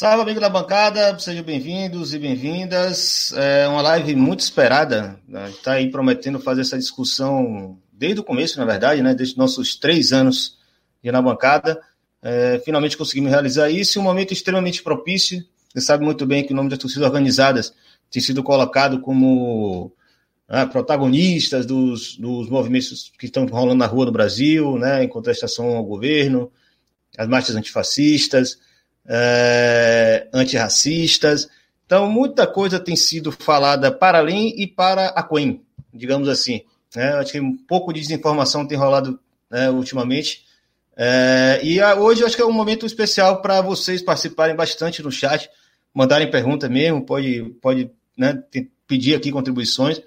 Salve, amigo da bancada, sejam bem-vindos e bem-vindas. É uma live muito esperada, está aí prometendo fazer essa discussão desde o começo, na verdade, né? desde nossos três anos de na bancada. É, finalmente conseguimos realizar isso um momento extremamente propício. Você sabe muito bem que o nome das torcidas organizadas tem sido colocado como né, protagonistas dos, dos movimentos que estão rolando na rua no Brasil, né, em contestação ao governo, as marchas antifascistas é, antirracistas. Então, muita coisa tem sido falada para além e para a Quen, digamos assim. Né? Acho que um pouco de desinformação tem rolado né, ultimamente. É, e a, hoje acho que é um momento especial para vocês participarem bastante no chat, mandarem pergunta mesmo, pode, pode né, pedir aqui contribuições.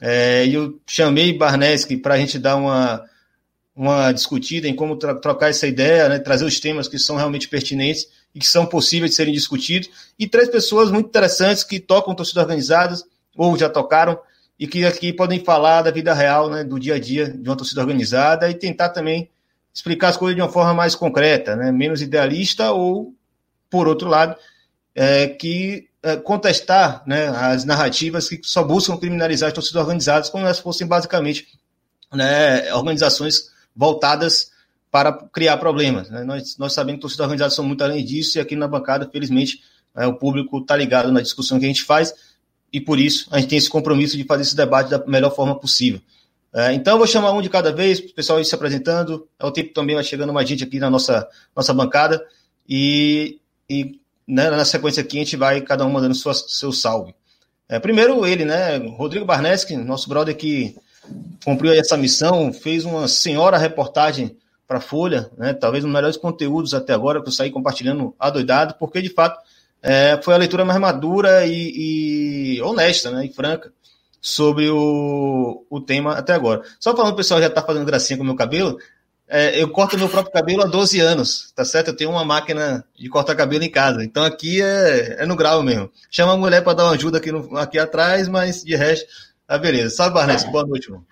É, e eu chamei Barneski para a gente dar uma, uma discutida em como trocar essa ideia, né, trazer os temas que são realmente pertinentes e que são possíveis de serem discutidos, e três pessoas muito interessantes que tocam torcidas organizadas, ou já tocaram, e que aqui podem falar da vida real, né, do dia a dia de uma torcida organizada, e tentar também explicar as coisas de uma forma mais concreta, né, menos idealista, ou, por outro lado, é, que é, contestar né, as narrativas que só buscam criminalizar as torcidas organizadas, como elas fossem basicamente né, organizações voltadas para criar problemas. Né? Nós, nós sabemos que torcidas organizadas são muito além disso, e aqui na bancada, felizmente, é, o público está ligado na discussão que a gente faz, e por isso a gente tem esse compromisso de fazer esse debate da melhor forma possível. É, então, eu vou chamar um de cada vez, o pessoal ir se apresentando, ao tempo também vai chegando mais gente aqui na nossa, nossa bancada, e, e né, na sequência aqui a gente vai cada um mandando sua, seu salve. É, primeiro ele, né, Rodrigo Barneski, nosso brother que cumpriu essa missão, fez uma senhora reportagem para a Folha, né? talvez um dos melhores conteúdos até agora, que eu saí compartilhando adoidado, porque de fato é, foi a leitura mais madura e, e honesta né? e franca sobre o, o tema até agora. Só falando, o pessoal já está fazendo gracinha com o meu cabelo, é, eu corto meu próprio cabelo há 12 anos, tá certo? Eu tenho uma máquina de cortar cabelo em casa, então aqui é, é no grau mesmo. Chama a mulher para dar uma ajuda aqui, no, aqui atrás, mas de resto, tá beleza. Salve, Barnes, boa noite, irmão.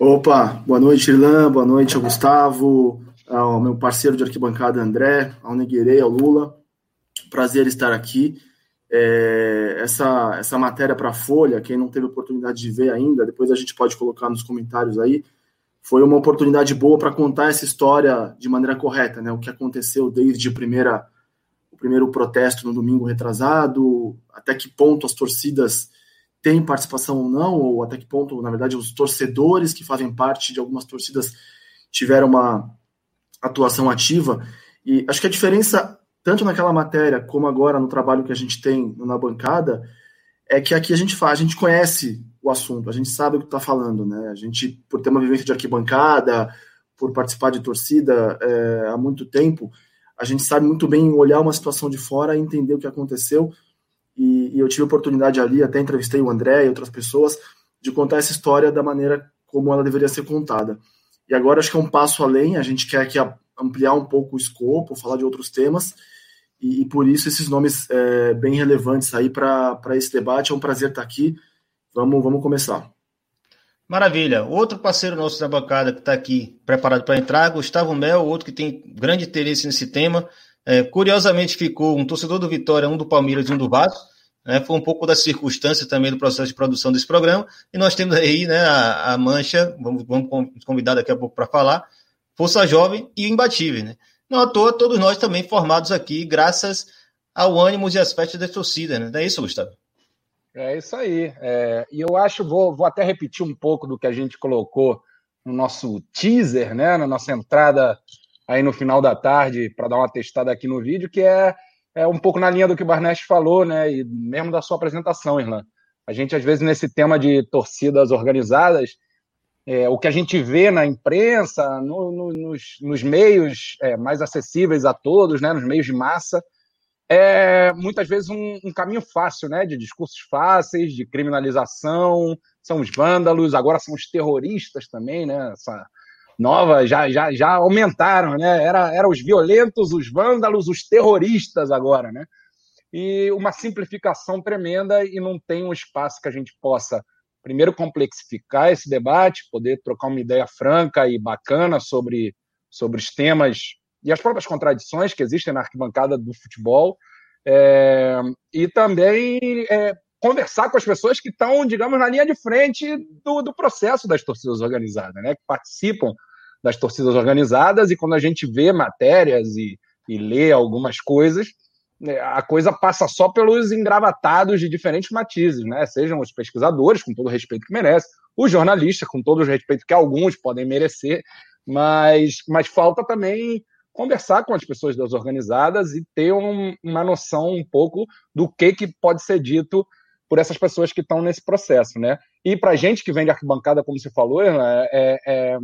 Opa, boa noite, Irlan, boa noite ao Gustavo, ao meu parceiro de arquibancada André, ao Neguerei, ao Lula. Prazer estar aqui. É, essa, essa matéria para a Folha, quem não teve oportunidade de ver ainda, depois a gente pode colocar nos comentários aí, foi uma oportunidade boa para contar essa história de maneira correta, né? O que aconteceu desde primeira, o primeiro protesto no domingo retrasado, até que ponto as torcidas tem participação ou não, ou até que ponto, na verdade, os torcedores que fazem parte de algumas torcidas tiveram uma atuação ativa. E acho que a diferença, tanto naquela matéria como agora no trabalho que a gente tem na bancada, é que aqui a gente faz, a gente conhece o assunto, a gente sabe o que está falando, né? A gente, por ter uma vivência de arquibancada, por participar de torcida é, há muito tempo, a gente sabe muito bem olhar uma situação de fora entender o que aconteceu e, e eu tive oportunidade ali, até entrevistei o André e outras pessoas, de contar essa história da maneira como ela deveria ser contada. E agora acho que é um passo além, a gente quer aqui ampliar um pouco o escopo, falar de outros temas, e, e por isso esses nomes é, bem relevantes aí para esse debate. É um prazer estar aqui. Vamos, vamos começar. Maravilha. Outro parceiro nosso da bancada que está aqui preparado para entrar, Gustavo Mel, outro que tem grande interesse nesse tema, é, curiosamente ficou um torcedor do Vitória, um do Palmeiras e um do Vasco. Né, foi um pouco da circunstância também do processo de produção desse programa. E nós temos aí né, a, a Mancha, vamos, vamos convidar daqui a pouco para falar, Força Jovem e Imbatível. Né? Não à toa, todos nós também formados aqui, graças ao ânimo e às festas da torcida. Né? Não é isso, Gustavo? É isso aí. É, e eu acho, vou, vou até repetir um pouco do que a gente colocou no nosso teaser, né, na nossa entrada aí no final da tarde para dar uma testada aqui no vídeo, que é, é um pouco na linha do que o Barnett falou, né? E mesmo da sua apresentação, Irlan. A gente, às vezes, nesse tema de torcidas organizadas, é, o que a gente vê na imprensa, no, no, nos, nos, meios é, mais acessíveis a todos, né, nos meios de massa, é muitas vezes um, um, caminho fácil, né, de discursos fáceis, de criminalização, são os vândalos, agora são os terroristas também, né, essa, nova já, já, já aumentaram, né? Era, era os violentos, os vândalos, os terroristas agora, né? E uma simplificação tremenda e não tem um espaço que a gente possa, primeiro, complexificar esse debate, poder trocar uma ideia franca e bacana sobre, sobre os temas e as próprias contradições que existem na arquibancada do futebol, É, e também é, conversar com as pessoas que estão, digamos, na linha de frente do, do processo das torcidas organizadas, né? Que participam das torcidas organizadas e quando a gente vê matérias e, e lê algumas coisas, né, a coisa passa só pelos engravatados de diferentes matizes, né? Sejam os pesquisadores, com todo o respeito que merecem, os jornalistas, com todo o respeito que alguns podem merecer, mas, mas falta também conversar com as pessoas das organizadas e ter um, uma noção um pouco do que, que pode ser dito por essas pessoas que estão nesse processo, né? E para gente que vem de arquibancada, como você falou, é, é, é,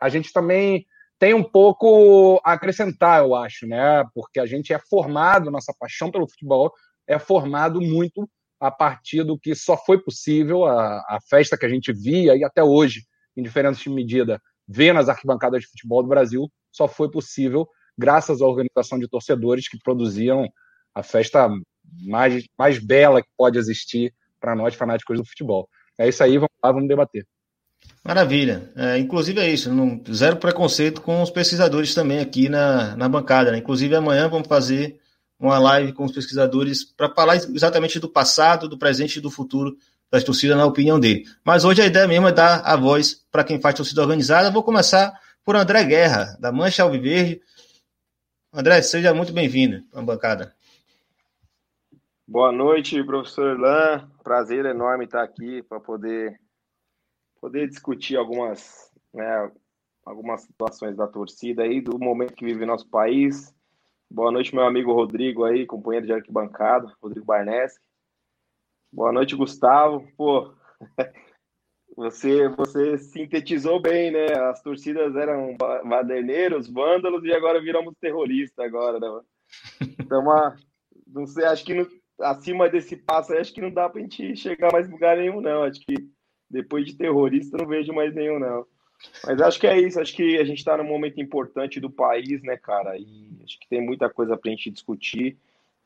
a gente também tem um pouco a acrescentar, eu acho, né? Porque a gente é formado, nossa paixão pelo futebol é formado muito a partir do que só foi possível, a, a festa que a gente via e até hoje, em diferentes medidas, vê nas arquibancadas de futebol do Brasil, só foi possível graças à organização de torcedores que produziam a festa mais, mais bela que pode existir para nós fanáticos do futebol. É isso aí, vamos lá, vamos debater. Maravilha. É, inclusive é isso, não, zero preconceito com os pesquisadores também aqui na, na bancada. Né? Inclusive amanhã vamos fazer uma live com os pesquisadores para falar exatamente do passado, do presente e do futuro das torcidas, na opinião dele. Mas hoje a ideia mesmo é dar a voz para quem faz torcida organizada. Vou começar por André Guerra, da Mancha Alviverde. André, seja muito bem-vindo à bancada. Boa noite, professor Lan. Prazer enorme estar aqui para poder poder discutir algumas, né, algumas situações da torcida aí, do momento que vive nosso país. Boa noite, meu amigo Rodrigo aí, companheiro de arquibancada, Rodrigo Barnes. Boa noite, Gustavo. Pô, você, você sintetizou bem, né? As torcidas eram baderneiros, vândalos e agora viramos terroristas agora, né? Então, uma, não sei, acho que acima desse passo aí, acho que não dá pra gente chegar mais lugar nenhum, não. Acho que depois de terrorista, não vejo mais nenhum, não. Mas acho que é isso, acho que a gente está num momento importante do país, né, cara? E acho que tem muita coisa para a gente discutir.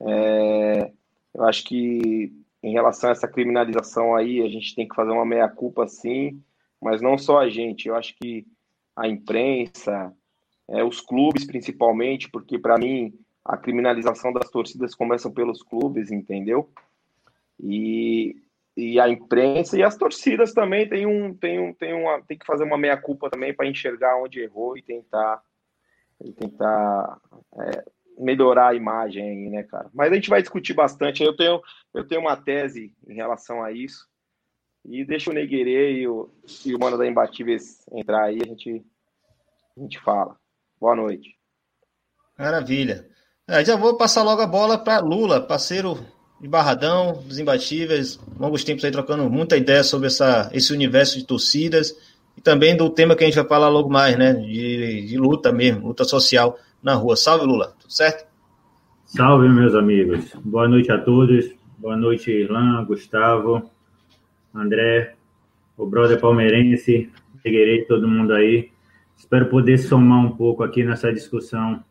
É, eu acho que em relação a essa criminalização aí, a gente tem que fazer uma meia-culpa, sim, mas não só a gente, eu acho que a imprensa, é, os clubes principalmente, porque para mim a criminalização das torcidas começa pelos clubes, entendeu? E e a imprensa e as torcidas também tem um tem um tem uma tem que fazer uma meia culpa também para enxergar onde errou e tentar e tentar é, melhorar a imagem aí, né, cara? Mas a gente vai discutir bastante. Eu tenho eu tenho uma tese em relação a isso e deixa o Neguerê e o, e o Mano da Imbatíveis entrar aí, a gente a gente fala. Boa noite. Maravilha. É, já vou passar logo a bola para Lula, parceiro de Barradão, dos imbatíveis, longos tempos aí trocando muita ideia sobre essa, esse universo de torcidas e também do tema que a gente vai falar logo mais, né? De, de luta mesmo, luta social na rua. Salve, Lula, tudo certo? Salve, meus amigos. Boa noite a todos. Boa noite, Irlan, Gustavo, André, o brother palmeirense, Figueiredo, todo mundo aí. Espero poder somar um pouco aqui nessa discussão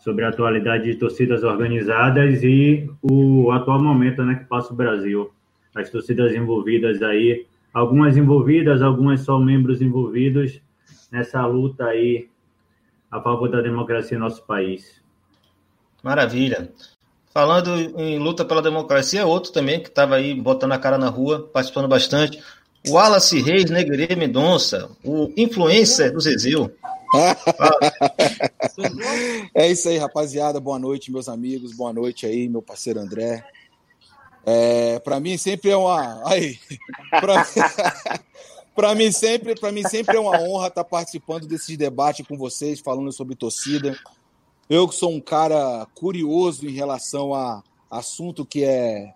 sobre a atualidade de torcidas organizadas e o atual momento né, que passa o Brasil. As torcidas envolvidas aí, algumas envolvidas, algumas só membros envolvidos nessa luta aí a favor da democracia em nosso país. Maravilha. Falando em luta pela democracia, outro também que estava aí botando a cara na rua, participando bastante. O Wallace Reis Negrê Mendonça, o influencer do Zezil. é isso aí, rapaziada. Boa noite, meus amigos. Boa noite aí, meu parceiro André. É, para mim sempre é uma. Aí. Para mim sempre, para mim sempre é uma honra estar participando desses debates com vocês, falando sobre torcida. Eu que sou um cara curioso em relação a assunto que é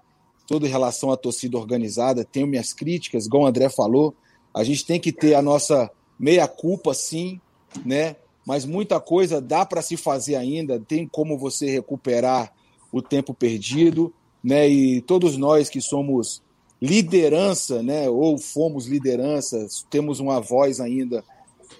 todo em relação à torcida organizada, tenho minhas críticas, igual o André falou. A gente tem que ter a nossa meia culpa, sim, né? Mas muita coisa dá para se fazer ainda, tem como você recuperar o tempo perdido, né? E todos nós que somos liderança, né, ou fomos lideranças, temos uma voz ainda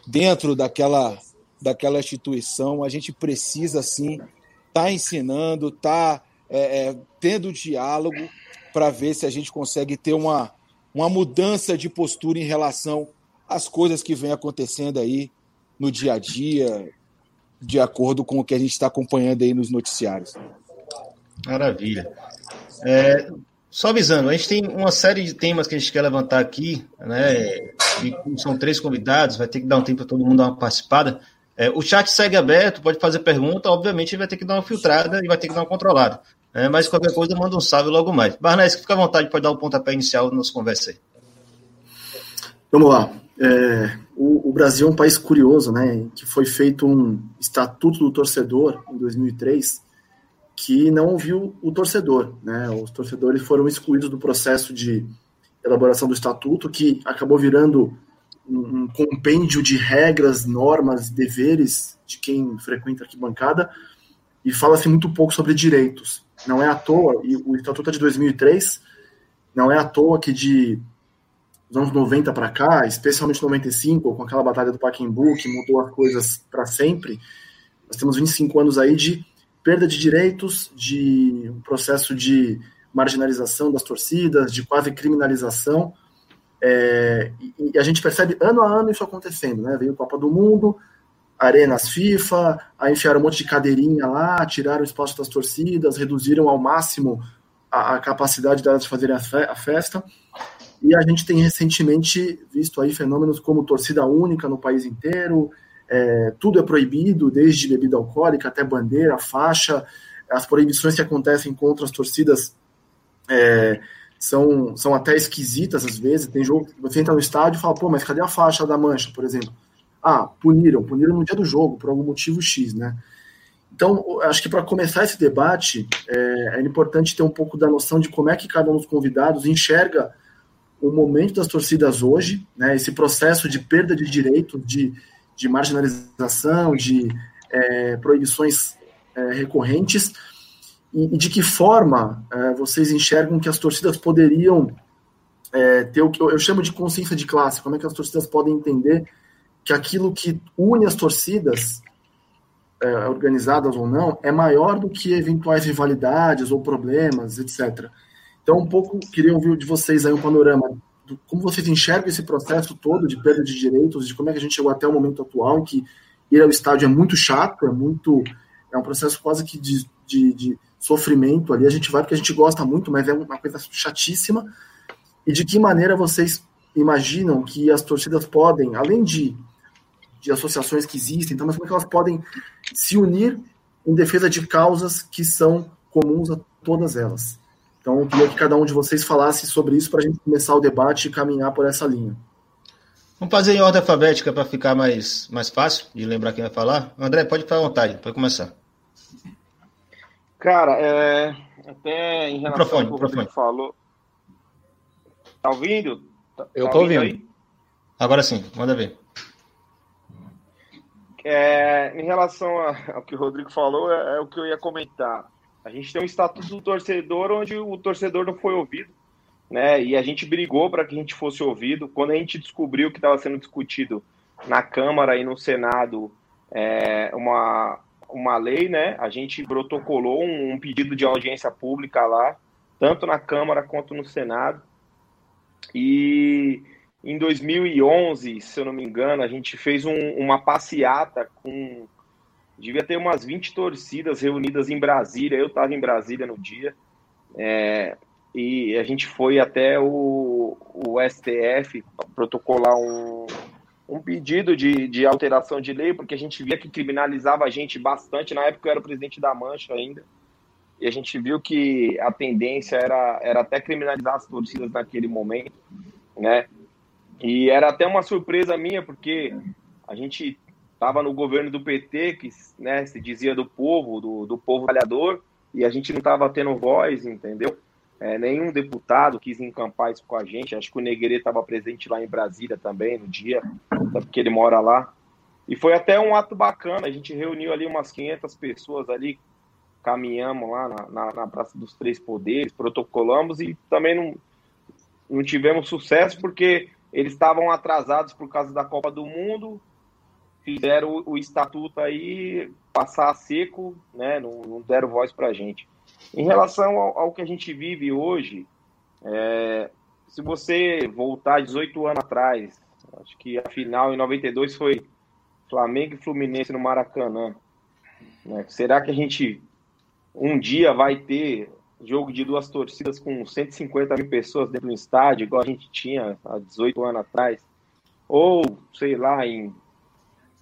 dentro daquela daquela instituição, a gente precisa sim estar tá ensinando, tá é, é, tendo diálogo para ver se a gente consegue ter uma, uma mudança de postura em relação às coisas que vem acontecendo aí no dia a dia, de acordo com o que a gente está acompanhando aí nos noticiários. Maravilha. É, só avisando, a gente tem uma série de temas que a gente quer levantar aqui, né? E são três convidados, vai ter que dar um tempo para todo mundo dar uma participada. É, o chat segue aberto, pode fazer pergunta, obviamente vai ter que dar uma filtrada e vai ter que dar uma controlada. É, mas qualquer coisa, manda um salve logo mais. Barnes, fica à vontade, pode dar o pontapé inicial da nossa conversa aí. Vamos lá. É, o, o, Brasil é um país curioso, né? Que foi feito um estatuto do torcedor em 2003 que não ouviu o torcedor, né? Os torcedores foram excluídos do processo de elaboração do estatuto, que acabou virando um, compêndio de regras, normas, deveres de quem frequenta a arquibancada e fala-se muito pouco sobre direitos. Não é à toa, e o estatuto é de 2003, não é à toa que de dos anos 90 para cá, especialmente 95, com aquela batalha do Pacaembu, que mudou as coisas para sempre, nós temos 25 anos aí de perda de direitos, de um processo de marginalização das torcidas, de quase criminalização. É, e, e, a gente percebe ano a ano isso acontecendo, né? Veio Copa do Mundo, arenas FIFA, aí enfiaram um monte de cadeirinha lá, tiraram o espaço das torcidas, reduziram ao máximo a, a capacidade delas de fazerem a, fe a festa. E a gente tem recentemente visto aí fenômenos como torcida única no país inteiro, é, tudo é proibido, desde bebida alcoólica até bandeira, faixa, as proibições que acontecem contra as torcidas é, são, são até esquisitas às vezes. Tem jogo, você entra no estádio e fala, pô, mas cadê a faixa da mancha, por exemplo? Ah, puniram, puniram no dia do jogo, por algum motivo X, né? Então, acho que para começar esse debate, é, é, importante ter um pouco da noção de como é que cada um dos convidados enxerga o momento das torcidas hoje, né, esse processo de perda de direitos, de, de marginalização, de é, proibições é, recorrentes, e, e, de que forma é, vocês enxergam que as torcidas poderiam é, ter o que eu, eu, chamo de consciência de classe, como é que as torcidas podem entender que aquilo que une as torcidas, é, organizadas ou não, é maior do que eventuais rivalidades ou problemas, etc. Então, um pouco queria ouvir de vocês aí um panorama do como vocês enxergam esse processo todo de perda de direitos, de como é que a gente chegou até o momento atual, em que ir ao estádio é muito chato, é muito é um processo quase que de, de, de sofrimento ali. A gente vai porque a gente gosta muito, mas é uma coisa chatíssima. E de que maneira vocês imaginam que as torcidas podem, além de, de associações que existem, então, mas como é que elas podem se unir em defesa de causas que são comuns a todas elas? Então, eu queria que cada um de vocês falasse sobre isso para a gente começar o debate e caminhar por essa linha. Vamos fazer em ordem alfabética para ficar mais, mais fácil de lembrar quem vai falar. André, pode ficar à vontade, pode começar. Cara, é, até em relação microfone, ao que o Rodrigo falou. Tá ouvindo? Tá, eu tô ouvindo. ouvindo. Agora sim, manda ver. É, em relação ao que o Rodrigo falou, é, é o que eu ia comentar. A gente tem um estatuto do torcedor onde o torcedor não foi ouvido, né? E a gente brigou para que a gente fosse ouvido. Quando a gente descobriu que estava sendo discutido na Câmara e no Senado é, uma, uma lei, né? A gente protocolou um, um pedido de audiência pública lá, tanto na Câmara quanto no Senado. E em 2011, se eu não me engano, a gente fez um, uma passeata com devia ter umas 20 torcidas reunidas em Brasília. Eu estava em Brasília no dia. É, e a gente foi até o, o STF protocolar um, um pedido de, de alteração de lei, porque a gente via que criminalizava a gente bastante. Na época eu era presidente da Mancha ainda. E a gente viu que a tendência era, era até criminalizar as torcidas naquele momento, né? E era até uma surpresa minha, porque a gente estava no governo do PT, que né, se dizia do povo, do, do povo trabalhador, e a gente não estava tendo voz, entendeu? É, nenhum deputado quis encampar isso com a gente. Acho que o Neguerê estava presente lá em Brasília também no dia, porque ele mora lá. E foi até um ato bacana. A gente reuniu ali umas 500 pessoas ali, caminhamos lá na, na, na Praça dos Três Poderes, protocolamos e também não, não tivemos sucesso porque eles estavam atrasados por causa da Copa do Mundo fizeram o, o estatuto aí passar a seco, né? Não, não deram voz para a gente. Em relação ao, ao, que a gente vive hoje, é, se você voltar 18 anos atrás, acho que a final em 92 foi Flamengo e Fluminense no Maracanã. Né? Será que a gente um dia vai ter jogo de duas torcidas com 150 mil pessoas dentro do estádio, igual a gente tinha há 18 anos atrás. Ou, sei lá, em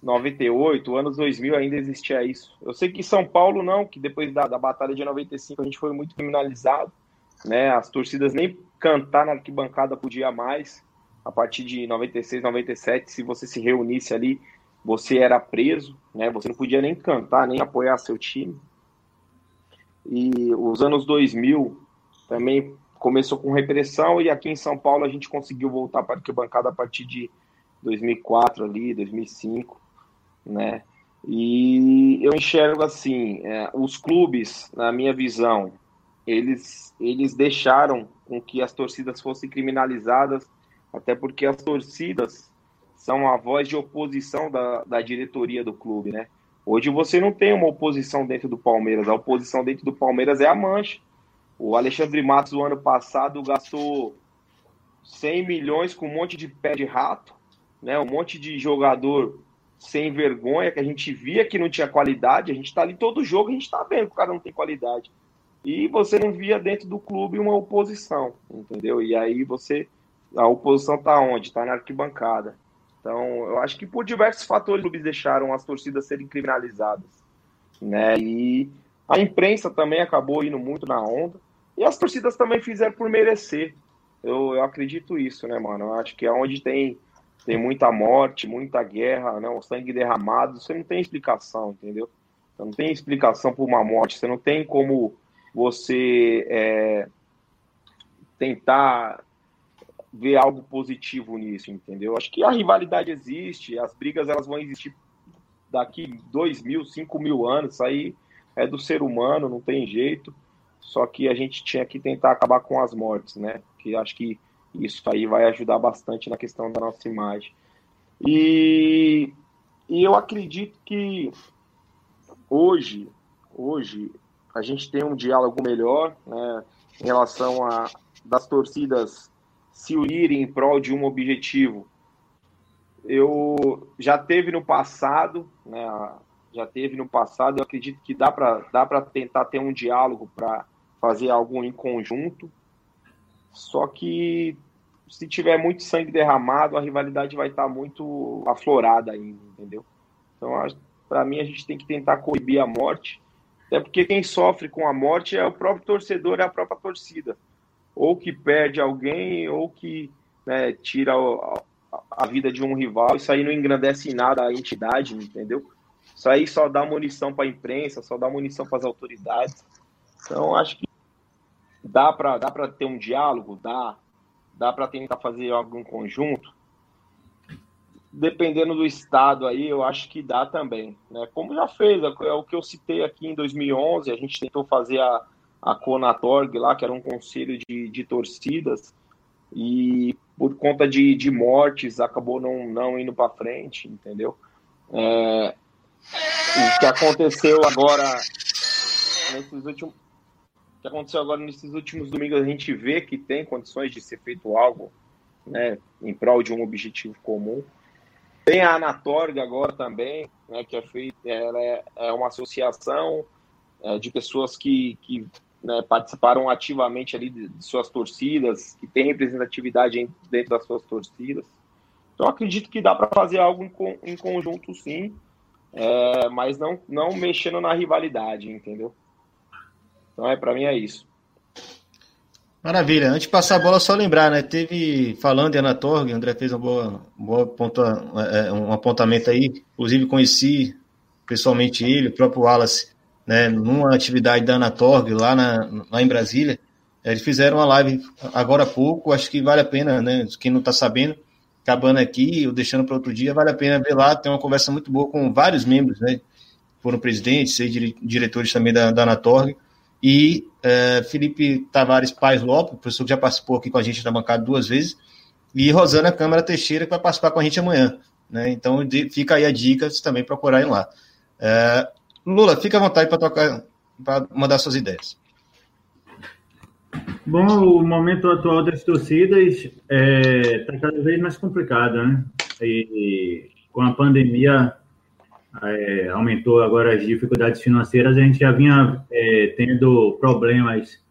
98, anos 2000 ainda existia isso. Eu sei que São Paulo não, que depois da, da Batalha de 95 a gente foi muito criminalizado, né? As torcidas nem cantar na arquibancada podia mais. A partir de 96, 97, se você se reunisse ali, você era preso, né? Você não podia nem cantar, nem apoiar seu time. E os anos 2000 também começou com repressão e aqui em São Paulo a gente conseguiu voltar para a arquibancada a partir de 2004 ali, 2005, né? E eu enxergo assim, é, os clubes, na minha visão, eles, eles deixaram com que as torcidas fossem criminalizadas, até porque as torcidas são a voz de oposição da, da diretoria do clube, né? Hoje você não tem uma oposição dentro do Palmeiras, a oposição dentro do Palmeiras é a mancha. O Alexandre Matos, o ano passado, gastou 100 milhões com um monte de pé de rato, né? um monte de jogador sem vergonha, que a gente via que não tinha qualidade. A gente está ali todo jogo, a gente está vendo que o cara não tem qualidade. E você não via dentro do clube uma oposição, entendeu? E aí você. A oposição está onde? Está na arquibancada. Então, eu acho que por diversos fatores os clubes deixaram as torcidas serem criminalizadas. Né? E a imprensa também acabou indo muito na onda. E as torcidas também fizeram por merecer. Eu, eu acredito isso, né, mano? Eu acho que é onde tem, tem muita morte, muita guerra, né? o sangue derramado, você não tem explicação, entendeu? Você não tem explicação por uma morte, você não tem como você é, tentar ver algo positivo nisso, entendeu? Acho que a rivalidade existe, as brigas elas vão existir daqui dois mil, cinco mil anos, isso aí é do ser humano, não tem jeito. Só que a gente tinha que tentar acabar com as mortes, né? Que acho que isso aí vai ajudar bastante na questão da nossa imagem. E, e eu acredito que hoje, hoje a gente tem um diálogo melhor, né? Em relação a das torcidas se unirem em prol de um objetivo. Eu já teve no passado, né, já teve no passado, eu acredito que dá para dá tentar ter um diálogo para fazer algo em conjunto. Só que se tiver muito sangue derramado, a rivalidade vai estar tá muito aflorada ainda, entendeu? Então, para mim, a gente tem que tentar coibir a morte, até porque quem sofre com a morte é o próprio torcedor, é a própria torcida ou que perde alguém, ou que né, tira a, vida de um rival. Isso aí não engrandece em nada a entidade, entendeu? Isso aí só dá munição para a imprensa, só dá munição para as autoridades. Então, acho que dá para dá ter um diálogo, dá, dá para tentar fazer algo em conjunto. Dependendo do estado aí, eu acho que dá também. Né? Como já fez, é o que eu citei aqui em 2011, a gente tentou fazer a, a Conatorg lá, que era um conselho de, de torcidas, e por conta de, de mortes acabou não, não indo para frente, entendeu? É, o que aconteceu agora nesses últimos que aconteceu agora nesses últimos domingos a gente vê que tem condições de ser feito algo né, em prol de um objetivo comum. Tem a Anatorg agora também, né, que é feita, ela é, é uma associação é, de pessoas que, que né, participaram ativamente ali de, de, suas torcidas, que tem representatividade dentro das suas torcidas. Então acredito que dá para fazer algo em, em conjunto sim, é, mas não, não mexendo na rivalidade, entendeu? Então é para mim é isso. Maravilha. Antes de passar a bola, só lembrar, né? Teve, falando em Anatorg, o André fez uma boa, boa ponta, é, um apontamento aí. Inclusive, conheci pessoalmente ele, o próprio Wallace, né, numa atividade da Anatorg lá, na, lá em Brasília. Eles fizeram uma live agora há pouco, acho que vale a pena, né? Quem não está sabendo, acabando aqui ou deixando para outro dia, vale a pena ver lá. Tem uma conversa muito boa com vários membros, né? Foram presidentes, seis diretores também da, da Anatorg. E é, Felipe Tavares Paz Lopes, professor que já participou aqui com a gente da bancada duas vezes, e Rosana Câmara Teixeira, que vai participar com a gente amanhã. Né? Então fica aí a dica, se também procurarem lá. É, Lula, fica à vontade para tocar, para mandar suas ideias. Bom, o momento atual das torcidas está é, tá cada vez mais complicado, né? E com a pandemia é, aumentou agora as dificuldades financeiras, a gente já vinha é, tendo problemas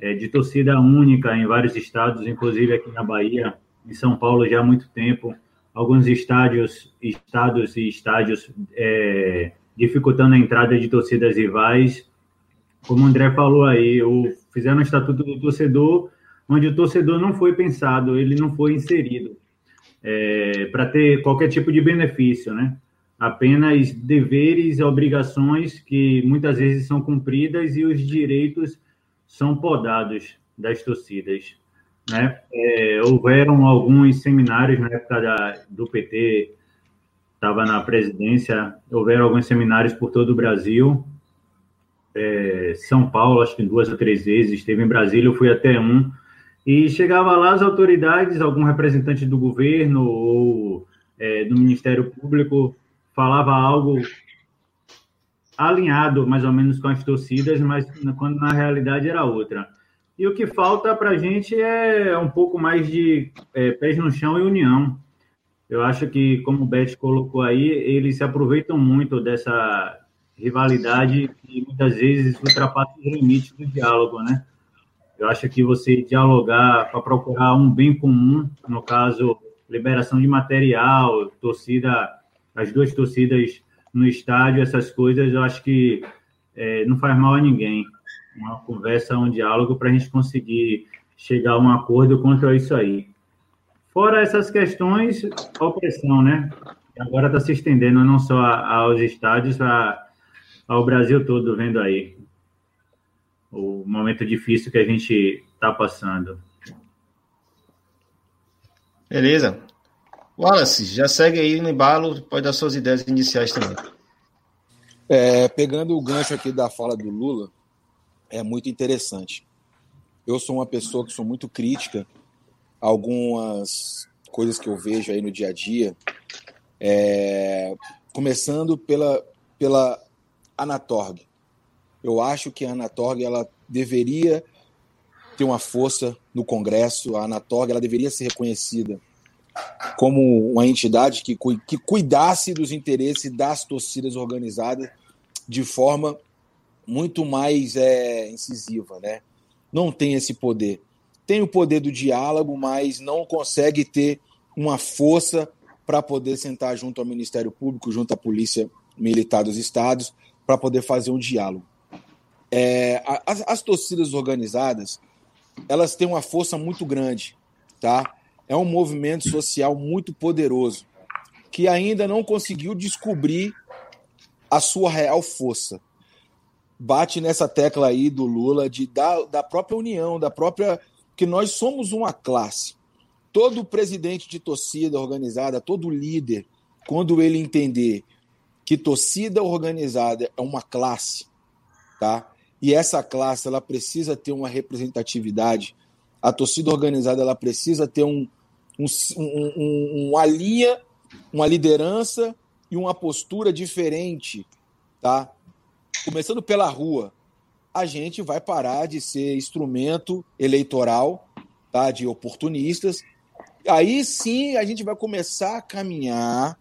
é, de torcida única em vários estados, inclusive aqui na Bahia, em São Paulo já há muito tempo, alguns estádios, estados e estádios é, dificultando a entrada de torcidas rivais. Como o André falou aí, o, fizeram o estatuto do torcedor, onde o torcedor não foi pensado, ele não foi inserido é, para ter qualquer tipo de benefício, né? Apenas deveres e obrigações que muitas vezes são cumpridas e os direitos são podados das torcidas. Né? É, houveram alguns seminários na época da, do PT, estava na presidência, houveram alguns seminários por todo o Brasil. É, São Paulo, acho que duas ou três vezes, esteve em Brasília, eu fui até um. E chegava lá as autoridades, algum representante do governo ou é, do Ministério Público, falava algo alinhado mais ou menos com as torcidas, mas quando na realidade era outra. E o que falta para a gente é um pouco mais de é, pés no chão e união. Eu acho que, como o Beth colocou aí, eles se aproveitam muito dessa rivalidade e muitas vezes ultrapassa os limites do diálogo, né? Eu acho que você dialogar para procurar um bem comum, no caso, liberação de material, torcida, as duas torcidas no estádio, essas coisas, eu acho que é, não faz mal a ninguém uma conversa, um diálogo para a gente conseguir chegar a um acordo contra isso aí. Fora essas questões, a opressão, né? Agora está se estendendo não só aos estádios, a, ao Brasil todo, vendo aí o momento difícil que a gente está passando. Beleza. Wallace, já segue aí no embalo, pode dar suas ideias iniciais também. É, pegando o gancho aqui da fala do Lula, é muito interessante. Eu sou uma pessoa que sou muito crítica a algumas coisas que eu vejo aí no dia a dia, é, começando pela, pela Anatorg. Eu acho que a Anatorg ela deveria ter uma força no Congresso, a Anatorg ela deveria ser reconhecida como uma entidade que, que cuidasse dos interesses das torcidas organizadas de forma muito mais é, incisiva, né? Não tem esse poder. Tem o poder do diálogo, mas não consegue ter uma força para poder sentar junto ao Ministério Público, junto à Polícia Militar dos Estados, para poder fazer um diálogo. É, as, as torcidas organizadas, elas têm uma força muito grande, tá? É um movimento social muito poderoso que ainda não conseguiu descobrir a sua real força bate nessa tecla aí do Lula de da, da própria união, da própria que nós somos uma classe. Todo presidente de torcida organizada, todo líder, quando ele entender que torcida organizada é uma classe, tá? E essa classe ela precisa ter uma representatividade. A torcida organizada ela precisa ter um, um, um, uma linha, uma liderança e uma postura diferente, tá? começando pela rua, a gente vai parar de ser instrumento eleitoral, tá, de oportunistas. Aí sim a gente vai começar a caminhar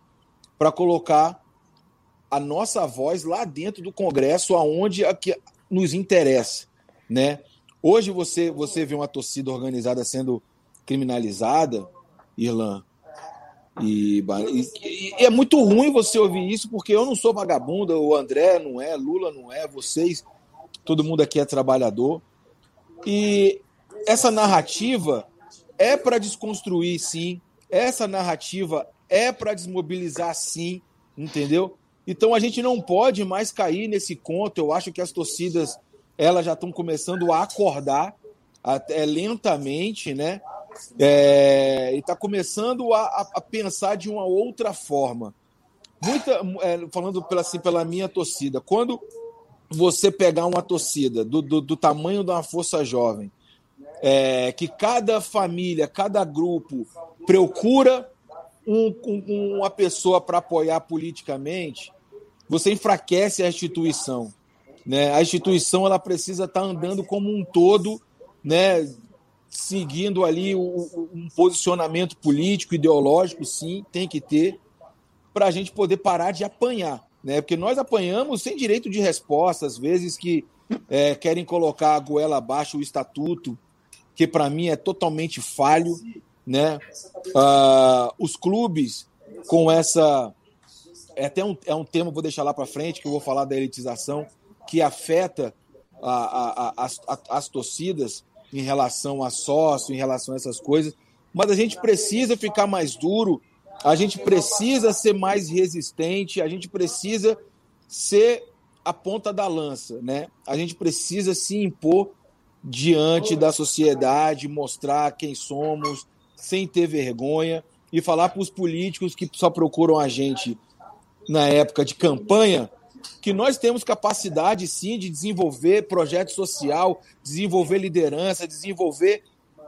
para colocar a nossa voz lá dentro do Congresso, aonde a que nos interessa, né? Hoje você você vê uma torcida organizada sendo criminalizada, Irlan, e, e, e, é muito ruim você ouvir isso, porque eu não sou vagabunda, o André não é, Lula não é, vocês, todo mundo aqui é trabalhador. E essa narrativa é para desconstruir, sim. Essa narrativa é para desmobilizar, sim, entendeu? Então a gente não pode mais cair nesse conto. Eu acho que as torcidas elas já estão começando a acordar até lentamente, né? É, e está começando a, a, pensar de uma outra forma. Muita, é, falando pela, assim, pela minha torcida, quando você pegar uma torcida do, do, do tamanho de uma força jovem, é, que cada família, cada grupo procura um, um, uma pessoa para apoiar politicamente, você enfraquece a instituição. Né? A instituição ela precisa estar tá andando como um todo, né? seguindo ali um posicionamento político, ideológico, sim, tem que ter. para a gente poder parar de apanhar. Né? Porque nós apanhamos sem direito de resposta, às vezes que é, querem colocar a goela abaixo o estatuto, que para mim é totalmente falho. Né? Uh, os clubes com essa. É até um, é um tema, vou deixar lá para frente, que eu vou falar da elitização, que afeta a, a, a, as, as torcidas em relação a sócio, em relação a essas coisas. Mas a gente precisa ficar mais duro, a gente precisa ser mais resistente, a gente precisa ser a ponta da lança, né? A gente precisa se impor diante da sociedade, mostrar quem somos, sem ter vergonha e falar para os políticos que só procuram a gente na época de campanha que nós temos capacidade sim de desenvolver projeto social, desenvolver liderança, desenvolver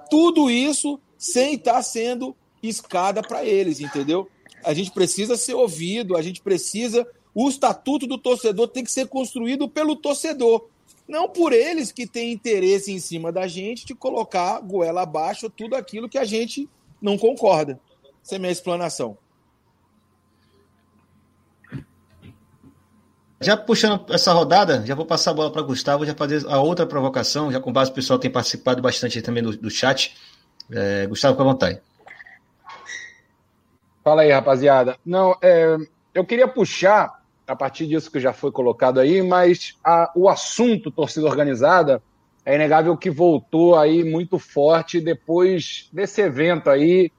tudo isso sem estar sendo escada para eles, entendeu? A gente precisa ser ouvido, a gente precisa. O estatuto do torcedor tem que ser construído pelo torcedor, não por eles que têm interesse em cima da gente de colocar goela abaixo tudo aquilo que a gente não concorda. Essa é a minha explanação. Já puxando essa rodada, já vou passar a bola para Gustavo, já fazer a outra provocação, já com base o pessoal tem participado bastante também do, do chat. É, Gustavo, com a vontade. Fala aí, rapaziada. Não, é, eu queria puxar, a partir disso que já foi colocado aí, mas a, o assunto torcida organizada é inegável que voltou aí muito forte depois desse evento aí,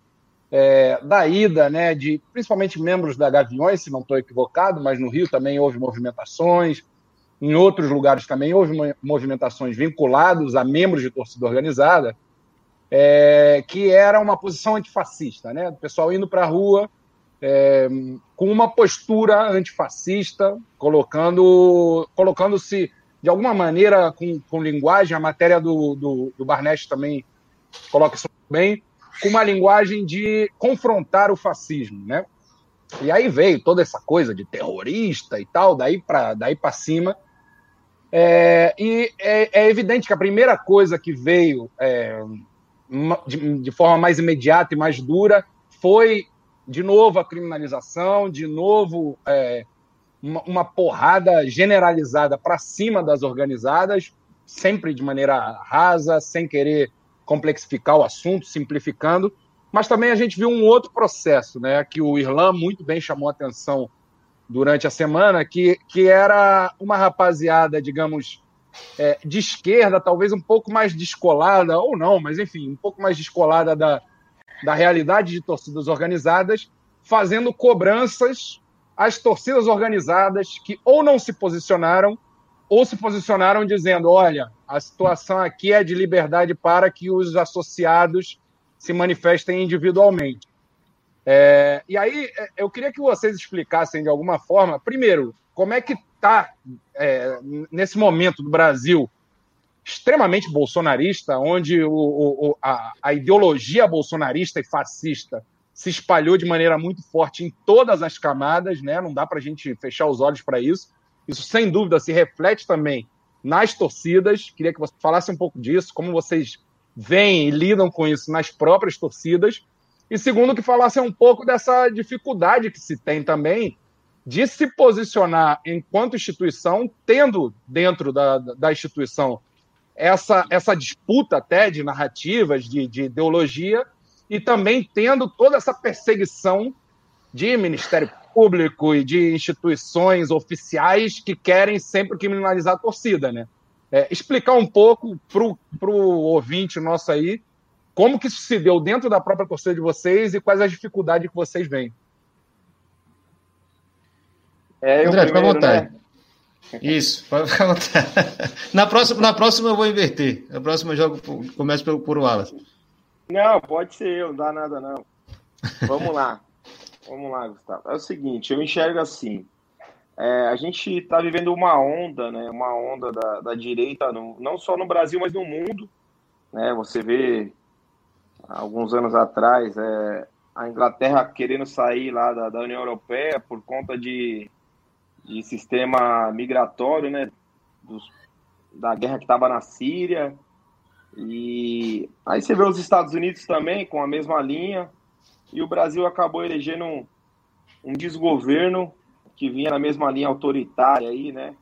é, da ida, né, de principalmente membros da Gaviões, se não estou equivocado, mas no Rio também houve movimentações, em outros lugares também houve movimentações vinculadas a membros de torcida organizada, é, que era uma posição antifascista, né, o pessoal indo para a rua é, com uma postura antifascista, colocando, colocando-se de alguma maneira com, com linguagem, a matéria do, do, do Barnett também coloca isso bem, com uma linguagem de confrontar o fascismo, né? E aí veio toda essa coisa de terrorista e tal, daí para daí cima. É, e é, é, evidente que a primeira coisa que veio é, de, de, forma mais imediata e mais dura foi, de novo, a criminalização, de novo, é, uma, uma porrada generalizada para cima das organizadas, sempre de maneira rasa, sem querer complexificar o assunto, simplificando, mas também a gente viu um outro processo, né, que o Irlan muito bem chamou a atenção durante a semana, que, que era uma rapaziada, digamos, é, de esquerda, talvez um pouco mais descolada, ou não, mas enfim, um pouco mais descolada da, da realidade de torcidas organizadas, fazendo cobranças às torcidas organizadas que ou não se posicionaram ou se posicionaram dizendo: olha, a situação aqui é de liberdade para que os associados se manifestem individualmente. É, e aí é, eu queria que vocês explicassem de alguma forma, primeiro, como é que está é, nesse momento do Brasil extremamente bolsonarista, onde o, o, a, a ideologia bolsonarista e fascista se espalhou de maneira muito forte em todas as camadas, né? Não dá para a gente fechar os olhos para isso. Isso, sem dúvida, se reflete também nas torcidas. Queria que você falasse um pouco disso, como vocês veem e lidam com isso nas próprias torcidas. E segundo, que falasse um pouco dessa dificuldade que se tem também de se posicionar enquanto instituição, tendo dentro da, da instituição essa, essa disputa até de narrativas, de, de ideologia, e também tendo toda essa perseguição de Ministério público e de instituições oficiais que querem sempre criminalizar a torcida, né? É, explicar um pouco para o ouvinte nosso aí como que isso se deu dentro da própria torcida de vocês e quais as dificuldades que vocês veem. É, eu André, fica à vontade. Né? Isso, pode ficar à vontade. Na próxima, na próxima eu vou inverter. Na próxima eu jogo, começo por, por Wallace. Não, pode ser eu, não dá nada não. Vamos lá. Vamos lá, Gustavo. É o seguinte, eu enxergo assim. É, a gente está vivendo uma onda, né? Uma onda da, da direita, no, não só no Brasil, mas no mundo. Né? Você vê alguns anos atrás é, a Inglaterra querendo sair lá da, da União Europeia por conta de, de sistema migratório, né? Dos, da guerra que estava na Síria. E aí você vê os Estados Unidos também com a mesma linha. E o Brasil acabou elegendo um, um desgoverno que vinha na mesma linha autoritária aí, né?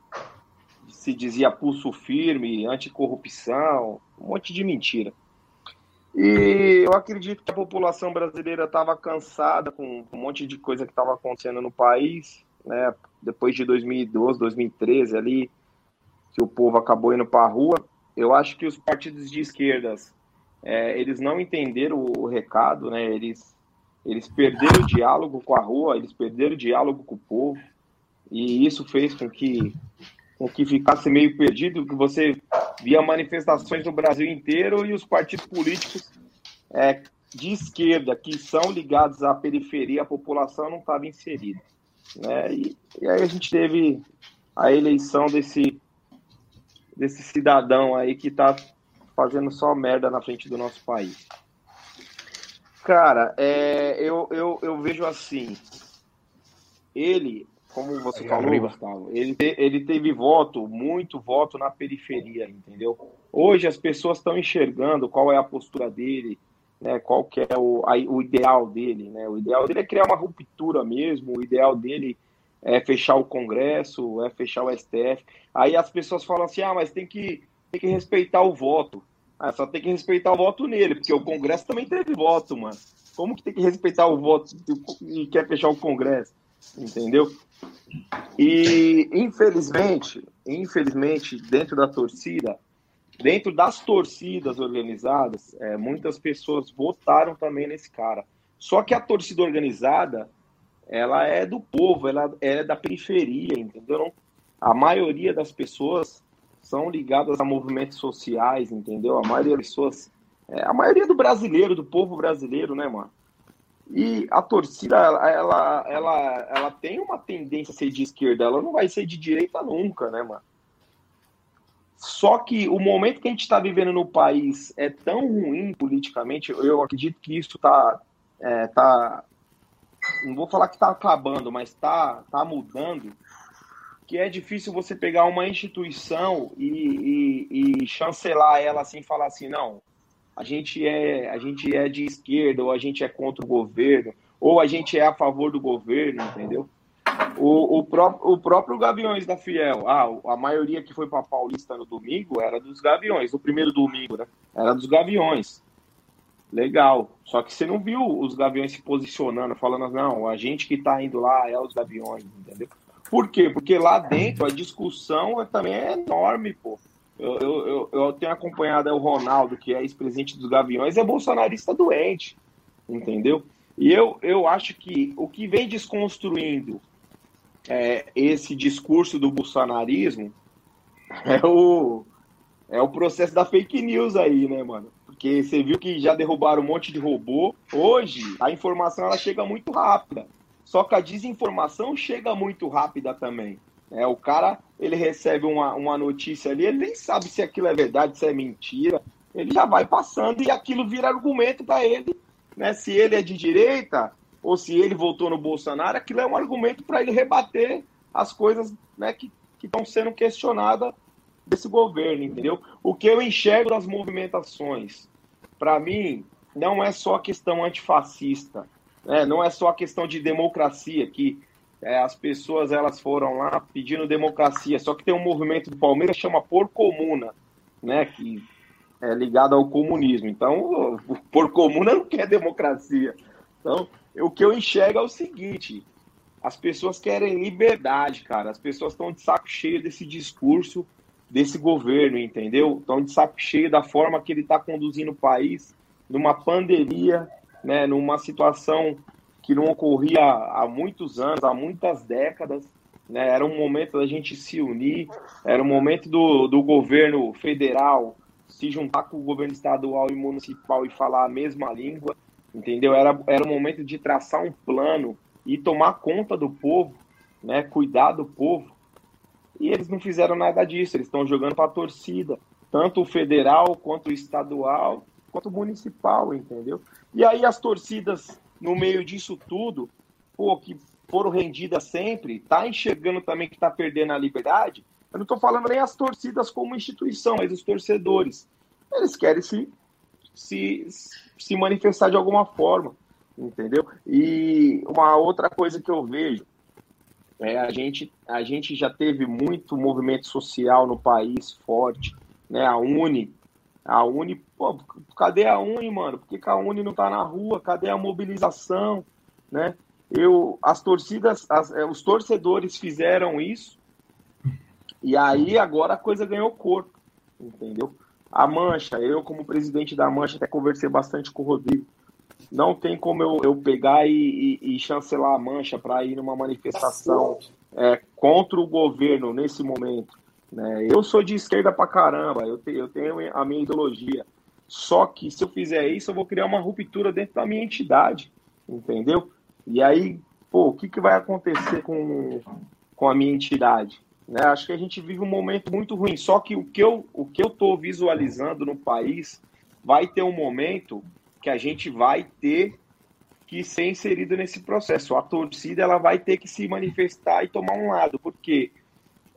Se dizia pulso firme, anticorrupção, um monte de mentira. E eu acredito que a população brasileira estava cansada com um monte de coisa que estava acontecendo no país, né? Depois de 2012, 2013 ali, que o povo acabou indo para a rua. Eu acho que os partidos de esquerdas, é, eles não entenderam o recado, né? Eles, eles perderam o diálogo com a rua, eles perderam o diálogo com o povo, e isso fez com que com que ficasse meio perdido, que você via manifestações no Brasil inteiro e os partidos políticos é, de esquerda que são ligados à periferia, a população não estava inserida. Né? E, e, aí a gente teve a eleição desse, desse cidadão aí que está fazendo só merda na frente do nosso país. Cara, é, eu, eu, eu vejo assim, ele como você Aí, falou, Gustavo, ele, ele teve voto, muito voto na periferia, entendeu? Hoje as pessoas estão enxergando qual é a postura dele, né, qual que é o, a, o ideal dele, né? O ideal dele é criar uma ruptura mesmo, o ideal dele é fechar o Congresso, é fechar o STF. Aí as pessoas falam assim, ah, mas tem que, tem que respeitar o voto. Ah, só tem que respeitar o voto nele, porque o Congresso também teve voto, mano. Como que tem que respeitar o voto e quer fechar o Congresso? Entendeu? E infelizmente, infelizmente, dentro da torcida, dentro das torcidas organizadas, é, muitas pessoas votaram também nesse cara. Só que a torcida organizada, ela é do povo, ela é da periferia, entendeu? A maioria das pessoas são ligadas a movimentos sociais, entendeu? A maioria das pessoas, é, a maioria do brasileiro, do povo brasileiro, né, mano? E a torcida, ela, ela, ela tem uma tendência a ser de esquerda, ela não vai ser de direita nunca, né, mano? Só que o momento que a gente está vivendo no país é tão ruim politicamente, eu acredito que isso tá, é, tá não vou falar que está acabando, mas está tá mudando, que é difícil você pegar uma instituição e, e, e chancelar ela assim, falar assim, não, a gente é a gente é de esquerda ou a gente é contra o governo ou a gente é a favor do governo, entendeu? O, o, pró o próprio Gaviões da Fiel, ah, a maioria que foi para Paulista no domingo era dos Gaviões, no primeiro domingo, né? Era dos Gaviões. Legal. Só que você não viu os Gaviões se posicionando, falando, não, a gente que está indo lá é os Gaviões, entendeu? Por quê? Porque lá dentro a discussão também é enorme, pô. Eu, eu, eu, tenho acompanhado o Ronaldo, que é ex-presidente dos Gaviões, é bolsonarista doente, entendeu? E eu, eu acho que o que vem desconstruindo é, esse discurso do bolsonarismo é o, é o processo da fake news aí, né, mano? Porque você viu que já derrubaram um monte de robô. Hoje, a informação ela chega muito rápida. Só que a desinformação chega muito rápida também. É, o cara, ele recebe uma, uma notícia ali, ele nem sabe se aquilo é verdade, se é mentira. Ele já vai passando e aquilo vira argumento para ele. Né? Se ele é de direita ou se ele votou no Bolsonaro, aquilo é um argumento para ele rebater as coisas né, que estão sendo questionadas desse governo, entendeu? O que eu enxergo das movimentações, para mim, não é só questão antifascista, né? não é só a questão de democracia, que é, as pessoas elas foram lá pedindo democracia. Só que tem um movimento do Palmeiras que chama Por Comuna, né? Que é ligado ao comunismo. Então, Por Comuna não quer democracia. Então, o que eu enxergo é o seguinte: as pessoas querem liberdade, cara. As pessoas estão de saco cheio desse discurso desse governo, entendeu? Estão de saco cheio da forma que ele está conduzindo o país numa pandemia, né? Numa situação que não ocorria há muitos anos, há muitas décadas. Né? Era um momento da gente se unir, era um momento do, do governo federal se juntar com o governo estadual e municipal e falar a mesma língua, entendeu? Era, era um momento de traçar um plano e tomar conta do povo, né? cuidar do povo. E eles não fizeram nada disso, eles estão jogando para a torcida, tanto o federal quanto o estadual, quanto o municipal, entendeu? E aí as torcidas no meio disso tudo, pô, que foram rendidas sempre, tá enxergando também que tá perdendo a liberdade. Eu não estou falando nem as torcidas como instituição, mas os torcedores. Eles querem se, se, se manifestar de alguma forma. entendeu? E uma outra coisa que eu vejo é a gente, a gente já teve muito movimento social no país forte, né? A Uni, a Uni, pô, cadê a Uni, mano? Por que, a Uni não tá na rua? Cadê a mobilização, né? Eu, as torcidas, as, é, os torcedores fizeram isso e aí agora a coisa ganhou corpo, entendeu? A Mancha, eu como presidente da Mancha até conversei bastante com o Rodrigo não tem como eu, eu pegar e, e, e chancelar a mancha para ir numa manifestação é, contra o governo nesse momento. Né? Eu sou de esquerda pra caramba, eu, te, eu tenho a minha ideologia. Só que se eu fizer isso, eu vou criar uma ruptura dentro da minha entidade, entendeu? E aí, pô, o que, que vai acontecer com, com a minha entidade? Né? Acho que a gente vive um momento muito ruim. Só que o que eu o que eu estou visualizando no país vai ter um momento que a gente vai ter que ser inserido nesse processo. A torcida ela vai ter que se manifestar e tomar um lado, porque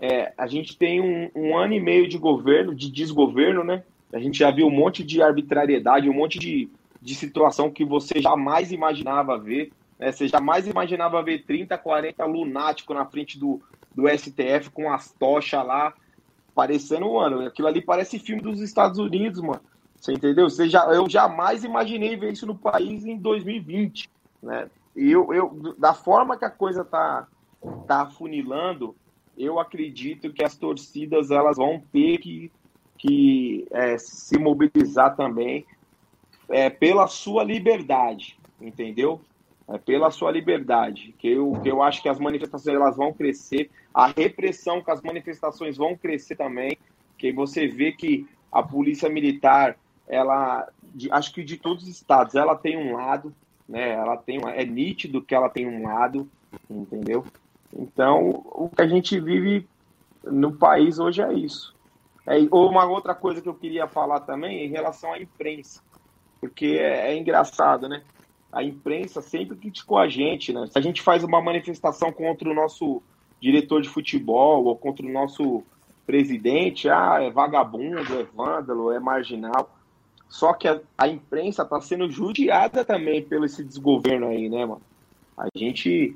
é, a gente tem um, um, ano e meio de governo, de desgoverno, né? A gente já viu um monte de arbitrariedade, um monte de, de situação que você jamais imaginava ver. Né? Você jamais imaginava ver 30, 40 lunáticos na frente do, do STF com as tochas lá, parecendo, mano, aquilo ali parece filme dos Estados Unidos, mano. Você entendeu? Você já, eu jamais imaginei ver isso no país em 2020, né? E eu, eu, da forma que a coisa tá, tá funilando, eu acredito que as torcidas elas vão ter que, que é, se mobilizar também é, pela sua liberdade, entendeu? É, pela sua liberdade, que eu, que eu acho que as manifestações elas vão crescer, a repressão com as manifestações vão crescer também, que você vê que a polícia militar ela, de, acho que de todos os estados, ela tem um lado, né? Ela tem é nítido que ela tem um lado, entendeu? Então, o que a gente vive no país hoje é isso. É, uma outra coisa que eu queria falar também é em relação à imprensa, porque é, é engraçado, né? A imprensa sempre criticou a gente, né? Se a gente faz uma manifestação contra o nosso diretor de futebol ou contra o nosso presidente, ah, é vagabundo, é vândalo, é marginal. Só que a, a imprensa está sendo judiada também pelo esse desgoverno aí, né, mano? A gente.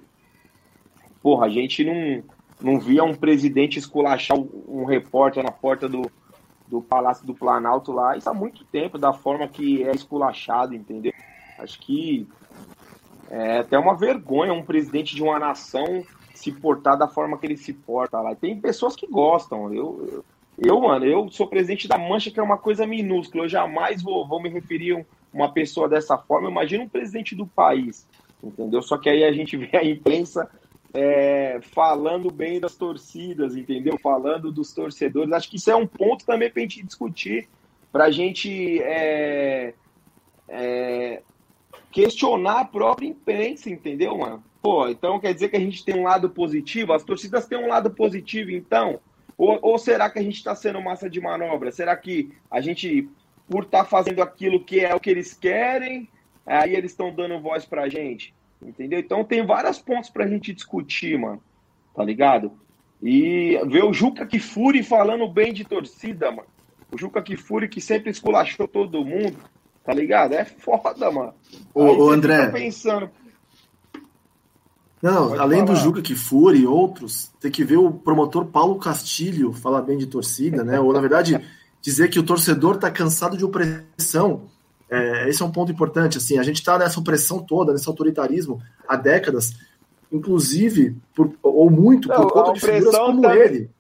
Porra, a gente não, não via um presidente esculachar um repórter na porta do, do Palácio do Planalto lá, isso há muito tempo, da forma que é esculachado, entendeu? Acho que é até uma vergonha um presidente de uma nação se portar da forma que ele se porta lá. Tem pessoas que gostam, eu, eu eu, mano, eu sou presidente da Mancha, que é uma coisa minúscula. Eu jamais vou, vou me referir a uma pessoa dessa forma. Imagina um presidente do país, entendeu? Só que aí a gente vê a imprensa é, falando bem das torcidas, entendeu? Falando dos torcedores. Acho que isso é um ponto também para a gente discutir, para a gente é, é, questionar a própria imprensa, entendeu, mano? Pô, então quer dizer que a gente tem um lado positivo? As torcidas têm um lado positivo, então? Ou, ou será que a gente está sendo massa de manobra? Será que a gente, por estar tá fazendo aquilo que é o que eles querem, aí eles estão dando voz pra gente? Entendeu? Então tem vários pontos pra gente discutir, mano. Tá ligado? E ver o Juca Kifuri falando bem de torcida, mano. O Juca Kifuri que sempre esculachou todo mundo. Tá ligado? É foda, mano. Ô, ô André. pensando, não, Pode além falar. do Juca Kifuri e outros, tem que ver o promotor Paulo Castilho falar bem de torcida, né? Ou, na verdade, dizer que o torcedor está cansado de opressão. É, esse é um ponto importante. Assim, a gente está nessa opressão toda, nesse autoritarismo há décadas, inclusive, por, ou muito, Não, por conta de figuras como tá... ele.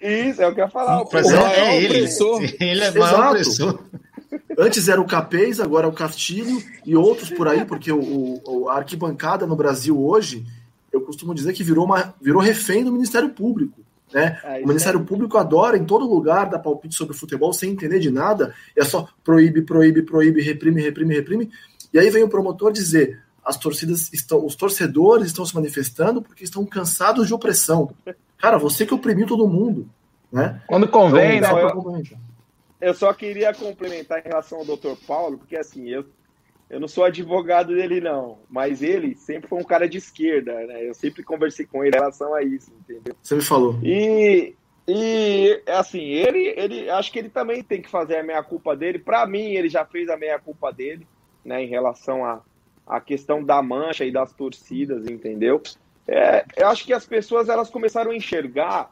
Isso, é o que eu ia falar. O é, é ele. Ele é maior opressor. Antes era o Capês, agora é o Castilho e outros por aí, porque o, o, a arquibancada no Brasil hoje, eu costumo dizer que virou, uma, virou refém do Ministério Público. Né? O Ministério é. Público adora em todo lugar dar palpite sobre futebol sem entender de nada, é só proíbe, proíbe, proíbe, reprime, reprime, reprime. E aí vem o promotor dizer: as torcidas estão, os torcedores estão se manifestando porque estão cansados de opressão. Cara, você que oprimiu todo mundo. Né? Quando convém, então, né? eu só queria complementar em relação ao Dr. Paulo, porque assim, eu, eu não sou advogado dele, não, mas ele sempre foi um cara de esquerda, né? Eu sempre conversei com ele em relação a isso, entendeu? Você me falou. E, e assim, ele, ele acho que ele também tem que fazer a meia culpa dele. Para mim, ele já fez a meia culpa dele, né, em relação a, a questão da mancha e das torcidas, entendeu? É, eu acho que as pessoas elas começaram a enxergar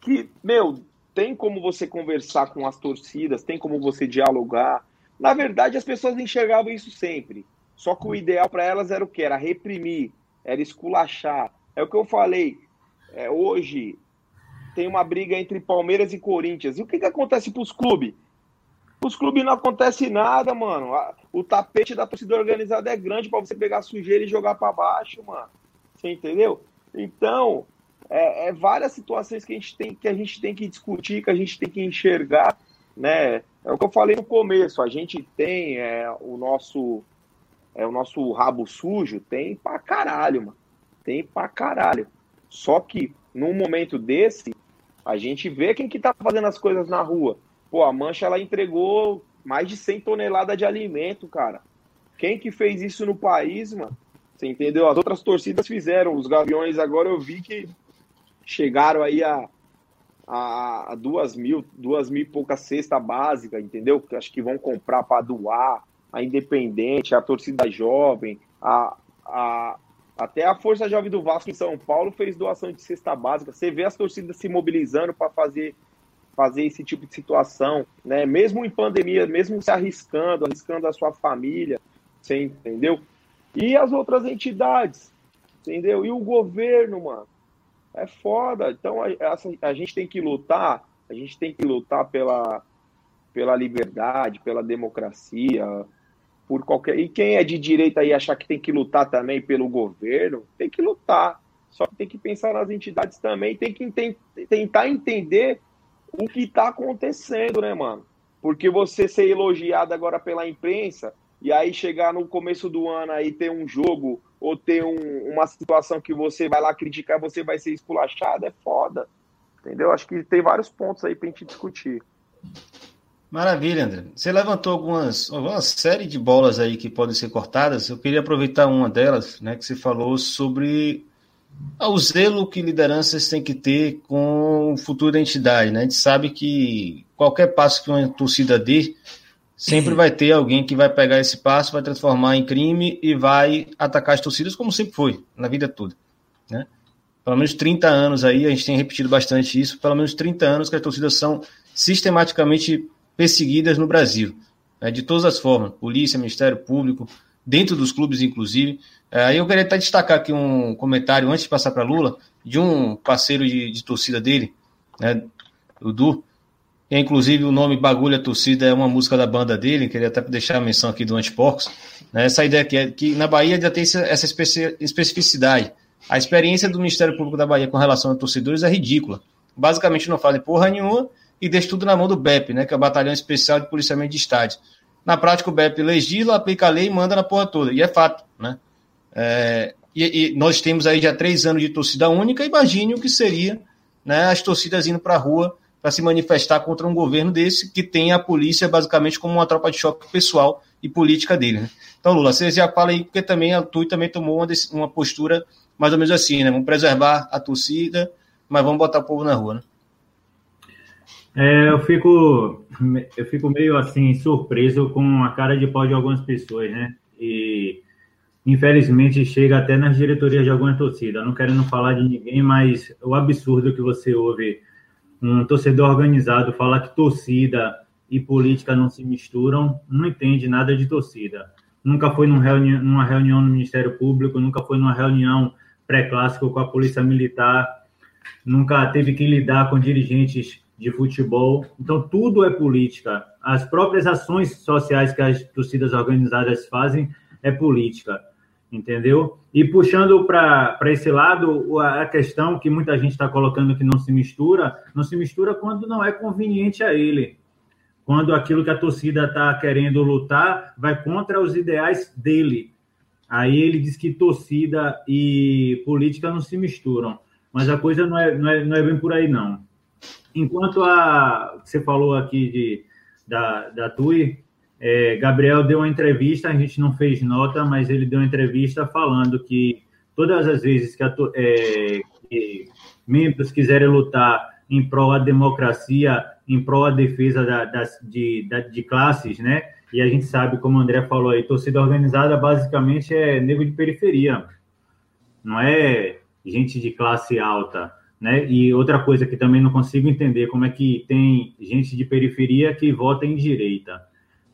que, meu, tem como você conversar com as torcidas, tem como você dialogar. Na verdade, as pessoas enxergavam isso sempre. Só que o ideal para elas era o que? Era reprimir, era esculachar. É o que eu falei. É, hoje tem uma briga entre Palmeiras e Corinthians. E o que, que acontece para os clubes? Os clubes não acontece nada, mano. O tapete da torcida organizada é grande para você pegar sujeira e jogar para baixo, mano. Você entendeu? Então, é, é, várias situações que a, gente tem, que a gente tem que discutir, que a gente tem que enxergar, né? É o que eu falei no começo. A gente tem é, o nosso é o nosso rabo sujo, tem pra caralho, mano. Tem pra caralho. Só que num momento desse, a gente vê quem que tá fazendo as coisas na rua. Pô, a Mancha ela entregou mais de 100 toneladas de alimento, cara. Quem que fez isso no país, mano? Você entendeu? As outras torcidas fizeram. Os Gaviões agora eu vi que chegaram aí a, a, a duas mil, duas mil e pouca cesta básica, entendeu? Que acho que vão comprar para doar. A Independente, a torcida jovem, a, a, até a Força Jovem do Vasco em São Paulo fez doação de cesta básica. Você vê as torcidas se mobilizando para fazer fazer esse tipo de situação, né? Mesmo em pandemia, mesmo se arriscando, arriscando a sua família, você entendeu? E as outras entidades, entendeu? E o governo, mano, é foda. Então a, a, a gente tem que lutar, a gente tem que lutar pela, pela liberdade, pela democracia, por qualquer. E quem é de direita aí achar que tem que lutar também pelo governo, tem que lutar. Só que tem que pensar nas entidades também, tem que tentar entender o que está acontecendo, né, mano? Porque você ser elogiado agora pela imprensa e aí chegar no começo do ano aí ter um jogo ou ter um, uma situação que você vai lá criticar, você vai ser esculachado, é foda. Entendeu? Acho que tem vários pontos aí pra gente discutir. Maravilha, André. Você levantou algumas, uma série de bolas aí que podem ser cortadas. Eu queria aproveitar uma delas, né, que você falou sobre o zelo que lideranças têm que ter com o futuro da entidade. Né? A gente sabe que qualquer passo que uma torcida dê, sempre vai ter alguém que vai pegar esse passo, vai transformar em crime e vai atacar as torcidas, como sempre foi, na vida toda. Né? Pelo menos 30 anos aí, a gente tem repetido bastante isso, pelo menos 30 anos que as torcidas são sistematicamente perseguidas no Brasil, né? de todas as formas, polícia, Ministério Público, dentro dos clubes, inclusive. É, aí eu queria até destacar aqui um comentário, antes de passar para Lula, de um parceiro de, de torcida dele, né, o Du, inclusive o nome Bagulha Torcida é uma música da banda dele, queria até deixar a menção aqui do Antiporcos. Né, essa ideia que é que na Bahia já tem essa especificidade. A experiência do Ministério Público da Bahia com relação a torcedores é ridícula. Basicamente não fazem porra nenhuma e deixa tudo na mão do BEP, né, que é o Batalhão Especial de Policiamento de Estádio. Na prática, o BEP legisla, aplica a lei e manda na porra toda. E é fato, né? É, e, e, nós temos aí já três anos de torcida única. Imagine o que seria né, as torcidas indo para a rua para se manifestar contra um governo desse que tem a polícia basicamente como uma tropa de choque pessoal e política dele. Né? Então, Lula, você já fala aí porque também a TUI também tomou uma, uma postura mais ou menos assim, né? Vamos preservar a torcida, mas vamos botar o povo na rua, né? É, eu fico eu fico meio assim surpreso com a cara de pau de algumas pessoas, né? E infelizmente chega até nas diretorias de algumas torcidas. Não querendo falar de ninguém, mas o absurdo que você ouve um torcedor organizado falar que torcida e política não se misturam, não entende nada de torcida. Nunca foi numa reunião no Ministério Público, nunca foi numa reunião pré-clássico com a Polícia Militar, nunca teve que lidar com dirigentes de futebol. Então, tudo é política. As próprias ações sociais que as torcidas organizadas fazem é política, entendeu? E puxando para esse lado, a questão que muita gente está colocando que não se mistura, não se mistura quando não é conveniente a ele. Quando aquilo que a torcida está querendo lutar vai contra os ideais dele. Aí ele diz que torcida e política não se misturam. Mas a coisa não é, não é, não é bem por aí, não. Enquanto a você falou aqui de, da, da TUI, é, Gabriel deu uma entrevista, a gente não fez nota, mas ele deu uma entrevista falando que todas as vezes que, a, é, que membros quiserem lutar em prol da democracia, em prol da defesa da, de, da, de classes, né? E a gente sabe, como o André falou aí, torcida organizada basicamente é nego de periferia, não é gente de classe alta. Né? E outra coisa que também não consigo entender, como é que tem gente de periferia que vota em direita.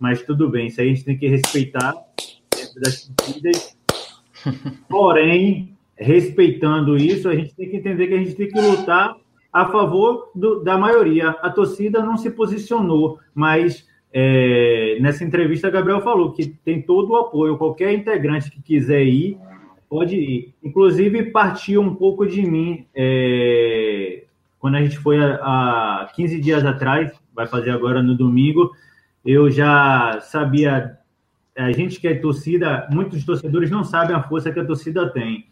Mas tudo bem, isso aí a gente tem que respeitar das torcidas. Porém, respeitando isso, a gente tem que entender que a gente tem que lutar a favor do, da maioria. A torcida não se posicionou, mas é, nessa entrevista, Gabriel falou que tem todo o apoio. Qualquer integrante que quiser ir, pode ir. Inclusive, partiu um pouco de mim é, quando a gente foi há 15 dias atrás, vai fazer agora no domingo. Eu já sabia. A gente que é torcida, muitos torcedores não sabem a força que a torcida tem.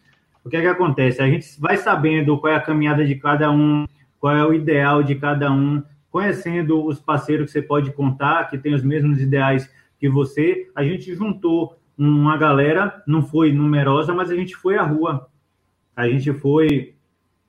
O que é que acontece? A gente vai sabendo qual é a caminhada de cada um, qual é o ideal de cada um, conhecendo os parceiros que você pode contar, que tem os mesmos ideais que você, a gente juntou uma galera, não foi numerosa, mas a gente foi à rua. A gente foi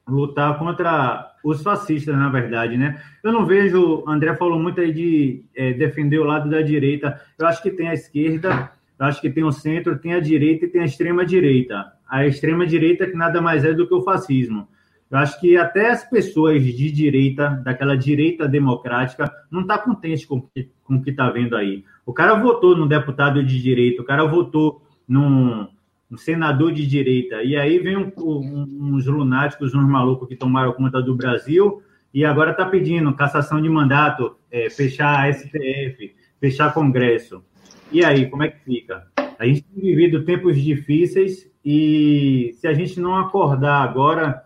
lutar contra os fascistas, na verdade, né? Eu não vejo, André falou muito aí de é, defender o lado da direita. Eu acho que tem a esquerda, eu acho que tem o centro, tem a direita e tem a extrema direita. A extrema direita que nada mais é do que o fascismo. Eu acho que até as pessoas de direita, daquela direita democrática, não está contente com, com o que está vendo aí. O cara votou no deputado de direita, o cara votou num, num senador de direita, e aí vem um, um, uns lunáticos, uns malucos que tomaram conta do Brasil, e agora está pedindo cassação de mandato, é, fechar a STF, fechar Congresso. E aí, como é que fica? A gente tem vivido tempos difíceis e se a gente não acordar agora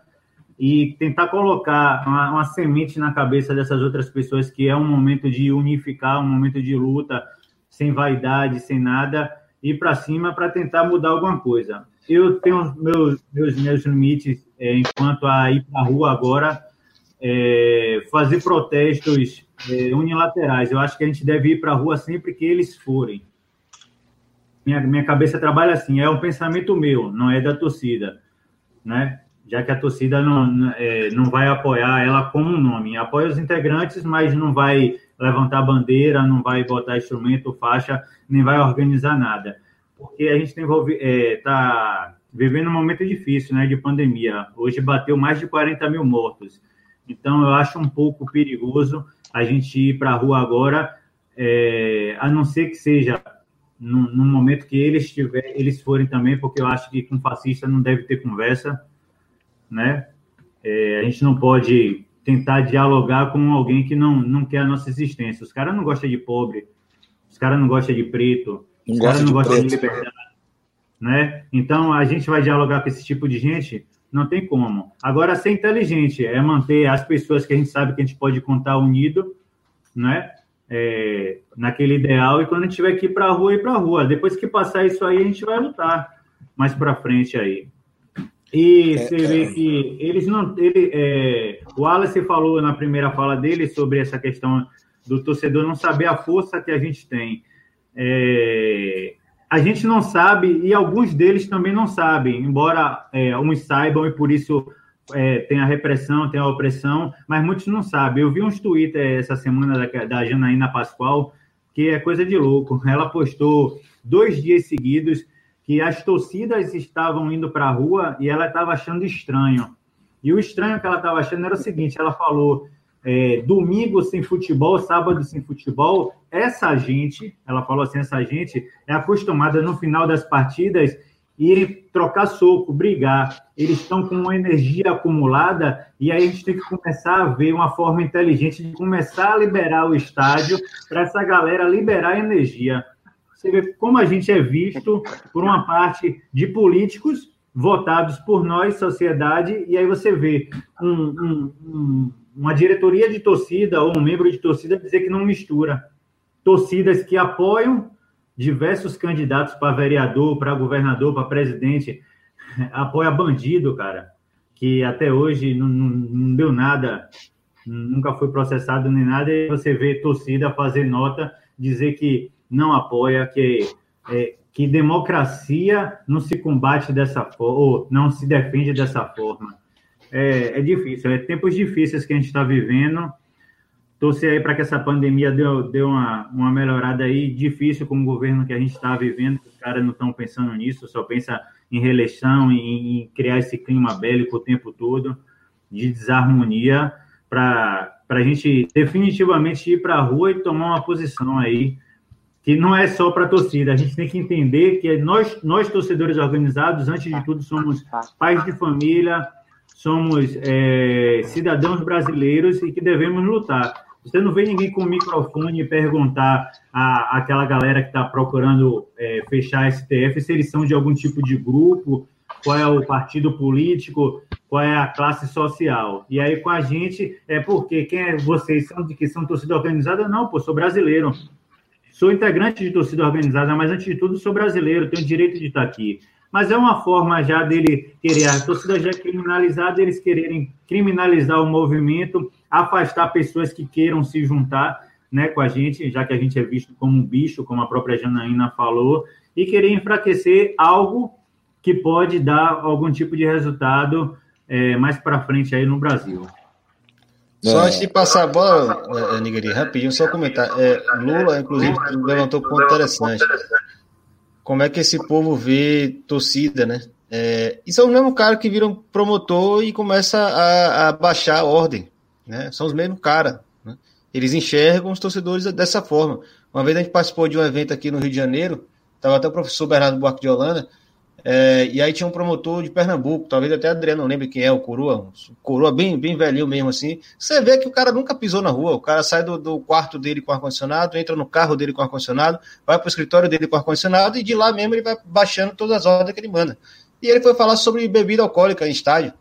e tentar colocar uma, uma, semente na cabeça dessas outras pessoas que é um momento de unificar, um momento de luta, sem vaidade, sem nada, ir para cima para tentar mudar alguma coisa. Eu tenho meus, meus, meus limites é, enquanto a ir para a rua agora, é, fazer protestos é, unilaterais. Eu acho que a gente deve ir para a rua sempre que eles forem. Minha, minha cabeça trabalha assim, é um pensamento meu, não é da torcida, né? já que a torcida não, é, não vai apoiar ela como um nome. Apoia os integrantes, mas não vai levantar bandeira, não vai botar instrumento, faixa, nem vai organizar nada. Porque a gente está é, tá vivendo um momento difícil, né, de pandemia. Hoje bateu mais de 40 mil mortos. Então, eu acho um pouco perigoso a gente ir para a rua agora, é, a não ser que seja no, no momento que eles, tiver, eles forem também, porque eu acho que com fascista não deve ter conversa, né? É, a gente não pode tentar dialogar com alguém que não, não quer a nossa existência. Os caras não gostam de pobre, os caras não gostam de preto, não os caras não gostam de liberdade. Né? Então, a gente vai dialogar com esse tipo de gente? Não tem como. Agora, ser inteligente é manter as pessoas que a gente sabe que a gente pode contar unido, né? É, naquele ideal, e quando a gente tiver que ir para a rua, ir para a rua. Depois que passar isso aí, a gente vai lutar mais para frente aí. E você vê que eles não. Ele, é, o Wallace falou na primeira fala dele sobre essa questão do torcedor não saber a força que a gente tem. É, a gente não sabe, e alguns deles também não sabem, embora é, uns saibam e por isso é, tem a repressão, tem a opressão, mas muitos não sabem. Eu vi uns Twitter essa semana da, da Janaína Pascoal, que é coisa de louco. Ela postou dois dias seguidos que as torcidas estavam indo para a rua e ela estava achando estranho. E o estranho que ela estava achando era o seguinte: ela falou, é, domingo sem futebol, sábado sem futebol, essa gente, ela falou assim, essa gente é acostumada no final das partidas irem trocar soco, brigar. Eles estão com uma energia acumulada e aí a gente tem que começar a ver uma forma inteligente de começar a liberar o estádio para essa galera liberar energia. Você vê como a gente é visto por uma parte de políticos votados por nós, sociedade, e aí você vê um, um, um, uma diretoria de torcida ou um membro de torcida dizer que não mistura. Torcidas que apoiam diversos candidatos para vereador, para governador, para presidente, apoia bandido, cara, que até hoje não, não, não deu nada, nunca foi processado nem nada, e você vê torcida fazer nota, dizer que não apoia, que, é, que democracia não se combate dessa forma, ou não se defende dessa forma. É, é difícil, é tempos difíceis que a gente está vivendo. torcer aí para que essa pandemia deu, deu uma, uma melhorada aí, difícil com o governo que a gente está vivendo, os caras não estão pensando nisso, só pensa em reeleição, em, em criar esse clima bélico o tempo todo, de desarmonia, para a gente definitivamente ir para a rua e tomar uma posição aí, que não é só para a torcida, a gente tem que entender que nós, nós torcedores organizados, antes de tudo, somos pais de família, somos é, cidadãos brasileiros e que devemos lutar. Você não vê ninguém com o microfone perguntar a, aquela galera que está procurando é, fechar a STF se eles são de algum tipo de grupo, qual é o partido político, qual é a classe social. E aí com a gente é porque quem é vocês são de que são torcida organizada? Não, pô, sou brasileiro. Sou integrante de torcida organizada, mas antes de tudo sou brasileiro, tenho direito de estar aqui. Mas é uma forma já dele querer, a torcida já é criminalizada, eles quererem criminalizar o movimento afastar pessoas que queiram se juntar né, com a gente, já que a gente é visto como um bicho, como a própria Janaína falou, e querer enfraquecer algo que pode dar algum tipo de resultado é, mais para frente aí no Brasil. Só antes de passar a bola, é, Nigeri, rapidinho, só comentar. É, Lula, inclusive, levantou um ponto interessante. Como é que esse povo vê torcida, né? É, e são o mesmo cara que viram promotor e começa a, a baixar a ordem. Né? São os mesmos caras. Né? Eles enxergam os torcedores dessa forma. Uma vez a gente participou de um evento aqui no Rio de Janeiro, estava até o professor Bernardo Buarque de Holanda, é, e aí tinha um promotor de Pernambuco, talvez até Adriano não lembre quem é, o Coroa, um Coroa bem, bem velhinho mesmo assim. Você vê que o cara nunca pisou na rua, o cara sai do, do quarto dele com ar-condicionado, entra no carro dele com ar-condicionado, vai para o escritório dele com ar-condicionado e de lá mesmo ele vai baixando todas as ordens que ele manda. E ele foi falar sobre bebida alcoólica em estádio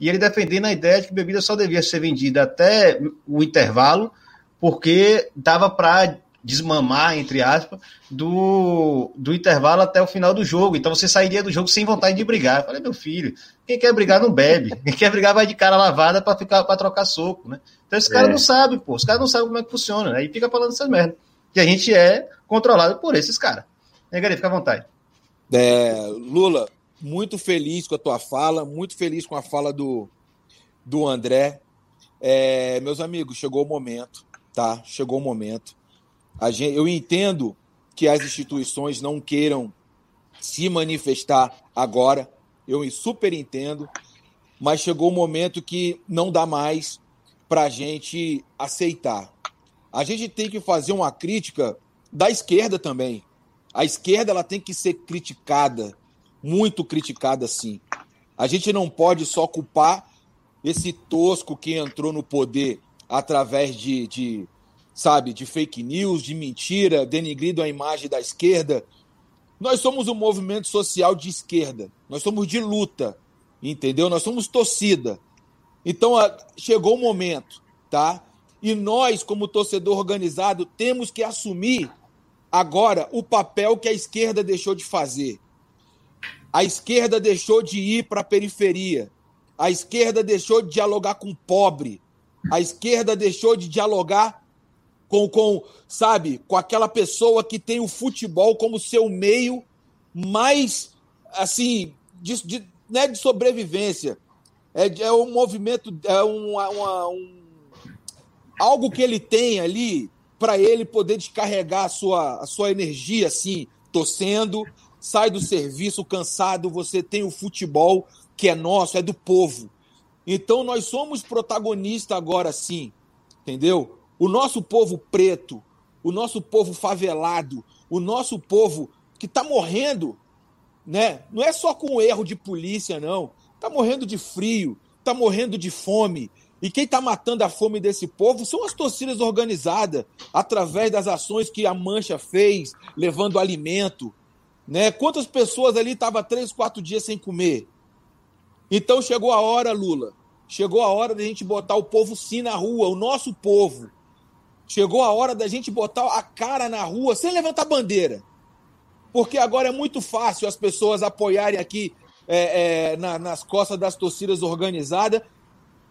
e ele defendendo a ideia de que bebida só devia ser vendida até o intervalo, porque dava para desmamar, entre aspas, do, do intervalo até o final do jogo. Então você sairia do jogo sem vontade de brigar. Eu falei, meu filho, quem quer brigar não bebe. Quem quer brigar vai de cara lavada para ficar para trocar soco, né? Então esse cara é. não sabe, pô. Os caras não sabem como é que funciona. Aí fica falando essas merda. E a gente é controlado por esses caras. Negari, fica à vontade. É, Lula, muito feliz com a tua fala, muito feliz com a fala do, do André. É, meus amigos, chegou o momento, tá? Chegou o momento. Gente, eu entendo que as instituições não queiram se manifestar agora, eu super entendo, mas chegou o momento que não dá mais para a gente aceitar. A gente tem que fazer uma crítica da esquerda também. A esquerda ela tem que ser criticada muito criticada sim. A gente não pode só culpar esse tosco que entrou no poder através de, de sabe, de fake news, de mentira, denigrindo a imagem da esquerda. Nós somos um movimento social de esquerda. Nós somos de luta, entendeu? Nós somos torcida. Então, chegou o momento, tá? E nós, como torcedor organizado, temos que assumir agora o papel que a esquerda deixou de fazer. A esquerda deixou de ir para a periferia. A esquerda deixou de dialogar com o pobre. A esquerda deixou de dialogar com, com, sabe, com aquela pessoa que tem o futebol como seu meio mais, assim, de, de, né, de sobrevivência. É, é um movimento, é uma, uma, um, algo que ele tem ali para ele poder descarregar a sua, a sua energia, assim, torcendo, sai do serviço cansado, você tem o futebol que é nosso, é do povo. Então nós somos protagonistas agora sim, entendeu? O nosso povo preto, o nosso povo favelado, o nosso povo que está morrendo, né? Não é só com erro de polícia, não. Está morrendo de frio, está morrendo de fome. E quem está matando a fome desse povo são as torcidas organizadas, através das ações que a Mancha fez, levando alimento, né? Quantas pessoas ali estavam três, quatro dias sem comer? Então chegou a hora, Lula. Chegou a hora da gente botar o povo sim na rua, o nosso povo. Chegou a hora da gente botar a cara na rua sem levantar bandeira. Porque agora é muito fácil as pessoas apoiarem aqui é, é, na, nas costas das torcidas organizadas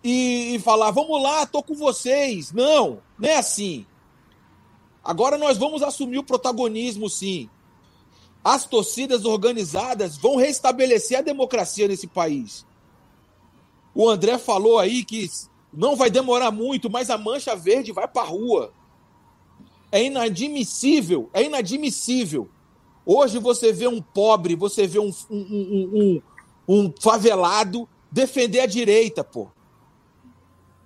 e, e falar: vamos lá, tô com vocês. Não, não é assim. Agora nós vamos assumir o protagonismo, sim as torcidas organizadas vão restabelecer a democracia nesse país. O André falou aí que Não vai demorar muito, mas a mancha verde vai para a rua. É inadmissível, é inadmissível. Hoje você vê um pobre, você vê um, um, um, um, favelado defender a direita, pô.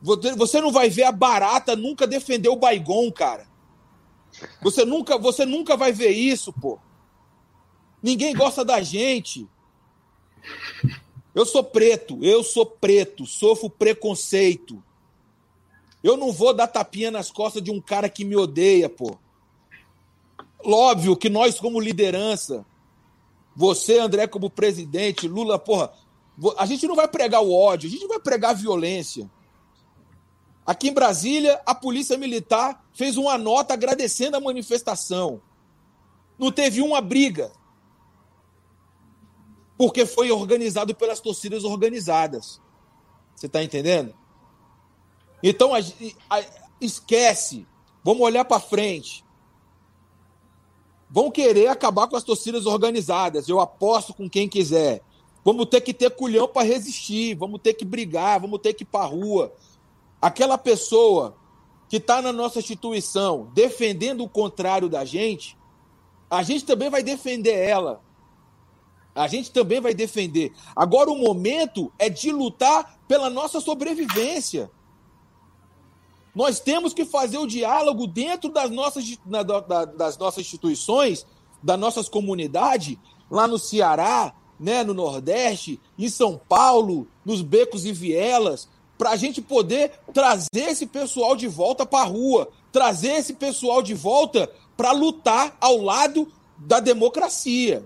Você não vai ver a barata nunca defender o Baigon, cara. Você nunca, você nunca vai ver isso, pô. Ninguém gosta da gente. Eu sou preto, eu sou preto, sofro preconceito. Eu não vou dar tapinha nas costas de um cara que me odeia, pô. Óbvio que nós, como liderança, você, André, como presidente, Lula, porra, a gente não vai pregar o ódio, a gente não vai pregar a violência. Aqui em Brasília, a Polícia Militar fez uma nota agradecendo a manifestação. Não teve uma briga porque foi organizado pelas torcidas organizadas. Você está entendendo? Então, a, a, esquece. Vamos olhar para frente. Vão querer acabar com as torcidas organizadas. Eu aposto com quem quiser. Vamos ter que ter culhão para resistir. Vamos ter que brigar. Vamos ter que ir para rua. Aquela pessoa que está na nossa instituição defendendo o contrário da gente, a gente também vai defender ela. A gente também vai defender. Agora o momento é de lutar pela nossa sobrevivência. Nós temos que fazer o diálogo dentro das nossas, das nossas instituições, das nossas comunidades, lá no Ceará, né, no Nordeste, em São Paulo, nos becos e vielas, para a gente poder trazer esse pessoal de volta para a rua, trazer esse pessoal de volta para lutar ao lado da democracia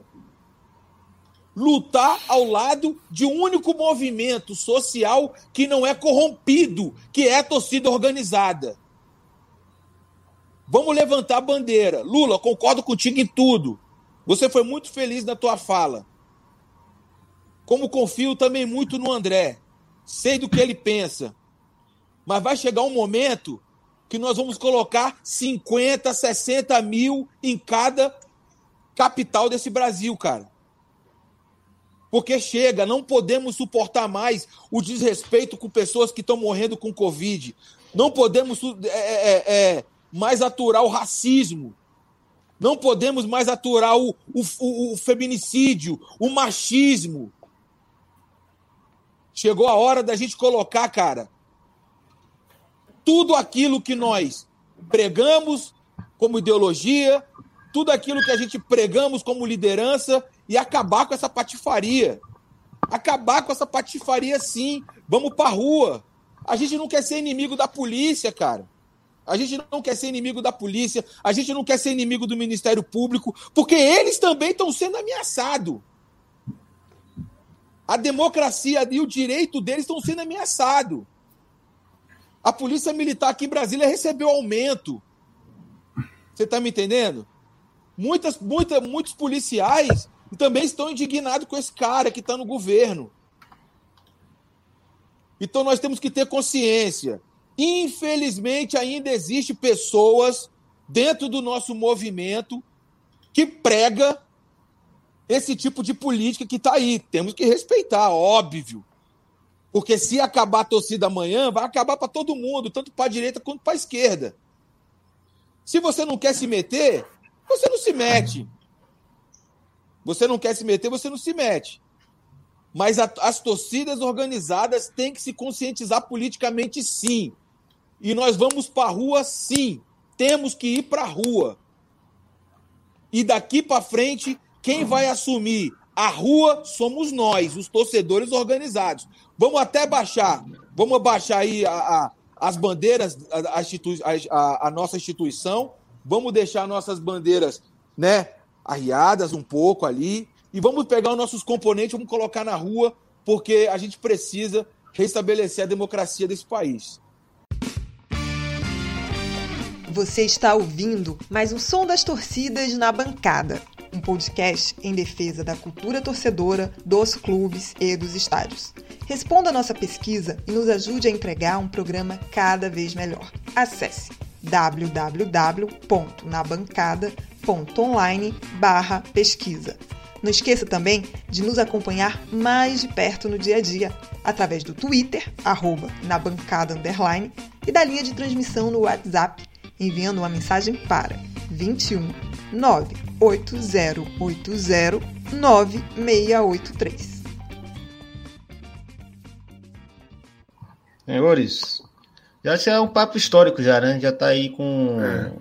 lutar ao lado de um único movimento social que não é corrompido, que é a torcida organizada. Vamos levantar a bandeira. Lula, concordo contigo em tudo. Você foi muito feliz na tua fala. Como confio também muito no André. Sei do que ele pensa. Mas vai chegar um momento que nós vamos colocar 50, 60 mil em cada capital desse Brasil, cara. Porque chega, não podemos suportar mais o desrespeito com pessoas que estão morrendo com Covid. Não podemos é, é, é, é, mais aturar o racismo. Não podemos mais aturar o, o, o feminicídio, o machismo. Chegou a hora da gente colocar, cara, tudo aquilo que nós pregamos como ideologia, tudo aquilo que a gente pregamos como liderança e acabar com essa patifaria. Acabar com essa patifaria, sim. Vamos pra rua. A gente não quer ser inimigo da polícia, cara. A gente não quer ser inimigo da polícia, a gente não quer ser inimigo do Ministério Público, porque eles também estão sendo ameaçados. A democracia e o direito deles estão sendo ameaçados. A Polícia Militar aqui em Brasília recebeu aumento. Você está me entendendo? Muitas, muita, muitos policiais também estão indignados com esse cara que está no governo. Então nós temos que ter consciência. Infelizmente, ainda existe pessoas dentro do nosso movimento que prega esse tipo de política que está aí. Temos que respeitar, óbvio. Porque se acabar a torcida amanhã, vai acabar para todo mundo, tanto para a direita quanto para a esquerda. Se você não quer se meter, você não se mete. Você não quer se meter, você não se mete. Mas a, as torcidas organizadas têm que se conscientizar politicamente, sim. E nós vamos para a rua, sim. Temos que ir para a rua. E daqui para frente, quem vai assumir a rua somos nós, os torcedores organizados. Vamos até baixar, vamos baixar aí a, a, as bandeiras, a, a, a nossa instituição, vamos deixar nossas bandeiras, né, arriadas um pouco ali e vamos pegar os nossos componentes, vamos colocar na rua, porque a gente precisa restabelecer a democracia desse país. Você está ouvindo mais um som das torcidas na bancada, um podcast em defesa da cultura torcedora, dos clubes e dos estádios. Responda a nossa pesquisa e nos ajude a entregar um programa cada vez melhor. Acesse www.nabancada.online barra pesquisa. Não esqueça também de nos acompanhar mais de perto no dia a dia, através do Twitter, arroba, na bancada underline, e da linha de transmissão no WhatsApp, enviando uma mensagem para 21 98080 9683. Senhores, já é um papo histórico já, né? Já está aí com é.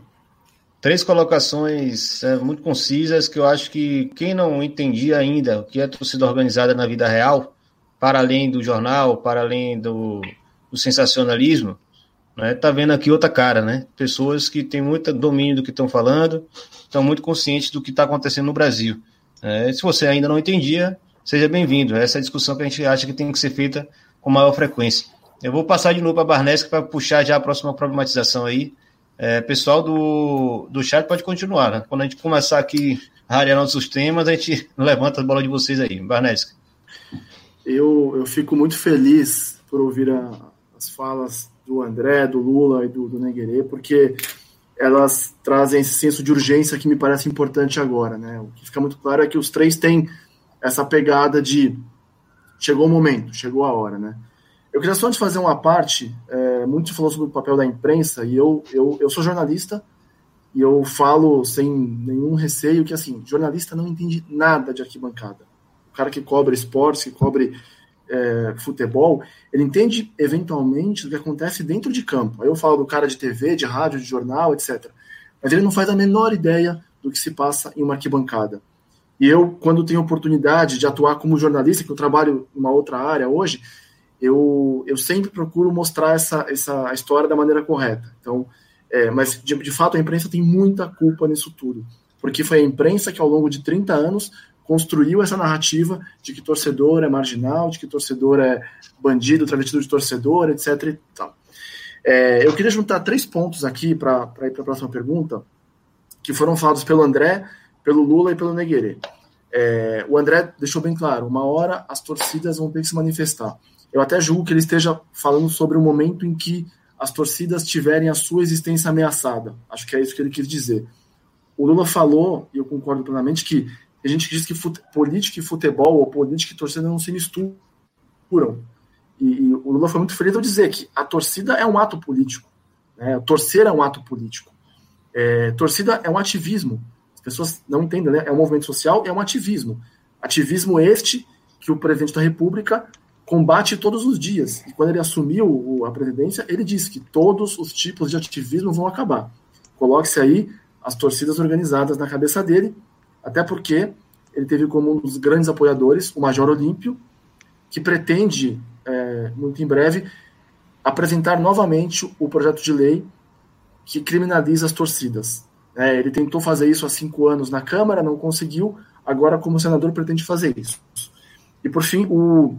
Três colocações é, muito concisas que eu acho que quem não entendia ainda o que é torcida organizada na vida real, para além do jornal, para além do, do sensacionalismo, né, tá vendo aqui outra cara, né? Pessoas que têm muito domínio do que estão falando, estão muito conscientes do que está acontecendo no Brasil. É, se você ainda não entendia, seja bem-vindo. Essa é a discussão que a gente acha que tem que ser feita com maior frequência. Eu vou passar de novo para a Barnesca para puxar já a próxima problematização aí. É, pessoal do, do chat pode continuar. Né? Quando a gente começar aqui a rarear nossos temas, a gente levanta a bola de vocês aí. Barnesca. Eu, eu fico muito feliz por ouvir a, as falas do André, do Lula e do, do Neguerê, porque elas trazem esse senso de urgência que me parece importante agora. Né? O que fica muito claro é que os três têm essa pegada de chegou o momento, chegou a hora. Né? Eu queria só antes fazer uma parte, é, muito falou sobre o papel da imprensa, e eu, eu, eu sou jornalista, e eu falo sem nenhum receio que, assim, jornalista não entende nada de arquibancada. O cara que cobre esportes, que cobre é, futebol, ele entende eventualmente o que acontece dentro de campo. Aí eu falo do cara de TV, de rádio, de jornal, etc. Mas ele não faz a menor ideia do que se passa em uma arquibancada. E eu, quando tenho oportunidade de atuar como jornalista, que eu trabalho em uma outra área hoje, eu, eu sempre procuro mostrar essa, essa história da maneira correta. Então, é, mas de, de fato a imprensa tem muita culpa nisso tudo, porque foi a imprensa que ao longo de 30 anos construiu essa narrativa de que torcedor é marginal, de que torcedor é bandido, travestido de torcedor, etc. E tal. É, eu queria juntar três pontos aqui para ir para a próxima pergunta, que foram falados pelo André, pelo Lula e pelo Neguerê. É, o André deixou bem claro: uma hora as torcidas vão ter que se manifestar. Eu até julgo que ele esteja falando sobre o momento em que as torcidas tiverem a sua existência ameaçada. Acho que é isso que ele quis dizer. O Lula falou, e eu concordo plenamente, que a gente diz que fute, política e futebol, ou política e torcida não se misturam. E, e, o Lula foi muito feliz ao dizer que a torcida é um ato político. Né? Torcer é um ato político. É, torcida é um ativismo. As pessoas não entendem, né? É um movimento social, é um ativismo. Ativismo este que o presidente da República combate todos os dias. E quando ele assumiu a presidência, ele disse que todos os tipos de ativismo vão acabar. Coloque-se aí as torcidas organizadas na cabeça dele até porque ele teve como um dos grandes apoiadores o Major Olímpio, que pretende, é, muito em breve, apresentar novamente o projeto de lei que criminaliza as torcidas. É, ele tentou fazer isso há cinco anos na Câmara, não conseguiu, agora, como senador, pretende fazer isso. E, por fim, o,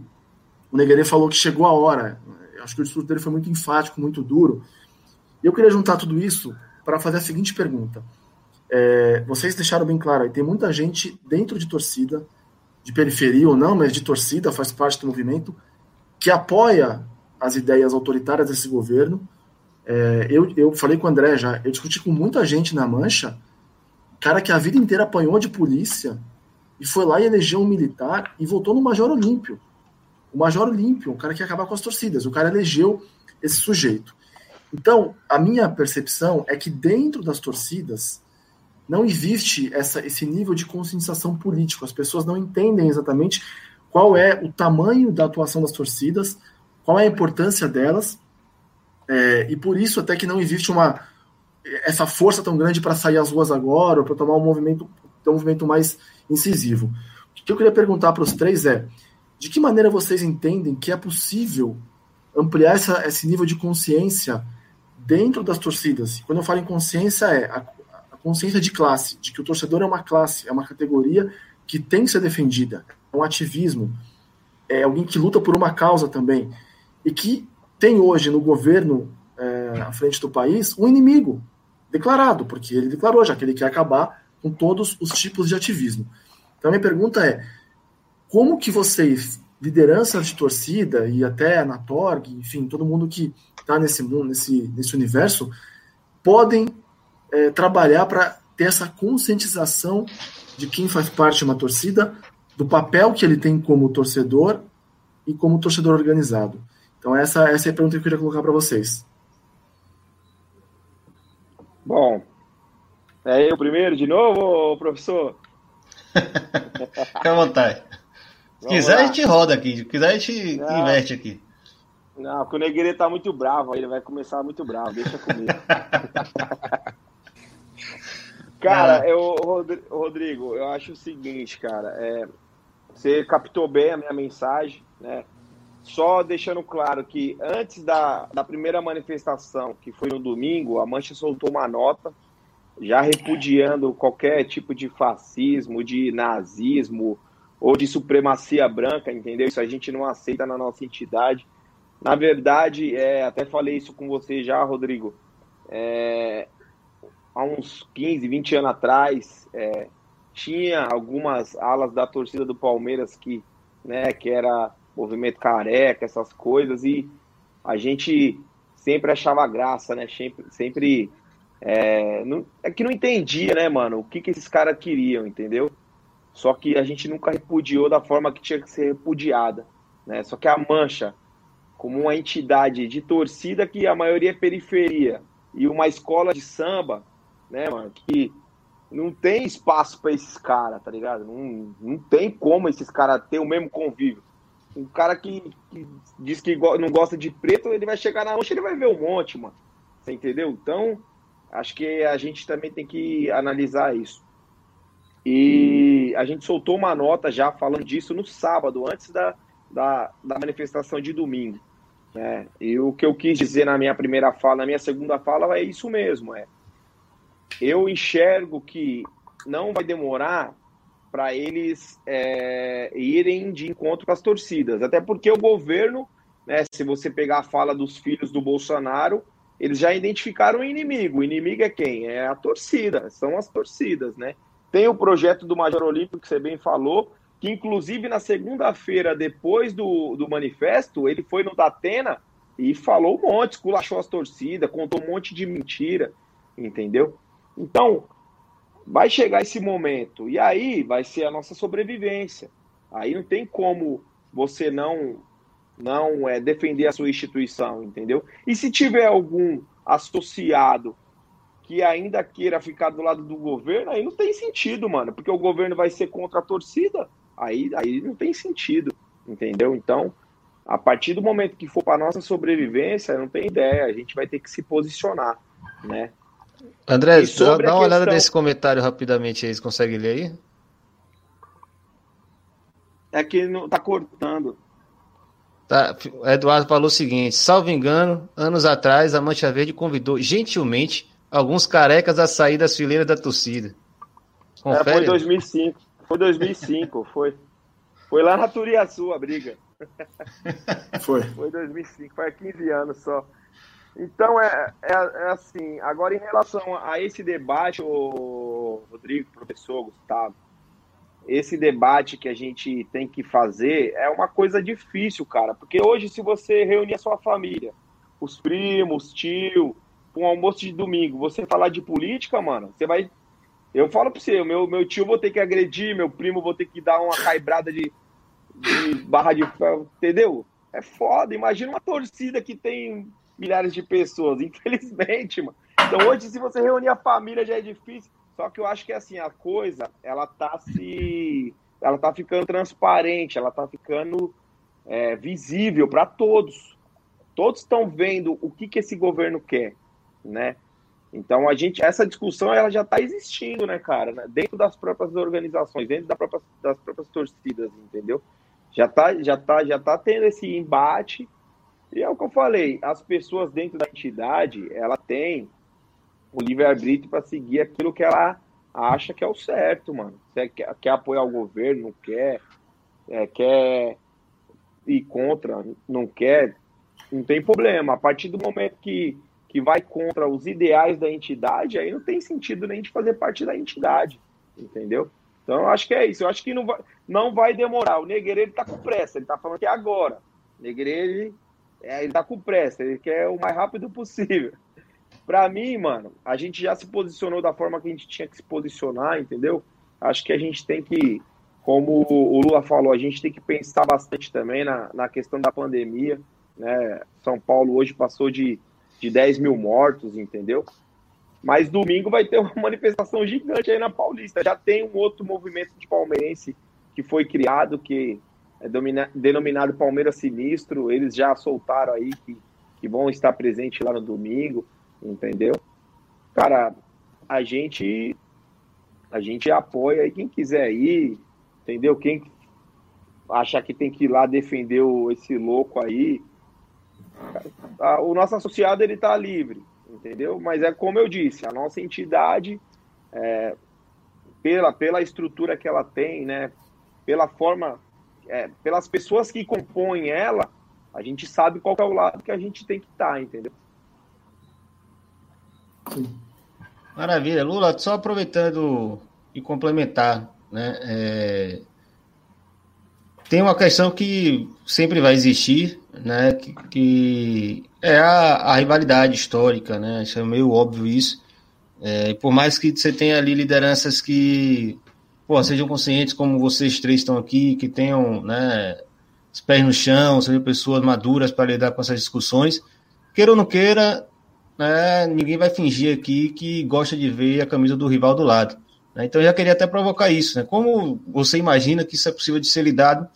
o Neguerê falou que chegou a hora. Acho que o discurso dele foi muito enfático, muito duro. E eu queria juntar tudo isso para fazer a seguinte pergunta. É, vocês deixaram bem claro aí, tem muita gente dentro de torcida, de periferia ou não, mas de torcida, faz parte do movimento, que apoia as ideias autoritárias desse governo. É, eu, eu falei com o André já, eu discuti com muita gente na Mancha, cara que a vida inteira apanhou de polícia e foi lá e elegeu um militar e votou no Major Olímpio. O Major Olímpio, um cara que ia acabar com as torcidas, o cara elegeu esse sujeito. Então, a minha percepção é que dentro das torcidas, não existe essa, esse nível de conscientização político. As pessoas não entendem exatamente qual é o tamanho da atuação das torcidas, qual é a importância delas, é, e por isso até que não existe uma essa força tão grande para sair às ruas agora, ou para tomar um movimento, um movimento mais incisivo. O que eu queria perguntar para os três é, de que maneira vocês entendem que é possível ampliar essa, esse nível de consciência dentro das torcidas? Quando eu falo em consciência, é a, consciência de classe, de que o torcedor é uma classe, é uma categoria que tem que ser defendida, é um ativismo, é alguém que luta por uma causa também, e que tem hoje no governo é, à frente do país um inimigo declarado, porque ele declarou já que ele quer acabar com todos os tipos de ativismo. Então, minha pergunta é: como que vocês, lideranças de torcida e até na Torg, enfim, todo mundo que está nesse mundo, nesse, nesse universo, podem é, trabalhar para ter essa conscientização de quem faz parte de uma torcida, do papel que ele tem como torcedor e como torcedor organizado. Então essa, essa é a pergunta que eu queria colocar para vocês. Bom, é eu primeiro de novo, professor? Fica à vontade. Se quiser, lá. a gente roda aqui. Se quiser, a gente Não. inverte aqui. Não, porque o Negreiro tá muito bravo, ele vai começar muito bravo, deixa comigo. cara, é. eu, Rodrigo, eu acho o seguinte, cara, é, você captou bem a minha mensagem, né? Só deixando claro que antes da, da primeira manifestação, que foi no domingo, a Mancha soltou uma nota já repudiando qualquer tipo de fascismo, de nazismo ou de supremacia branca, entendeu? Isso a gente não aceita na nossa entidade. Na verdade, é, até falei isso com você já, Rodrigo. É, há uns 15, 20 anos atrás, é, tinha algumas alas da torcida do Palmeiras que, né, que era movimento careca, essas coisas, e a gente sempre achava graça, né? Sempre, sempre é, não, é que não entendia, né, mano, o que, que esses caras queriam, entendeu? Só que a gente nunca repudiou da forma que tinha que ser repudiada, né? Só que a Mancha, como uma entidade de torcida que a maioria é periferia e uma escola de samba, né, mano, que não tem espaço para esses caras, tá ligado? Não, não tem como esses caras ter o mesmo convívio. Um cara que, que, diz que não gosta de preto, ele vai chegar na mancha, ele vai ver um monte, mano. Você entendeu? Então, acho que a gente também tem que analisar isso. E a gente soltou uma nota já falando disso no sábado, antes da, da, da manifestação de domingo. Né? E o que eu quis dizer na minha primeira fala, na minha segunda fala, é isso mesmo. É. Eu enxergo que não vai demorar para eles é, irem de encontro com as torcidas. Até porque o governo, né, se você pegar a fala dos filhos do Bolsonaro, eles já identificaram o inimigo. O inimigo é quem? É a torcida, são as torcidas, né? Tem o projeto do Major Olímpico, que você bem falou, que inclusive na segunda-feira, depois do, do manifesto, ele foi no Datena e falou um monte, esculachou as torcidas, contou um monte de mentira, entendeu? Então, vai chegar esse momento, e aí vai ser a nossa sobrevivência. Aí não tem como você não não é defender a sua instituição, entendeu? E se tiver algum associado que ainda queira ficar do lado do governo, aí não tem sentido, mano, porque o governo vai ser contra a torcida, aí, aí não tem sentido, entendeu? Então, a partir do momento que for para nossa sobrevivência, não tem ideia, a gente vai ter que se posicionar, né? André, dá, dá uma olhada nesse comentário rapidamente aí, você consegue ler aí? É que não tá cortando. Tá, Eduardo falou o seguinte: salvo engano, anos atrás a Mancha Verde convidou gentilmente alguns carecas a sair das fileiras da torcida. Confere? É, foi 2005. Foi 2005, foi. Foi lá na Turiaçu a briga. Foi. Foi 2005, faz 15 anos só. Então, é, é, é, assim, agora em relação a esse debate, o Rodrigo, professor Gustavo, esse debate que a gente tem que fazer é uma coisa difícil, cara, porque hoje se você reunir a sua família, os primos, tio, um almoço de domingo, você falar de política, mano, você vai. Eu falo pra você, meu, meu tio vou ter que agredir, meu primo vou ter que dar uma caibrada de, de barra de ferro, entendeu? É foda. Imagina uma torcida que tem milhares de pessoas, infelizmente, mano. Então hoje, se você reunir a família, já é difícil. Só que eu acho que assim, a coisa, ela tá se. Ela tá ficando transparente, ela tá ficando é, visível para todos. Todos estão vendo o que, que esse governo quer né? Então a gente, essa discussão ela já está existindo, né, cara, né? dentro das próprias organizações, dentro da própria, das próprias torcidas, entendeu? Já tá, já tá, já tá tendo esse embate. E é o que eu falei, as pessoas dentro da entidade, ela tem o livre-arbítrio para seguir aquilo que ela acha que é o certo, mano. Se quer, quer apoiar o governo, quer, é, quer ir contra, não quer, não tem problema. A partir do momento que que vai contra os ideais da entidade, aí não tem sentido nem de fazer parte da entidade, entendeu? Então, eu acho que é isso. Eu acho que não vai, não vai demorar. O Negreiro está com pressa, ele está falando que é agora. O é, ele tá com pressa, ele quer o mais rápido possível. Para mim, mano, a gente já se posicionou da forma que a gente tinha que se posicionar, entendeu? acho que a gente tem que, como o Lula falou, a gente tem que pensar bastante também na, na questão da pandemia. Né? São Paulo hoje passou de, de 10 mil mortos, entendeu? Mas domingo vai ter uma manifestação gigante aí na Paulista. Já tem um outro movimento de palmeirense que foi criado, que é denominado Palmeiras Sinistro. Eles já soltaram aí que, que vão estar presentes lá no domingo, entendeu? Cara, a gente a gente apoia aí quem quiser ir, entendeu? Quem achar que tem que ir lá defender esse louco aí, o nosso associado ele tá livre, entendeu? Mas é como eu disse, a nossa entidade, é, pela, pela estrutura que ela tem, né? Pela forma, é, pelas pessoas que compõem ela, a gente sabe qual é o lado que a gente tem que estar, tá, entendeu? Maravilha, Lula. Só aproveitando e complementar, né? É, tem uma questão que sempre vai existir, né? Que, que é a, a, rivalidade histórica, né? Isso é meio óbvio isso. É, por mais que você tenha ali lideranças que pô, sejam conscientes como vocês três estão aqui, que tenham né, os pés no chão, sejam pessoas maduras para lidar com essas discussões, queira ou não queira, né, ninguém vai fingir aqui que gosta de ver a camisa do rival do lado. Né? Então eu já queria até provocar isso. Né? Como você imagina que isso é possível de ser lidado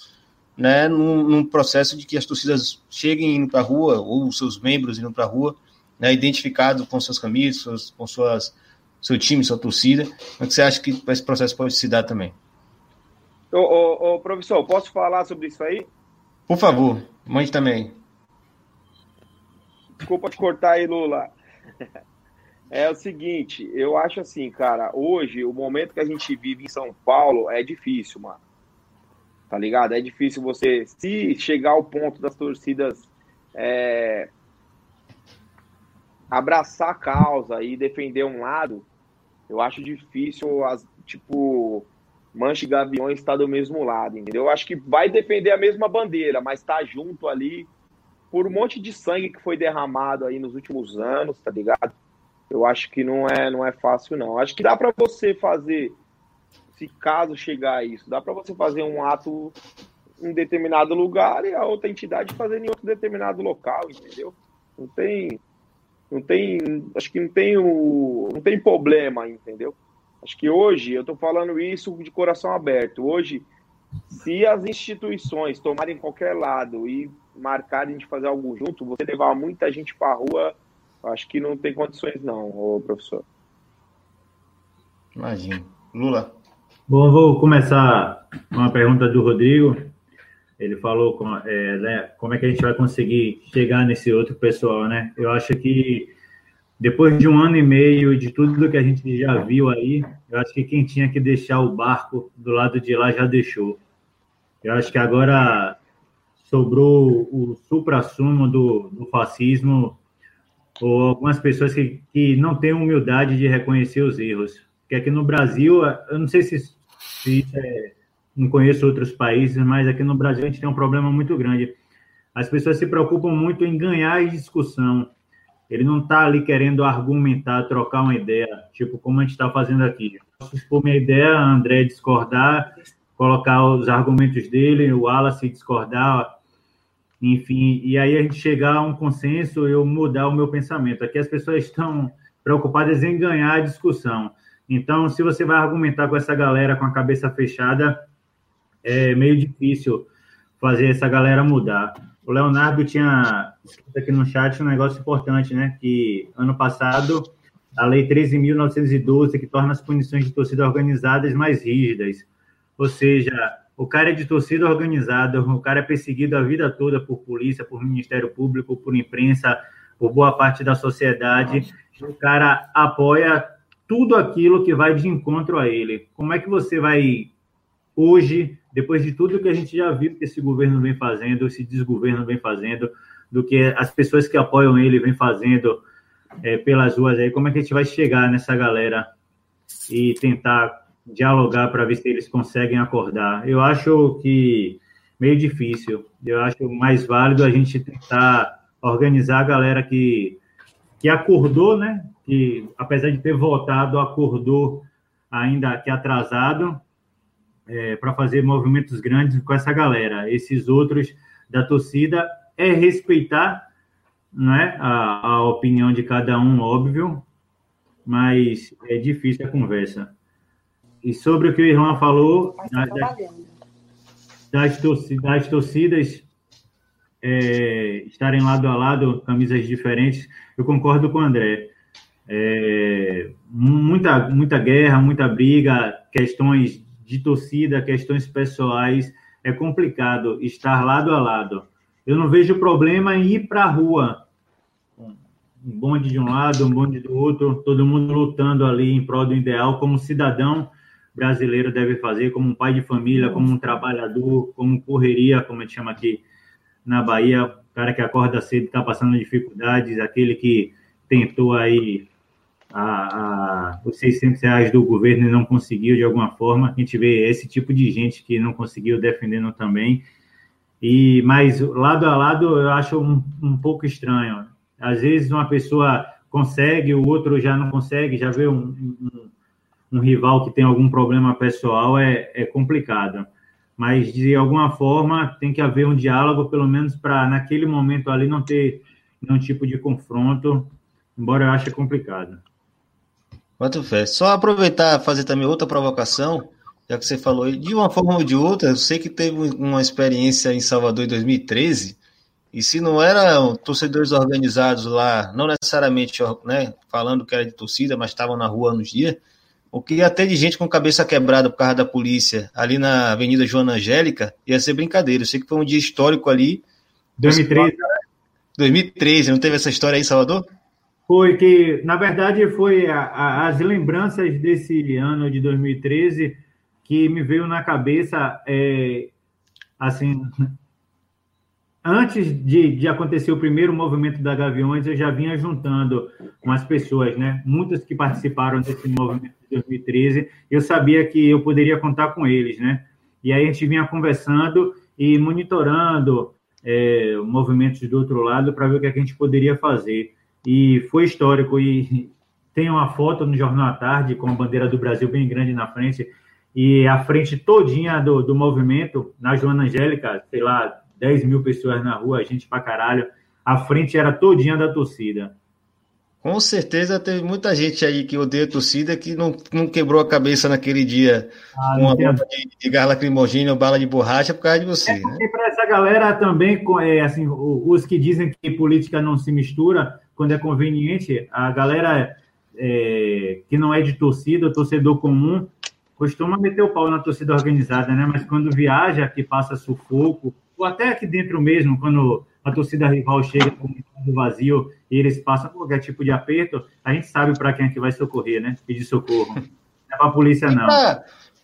né, num, num processo de que as torcidas cheguem indo para a rua, ou os seus membros indo para a rua, né, identificados com suas camisas, com suas, seu time, sua torcida. Como que você acha que esse processo pode se dar também? Ô, ô, ô, professor, posso falar sobre isso aí? Por favor, mande também. Desculpa te cortar aí, Lula. É o seguinte, eu acho assim, cara, hoje, o momento que a gente vive em São Paulo é difícil, mano. Tá ligado? É difícil você, se chegar ao ponto das torcidas é, abraçar a causa e defender um lado, eu acho difícil, as, tipo, Manche e Gaviões estar do mesmo lado, entendeu? Eu acho que vai defender a mesma bandeira, mas tá junto ali por um monte de sangue que foi derramado aí nos últimos anos, tá ligado? eu acho que não é, não é fácil, não. Acho que dá para você fazer, se caso chegar a isso, dá para você fazer um ato em determinado lugar e a outra entidade fazer em outro determinado local, entendeu? Não tem, não tem, acho que não tem o, não tem problema, entendeu? Acho que hoje eu estou falando isso de coração aberto. Hoje, se as instituições tomarem qualquer lado e marcarem de fazer algo junto, você levar muita gente para rua Acho que não tem condições, não, professor. Imagina. Lula. Bom, vou começar com uma pergunta do Rodrigo. Ele falou com, é, né, como é que a gente vai conseguir chegar nesse outro pessoal, né? Eu acho que depois de um ano e meio de tudo que a gente já viu aí, eu acho que quem tinha que deixar o barco do lado de lá já deixou. Eu acho que agora sobrou o supra-sumo do, do fascismo ou algumas pessoas que, que não têm humildade de reconhecer os erros. Porque aqui no Brasil, eu não sei se, se é, não conheço outros países, mas aqui no Brasil a gente tem um problema muito grande. As pessoas se preocupam muito em ganhar a discussão. Ele não está ali querendo argumentar, trocar uma ideia, tipo como a gente está fazendo aqui. Posso expor minha ideia, André discordar, colocar os argumentos dele, o Wallace discordar, enfim, e aí a gente chegar a um consenso, eu mudar o meu pensamento. Aqui as pessoas estão preocupadas em ganhar a discussão. Então, se você vai argumentar com essa galera com a cabeça fechada, é meio difícil fazer essa galera mudar. O Leonardo tinha escrito aqui no chat um negócio importante, né? Que ano passado a Lei 13.912, que torna as punições de torcida organizadas mais rígidas. Ou seja, o cara é de torcida organizada, o cara é perseguido a vida toda por polícia, por Ministério Público, por imprensa, por boa parte da sociedade. O cara apoia tudo aquilo que vai de encontro a ele. Como é que você vai, hoje, depois de tudo que a gente já viu que esse governo vem fazendo, esse desgoverno vem fazendo, do que as pessoas que apoiam ele vêm fazendo é, pelas ruas aí, como é que a gente vai chegar nessa galera e tentar dialogar para ver se eles conseguem acordar. Eu acho que meio difícil. Eu acho mais válido a gente tentar organizar a galera que, que acordou, né? Que apesar de ter votado, acordou ainda que atrasado é, para fazer movimentos grandes com essa galera. Esses outros da torcida é respeitar né, a, a opinião de cada um, óbvio, mas é difícil a conversa. E sobre o que o Irlan falou, tá das, das, torcidas, das torcidas é, estarem lado a lado, camisas diferentes, eu concordo com o André. É, muita, muita guerra, muita briga, questões de torcida, questões pessoais, é complicado estar lado a lado. Eu não vejo problema em ir para a rua, um bonde de um lado, um bonde do outro, todo mundo lutando ali em prol do ideal, como cidadão brasileiro deve fazer, como um pai de família, como um trabalhador, como correria, como a gente chama aqui na Bahia, o cara que acorda cedo está passando dificuldades, aquele que tentou aí a, a, os 600 reais do governo e não conseguiu de alguma forma. A gente vê esse tipo de gente que não conseguiu defendendo também. E mas lado a lado eu acho um, um pouco estranho. Às vezes uma pessoa consegue, o outro já não consegue, já vê um, um, um rival que tem algum problema pessoal é, é complicado. Mas de alguma forma tem que haver um diálogo, pelo menos para naquele momento ali não ter nenhum tipo de confronto, embora eu ache complicado. Quanto fé. Só aproveitar fazer também outra provocação, já que você falou de uma forma ou de outra, eu sei que teve uma experiência em Salvador em 2013, e se não eram torcedores organizados lá, não necessariamente né, falando que era de torcida, mas estavam na rua nos dias, o que ia ter de gente com cabeça quebrada por causa da polícia ali na Avenida Joana Angélica, ia ser brincadeira. Eu sei que foi um dia histórico ali. 2013. 2013, não teve essa história aí em Salvador? Foi que, na verdade, foi a, a, as lembranças desse ano de 2013 que me veio na cabeça, é, assim, antes de, de, acontecer o primeiro movimento da Gaviões, eu já vinha juntando umas pessoas, né? Muitas que participaram desse movimento de 2013, eu sabia que eu poderia contar com eles, né? E aí a gente vinha conversando e monitorando é, movimentos do outro lado para ver o que, é que a gente poderia fazer e foi histórico. E tem uma foto no Jornal à Tarde com a bandeira do Brasil bem grande na frente e a frente todinha do, do movimento, na Joana Angélica, sei lá, 10 mil pessoas na rua, gente pra caralho, a frente era todinha da torcida. Com certeza teve muita gente aí que odeia a torcida que não, não quebrou a cabeça naquele dia ah, com uma bomba de, de gás lacrimogêneo ou bala de borracha por causa de você. É né? para essa galera também, é, assim, os que dizem que política não se mistura, quando é conveniente, a galera é, que não é de torcida, torcedor comum, costuma meter o pau na torcida organizada, né? Mas quando viaja, que passa sufoco, ou até aqui dentro mesmo, quando a torcida rival chega com o vazio e eles passam qualquer tipo de aperto, a gente sabe para quem é que vai socorrer, né? Pedir socorro. Não é para a polícia, não.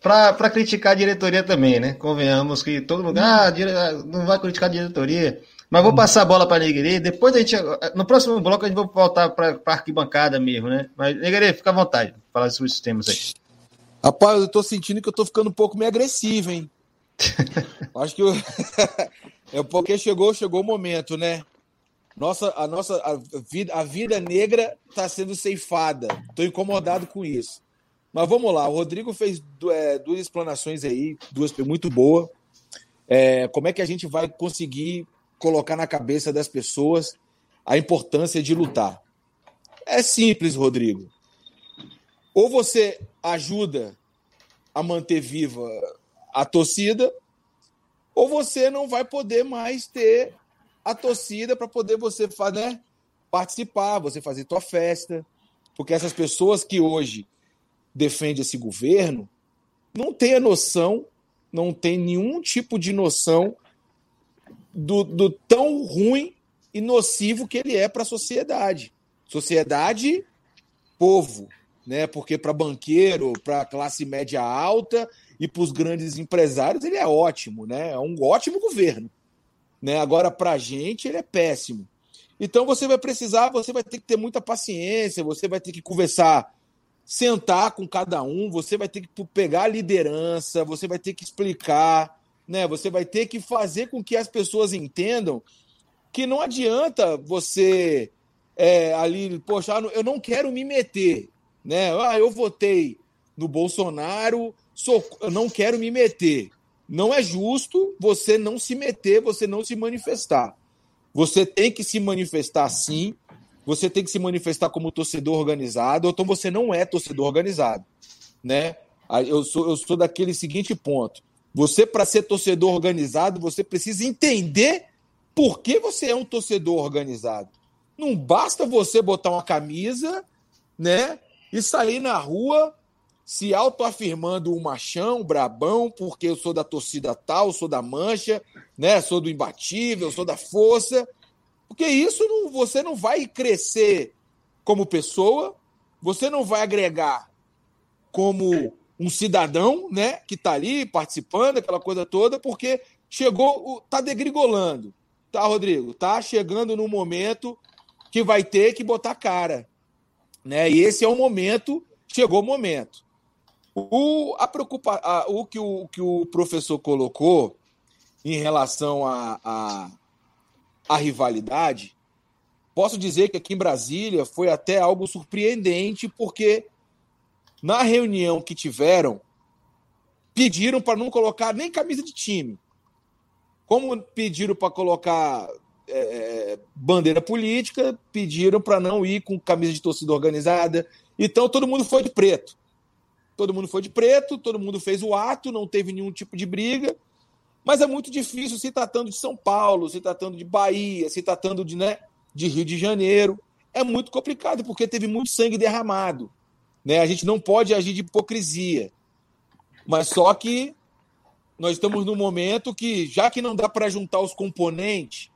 Para criticar a diretoria também, né? Convenhamos que todo mundo. Ah, não vai criticar a diretoria. Mas vou passar a bola para Neguerê. Depois a gente. No próximo bloco a gente vai voltar para a arquibancada mesmo, né? Mas, Neguerê, fica à vontade. Falar sobre esses temas aí. Rapaz, eu tô sentindo que eu tô ficando um pouco meio agressivo, hein? Acho que eu... é porque chegou, chegou o momento, né? Nossa, a nossa a vida, a vida negra está sendo ceifada. Estou incomodado com isso. Mas vamos lá. O Rodrigo fez é, duas explanações aí, duas muito boas. É, como é que a gente vai conseguir colocar na cabeça das pessoas a importância de lutar. É simples, Rodrigo. Ou você ajuda a manter viva a torcida, ou você não vai poder mais ter a torcida para poder você né, participar, você fazer tua festa. Porque essas pessoas que hoje defendem esse governo não têm a noção, não têm nenhum tipo de noção do, do tão ruim e nocivo que ele é para a sociedade. Sociedade, povo, né? Porque para banqueiro, para classe média alta e para os grandes empresários ele é ótimo, né? É um ótimo governo, né? Agora para a gente ele é péssimo. Então você vai precisar, você vai ter que ter muita paciência, você vai ter que conversar, sentar com cada um, você vai ter que pegar a liderança, você vai ter que explicar, né? Você vai ter que fazer com que as pessoas entendam que não adianta você é, ali, poxa, ah, eu não quero me meter, né? Ah, eu votei no Bolsonaro, sou, eu não quero me meter. Não é justo você não se meter, você não se manifestar. Você tem que se manifestar sim, você tem que se manifestar como torcedor organizado, ou então você não é torcedor organizado. Né? Eu sou, eu sou daquele seguinte ponto. Você, para ser torcedor organizado, você precisa entender por que você é um torcedor organizado. Não basta você botar uma camisa, né? E sair na rua se autoafirmando um machão, brabão, porque eu sou da torcida tal, sou da mancha, né? Sou do imbatível, sou da força. Porque isso não, você não vai crescer como pessoa, você não vai agregar como um cidadão, né, que está ali participando, aquela coisa toda, porque chegou, tá degrigolando, tá, Rodrigo? Tá chegando no momento que vai ter que botar cara, né? E esse é o momento, chegou o momento. O, a preocupa, a, o, que o que o professor colocou em relação à a, a, a, rivalidade, posso dizer que aqui em Brasília foi até algo surpreendente, porque na reunião que tiveram, pediram para não colocar nem camisa de time. Como pediram para colocar é, bandeira política, pediram para não ir com camisa de torcida organizada. Então todo mundo foi de preto todo mundo foi de preto, todo mundo fez o ato, não teve nenhum tipo de briga. Mas é muito difícil se tratando de São Paulo, se tratando de Bahia, se tratando de, né, de Rio de Janeiro. É muito complicado, porque teve muito sangue derramado. Né? A gente não pode agir de hipocrisia. Mas só que nós estamos num momento que, já que não dá para juntar os componentes,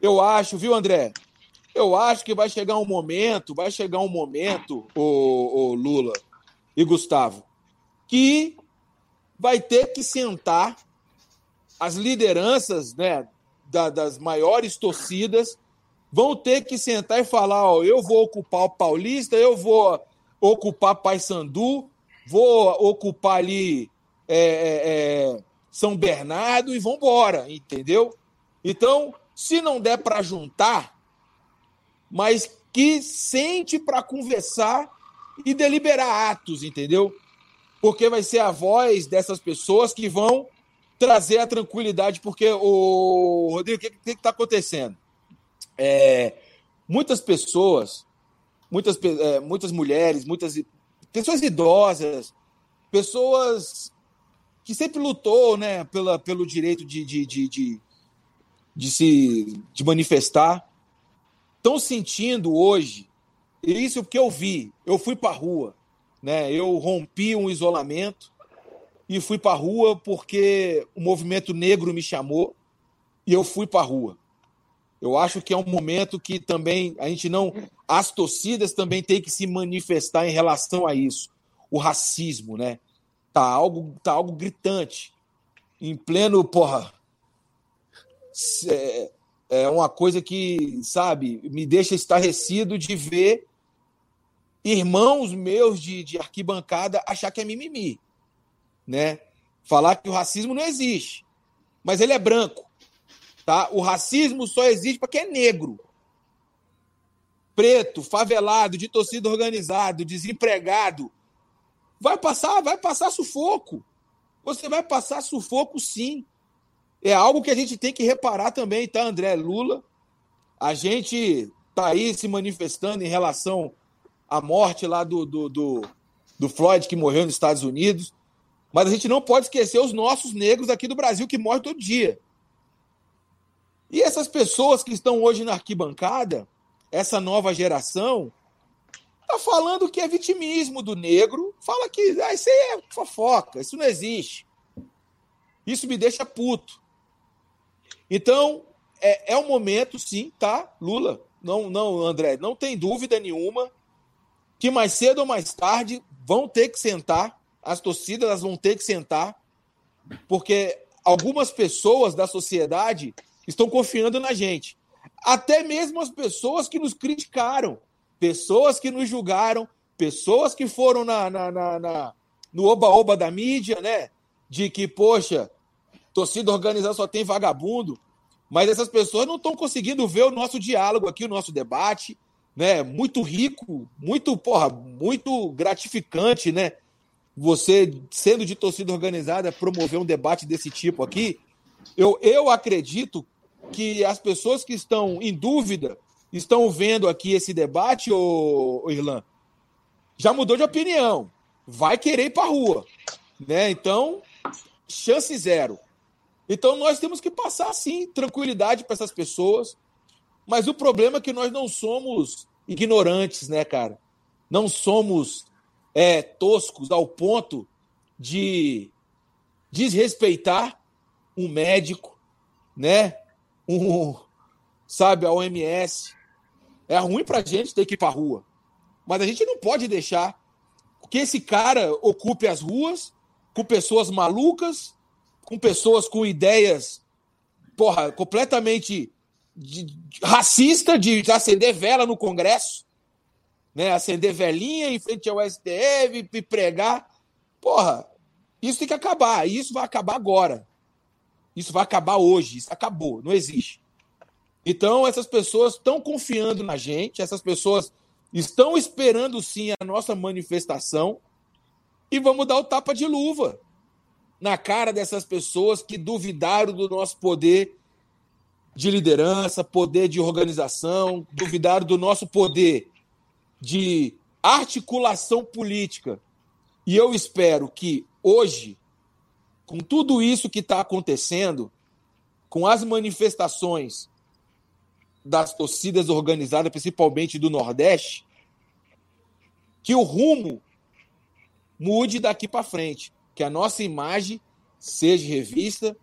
eu acho, viu, André? Eu acho que vai chegar um momento, vai chegar um momento, o, o Lula, e Gustavo, que vai ter que sentar as lideranças né, da, das maiores torcidas vão ter que sentar e falar: ó, eu vou ocupar o Paulista, eu vou ocupar Paysandu, vou ocupar ali é, é, é São Bernardo e vamos embora, entendeu? Então, se não der para juntar, mas que sente para conversar e deliberar atos, entendeu? Porque vai ser a voz dessas pessoas que vão trazer a tranquilidade, porque o Rodrigo, o que está acontecendo? É, muitas pessoas, muitas, é, muitas mulheres, muitas pessoas idosas, pessoas que sempre lutou, né, pela, pelo direito de, de, de, de, de se de manifestar, estão sentindo hoje isso porque eu vi. Eu fui para a rua. Né? Eu rompi um isolamento e fui para a rua porque o movimento negro me chamou e eu fui para a rua. Eu acho que é um momento que também a gente não. As torcidas também têm que se manifestar em relação a isso. O racismo, né? Tá algo, tá algo gritante. Em pleno, porra. É, é uma coisa que, sabe, me deixa estarrecido de ver irmãos meus de, de arquibancada achar que é mimimi, né? Falar que o racismo não existe, mas ele é branco, tá? O racismo só existe para quem é negro, preto, favelado, de torcida organizado, desempregado. Vai passar, vai passar sufoco. Você vai passar sufoco, sim. É algo que a gente tem que reparar também, tá, André Lula? A gente tá aí se manifestando em relação a morte lá do, do, do, do Floyd, que morreu nos Estados Unidos. Mas a gente não pode esquecer os nossos negros aqui do Brasil que morrem todo dia. E essas pessoas que estão hoje na arquibancada, essa nova geração, tá falando que é vitimismo do negro, fala que ah, isso aí é fofoca, isso não existe. Isso me deixa puto. Então, é, é um momento, sim, tá, Lula? Não, não, André, não tem dúvida nenhuma que mais cedo ou mais tarde vão ter que sentar, as torcidas vão ter que sentar, porque algumas pessoas da sociedade estão confiando na gente. Até mesmo as pessoas que nos criticaram, pessoas que nos julgaram, pessoas que foram na, na, na, na no oba-oba da mídia, né? De que, poxa, torcida organizada só tem vagabundo. Mas essas pessoas não estão conseguindo ver o nosso diálogo aqui, o nosso debate, né, muito rico, muito, porra, muito gratificante, né, você, sendo de torcida organizada, promover um debate desse tipo aqui, eu, eu acredito que as pessoas que estão em dúvida estão vendo aqui esse debate, ô, ô Irlan, já mudou de opinião. Vai querer ir para rua. Né? Então, chance zero. Então, nós temos que passar, sim, tranquilidade para essas pessoas. Mas o problema é que nós não somos ignorantes, né, cara? Não somos é, toscos ao ponto de desrespeitar um médico, né? Um, sabe, a OMS. É ruim pra gente ter que ir pra rua. Mas a gente não pode deixar que esse cara ocupe as ruas com pessoas malucas, com pessoas com ideias, porra, completamente de, de, racista de acender vela no Congresso, né? Acender velinha em frente ao STF pregar. Porra, isso tem que acabar. Isso vai acabar agora. Isso vai acabar hoje. Isso acabou. Não existe. Então, essas pessoas estão confiando na gente, essas pessoas estão esperando sim a nossa manifestação e vamos dar o tapa de luva na cara dessas pessoas que duvidaram do nosso poder de liderança, poder de organização, duvidaram do nosso poder de articulação política. E eu espero que hoje, com tudo isso que está acontecendo, com as manifestações das torcidas organizadas, principalmente do Nordeste, que o rumo mude daqui para frente, que a nossa imagem seja revista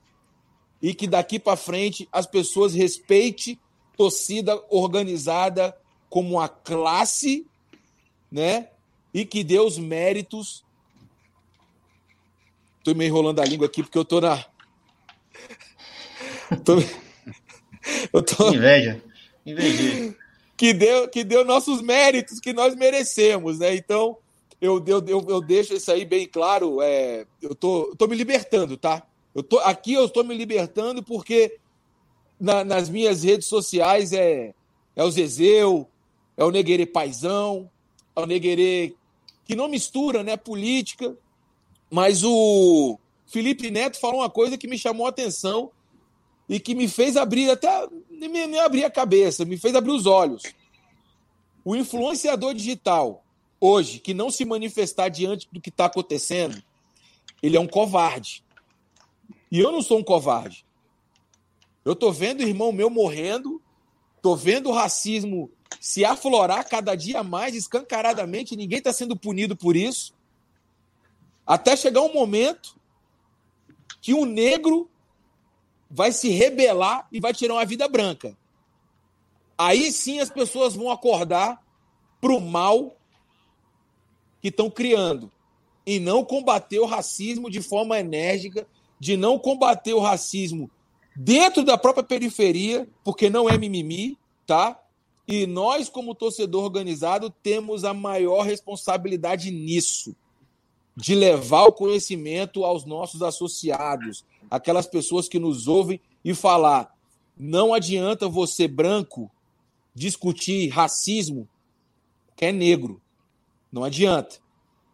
e que daqui para frente as pessoas respeitem torcida organizada como a classe, né? E que dê os méritos. Tô me enrolando a língua aqui porque eu tô na tô... Eu tô inveja. Inveja. Que deu que deu nossos méritos que nós merecemos, né? Então, eu, eu, eu, eu deixo isso aí bem claro. É, eu, tô, eu tô me libertando, tá? Eu tô, aqui eu estou me libertando porque na, nas minhas redes sociais é, é o Zezeu, é o Neguerê Paizão, é o Neguerê que não mistura né, política, mas o Felipe Neto falou uma coisa que me chamou a atenção e que me fez abrir até nem, nem abrir a cabeça, me fez abrir os olhos. O influenciador digital hoje que não se manifestar diante do que está acontecendo, ele é um covarde. E eu não sou um covarde. Eu tô vendo irmão meu morrendo, tô vendo o racismo se aflorar cada dia mais escancaradamente, ninguém está sendo punido por isso. Até chegar um momento que um negro vai se rebelar e vai tirar uma vida branca. Aí sim as pessoas vão acordar para o mal que estão criando e não combater o racismo de forma enérgica de não combater o racismo dentro da própria periferia, porque não é mimimi, tá? E nós, como torcedor organizado, temos a maior responsabilidade nisso, de levar o conhecimento aos nossos associados, aquelas pessoas que nos ouvem e falar: não adianta você, branco, discutir racismo que é negro. Não adianta.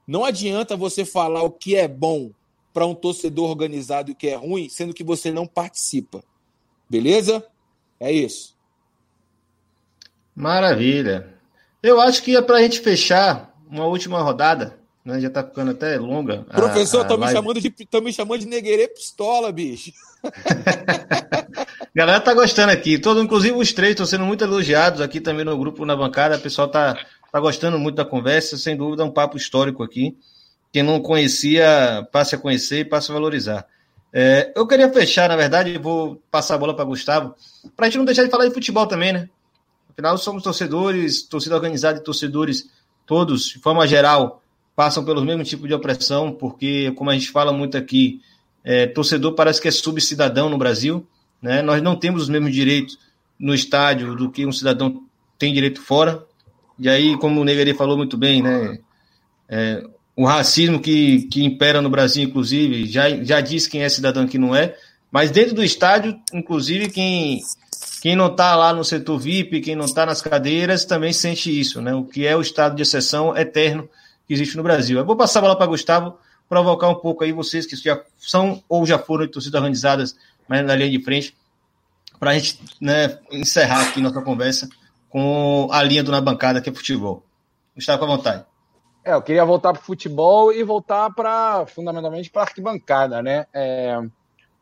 Não adianta você falar o que é bom para um torcedor organizado que é ruim, sendo que você não participa. Beleza? É isso. Maravilha. Eu acho que é para a gente fechar uma última rodada. Né? Já está ficando até longa. Professor, estão me, chamando de, me chamando de negueire pistola, bicho. Galera tá gostando aqui. Todo, inclusive os três estão sendo muito elogiados aqui também no grupo na bancada. O pessoal tá, tá gostando muito da conversa. Sem dúvida, é um papo histórico aqui quem não conhecia passe a conhecer e passe a valorizar. É, eu queria fechar, na verdade, vou passar a bola para Gustavo, para a gente não deixar de falar de futebol também, né? Afinal, somos torcedores, torcida organizada e torcedores, todos, de forma geral, passam pelo mesmo tipo de opressão, porque, como a gente fala muito aqui, é, torcedor parece que é subcidadão no Brasil, né? Nós não temos os mesmos direitos no estádio do que um cidadão tem direito fora. E aí, como o Negri falou muito bem, né? É, o racismo que, que impera no Brasil, inclusive, já, já diz quem é cidadão e quem não é, mas dentro do estádio, inclusive, quem, quem não está lá no setor VIP, quem não está nas cadeiras, também sente isso, né? O que é o estado de exceção eterno que existe no Brasil. Eu vou passar a bola para Gustavo provocar um pouco aí vocês que já são ou já foram torcidas organizadas, mas na linha de frente, para a gente né, encerrar aqui nossa conversa com a linha do Na Bancada, que é futebol. Gustavo, com a vontade. É, eu queria voltar para o futebol e voltar para, fundamentalmente, para a arquibancada, né? É,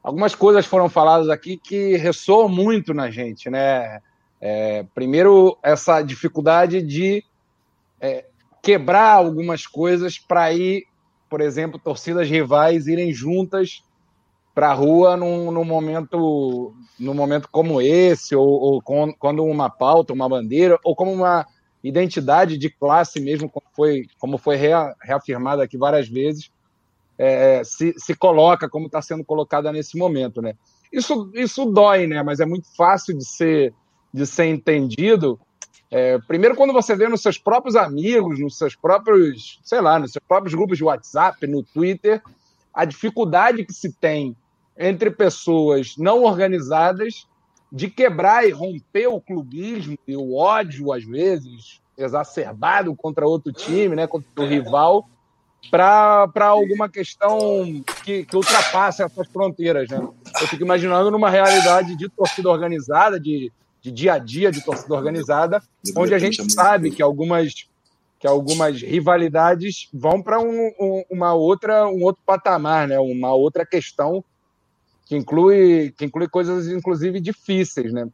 algumas coisas foram faladas aqui que ressoam muito na gente, né? É, primeiro, essa dificuldade de é, quebrar algumas coisas para ir, por exemplo, torcidas rivais irem juntas para a rua num, num, momento, num momento como esse, ou, ou com, quando uma pauta, uma bandeira, ou como uma identidade de classe mesmo, como foi, como foi reafirmado aqui várias vezes, é, se, se coloca como está sendo colocada nesse momento, né? Isso, isso dói, né? Mas é muito fácil de ser, de ser entendido. É, primeiro, quando você vê nos seus próprios amigos, nos seus próprios, sei lá, nos seus próprios grupos de WhatsApp, no Twitter, a dificuldade que se tem entre pessoas não organizadas de quebrar e romper o clubismo e o ódio, às vezes, exacerbado contra outro time, né, contra o rival, para alguma questão que, que ultrapasse essas fronteiras. Né? Eu fico imaginando numa realidade de torcida organizada, de, de dia a dia de torcida organizada, onde a gente sabe que algumas que algumas rivalidades vão para um, um, uma outra um outro patamar, né? Uma outra questão que inclui, que inclui coisas, inclusive, difíceis, né?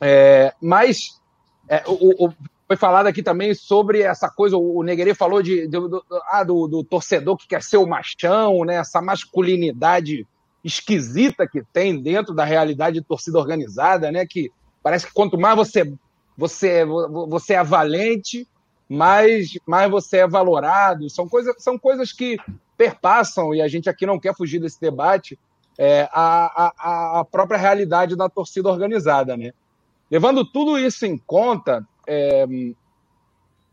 É, mas é, o, o, foi falado aqui também sobre essa coisa, o Negre falou de, de do, ah, do, do, torcedor que quer ser o machão, né? essa masculinidade esquisita que tem dentro da realidade de torcida organizada, né? que parece que quanto mais você, você, você é valente, mais, mais você é valorado. São coisas, são coisas que perpassam, e a gente aqui não quer fugir desse debate, é, a, a, a, própria realidade da torcida organizada. Né? Levando tudo isso em conta, é,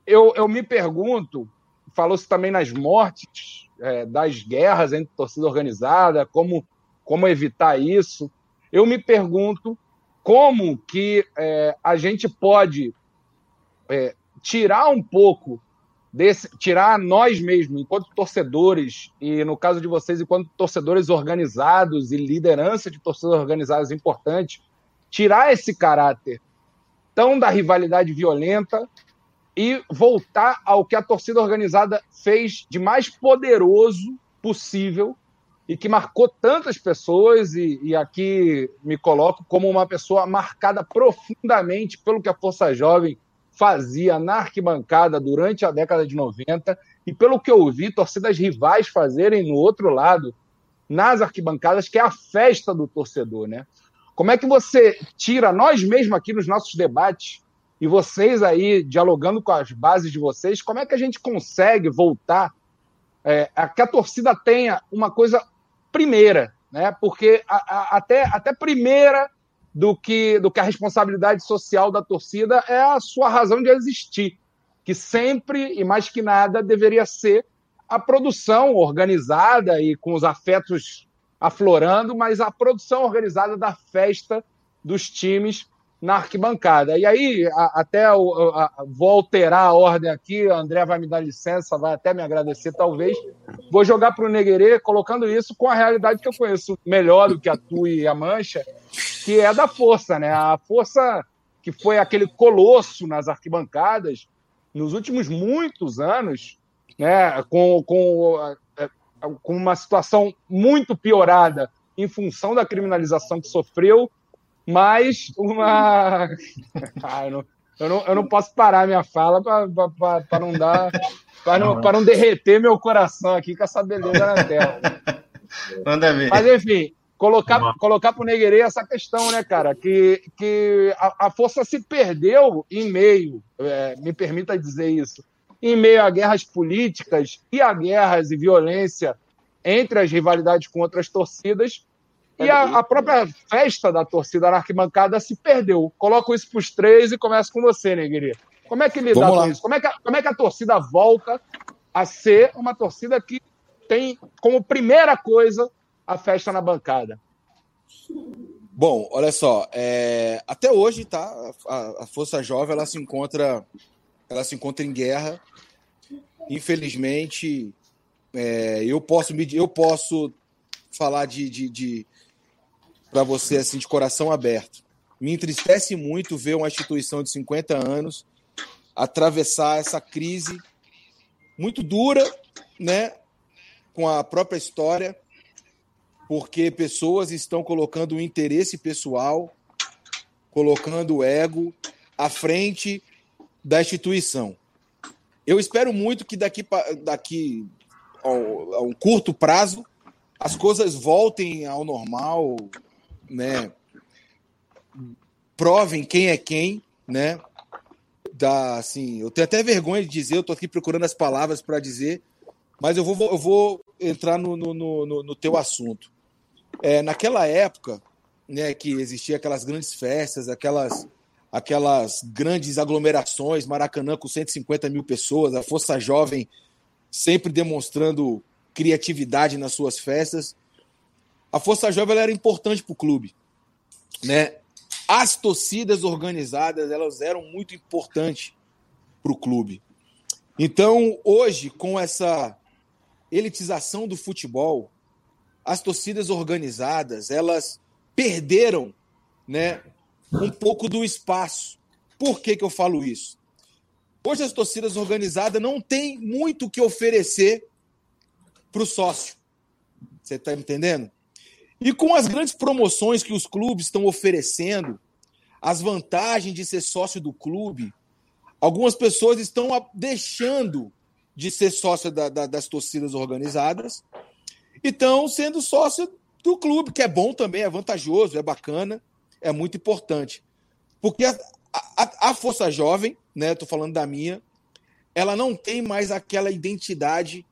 eu, eu me pergunto, falou-se também nas mortes, é, das guerras entre torcida organizada, como, como evitar isso. Eu me pergunto como que é, a gente pode é, tirar um pouco desse, tirar nós mesmos, enquanto torcedores, e no caso de vocês, enquanto torcedores organizados e liderança de torcidas organizadas importantes, tirar esse caráter tão da rivalidade violenta e voltar ao que a torcida organizada fez de mais poderoso possível e que marcou tantas pessoas, e, e, aqui me coloco como uma pessoa marcada profundamente pelo que a Força Jovem fazia na arquibancada durante a década de 90 e pelo que eu vi torcidas rivais fazerem no outro lado, nas arquibancadas, que é a festa do torcedor, né? Como é que você tira nós mesmos aqui nos nossos debates e vocês aí dialogando com as bases de vocês, como é que a gente consegue voltar é, a que a torcida tenha uma coisa primeira, né? Porque a, a, até, até primeira do que, do que a responsabilidade social da torcida é a sua razão de existir, que sempre e mais que nada deveria ser a produção organizada e com os afetos aflorando, mas a produção organizada da festa dos times na arquibancada. E aí, a, até a, a, vou alterar a ordem aqui, André vai me dar licença, vai até me agradecer, talvez. Vou jogar para o Neguerê, colocando isso com a realidade que eu conheço melhor do que a tua e a Mancha, que é da força, né? A força que foi aquele colosso nas arquibancadas nos últimos muitos anos, né? Com, com, é, com uma situação muito piorada em função da criminalização que sofreu, mas uma. ah, eu, não, eu, não, eu não posso parar minha fala para não dar. Para não, não derreter meu coração aqui com essa beleza na tela. Manda ver. Mas enfim, colocar, colocar para o Neguerê essa questão, né, cara? Que, que a, a força se perdeu em meio, é, me permita dizer isso, em meio a guerras políticas e a guerras e violência entre as rivalidades com outras torcidas. E a, a própria festa da torcida na arquibancada se perdeu. Coloco isso para os três e começo com você, Neguerê. Como é que lidar com isso? Como é que, a, como é que a torcida volta a ser uma torcida que tem como primeira coisa a festa na bancada? Bom, olha só, é, até hoje, tá? A, a, Força Jovem ela se encontra, ela se encontra em guerra. Infelizmente, é, eu posso me, eu posso falar de, de, de para você assim de coração aberto. Me entristece muito ver uma instituição de 50 anos atravessar essa crise muito dura, né, com a própria história, porque pessoas estão colocando o interesse pessoal, colocando o ego à frente da instituição. Eu espero muito que daqui, daqui a um curto prazo as coisas voltem ao normal, né? Provem quem é quem, né? Da, assim, eu tenho até vergonha de dizer, eu estou aqui procurando as palavras para dizer, mas eu vou, eu vou entrar no, no, no, no teu assunto. É, naquela época, né, que existia aquelas grandes festas, aquelas, aquelas grandes aglomerações, Maracanã com 150 mil pessoas, a Força Jovem sempre demonstrando criatividade nas suas festas. A Força Jovem era importante para o clube. Né? As torcidas organizadas elas eram muito importantes para o clube. Então, hoje, com essa elitização do futebol, as torcidas organizadas elas perderam né, um pouco do espaço. Por que, que eu falo isso? Hoje as torcidas organizadas não têm muito o que oferecer para o sócio. Você está entendendo? E com as grandes promoções que os clubes estão oferecendo, as vantagens de ser sócio do clube, algumas pessoas estão deixando de ser sócio da, da, das torcidas organizadas e estão sendo sócio do clube, que é bom também, é vantajoso, é bacana, é muito importante. Porque a, a, a Força Jovem, né, estou falando da minha, ela não tem mais aquela identidade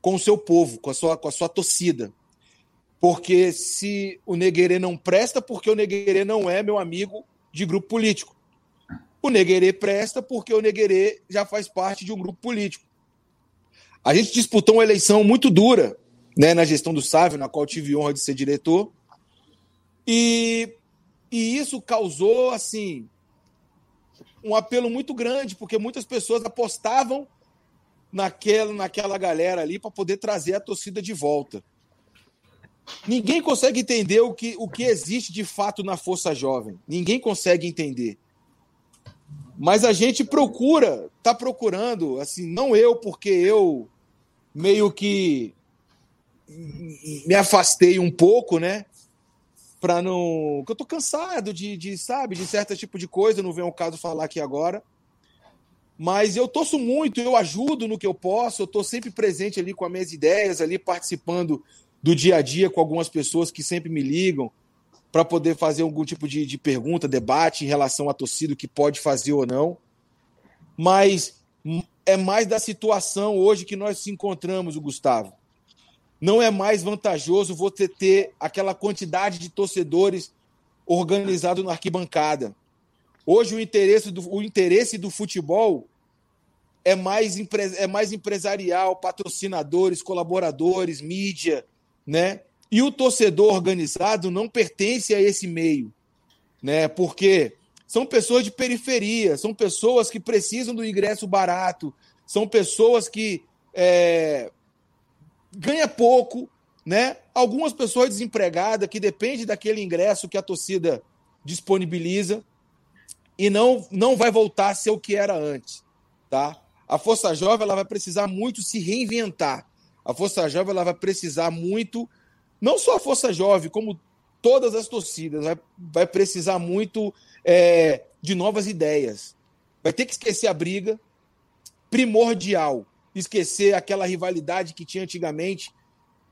com o seu povo, com a sua, com a sua torcida. Porque se o Neguerê não presta, porque o Neguerê não é meu amigo de grupo político. O Neguerê presta porque o Neguerê já faz parte de um grupo político. A gente disputou uma eleição muito dura né, na gestão do Sávio, na qual tive honra de ser diretor. E, e isso causou assim um apelo muito grande, porque muitas pessoas apostavam naquela, naquela galera ali para poder trazer a torcida de volta. Ninguém consegue entender o que, o que existe de fato na Força Jovem. Ninguém consegue entender. Mas a gente procura, tá procurando, assim, não eu, porque eu meio que me afastei um pouco, né? Para não. Porque eu tô cansado de, de, sabe, de certo tipo de coisa, não vem ao caso falar aqui agora. Mas eu torço muito, eu ajudo no que eu posso, eu estou sempre presente ali com as minhas ideias, ali participando do dia a dia com algumas pessoas que sempre me ligam para poder fazer algum tipo de, de pergunta, debate em relação à torcida, que pode fazer ou não. Mas é mais da situação hoje que nós se encontramos, o Gustavo. Não é mais vantajoso você ter aquela quantidade de torcedores organizado na arquibancada. Hoje o interesse do, o interesse do futebol é mais, é mais empresarial, patrocinadores, colaboradores, mídia, né? E o torcedor organizado não pertence a esse meio, né? Porque são pessoas de periferia, são pessoas que precisam do ingresso barato, são pessoas que é, ganha pouco, né? Algumas pessoas desempregadas que dependem daquele ingresso que a torcida disponibiliza e não, não vai voltar a ser o que era antes, tá? A Força Jovem ela vai precisar muito se reinventar. A Força Jovem ela vai precisar muito, não só a Força Jovem, como todas as torcidas, vai, vai precisar muito é, de novas ideias. Vai ter que esquecer a briga, primordial, esquecer aquela rivalidade que tinha antigamente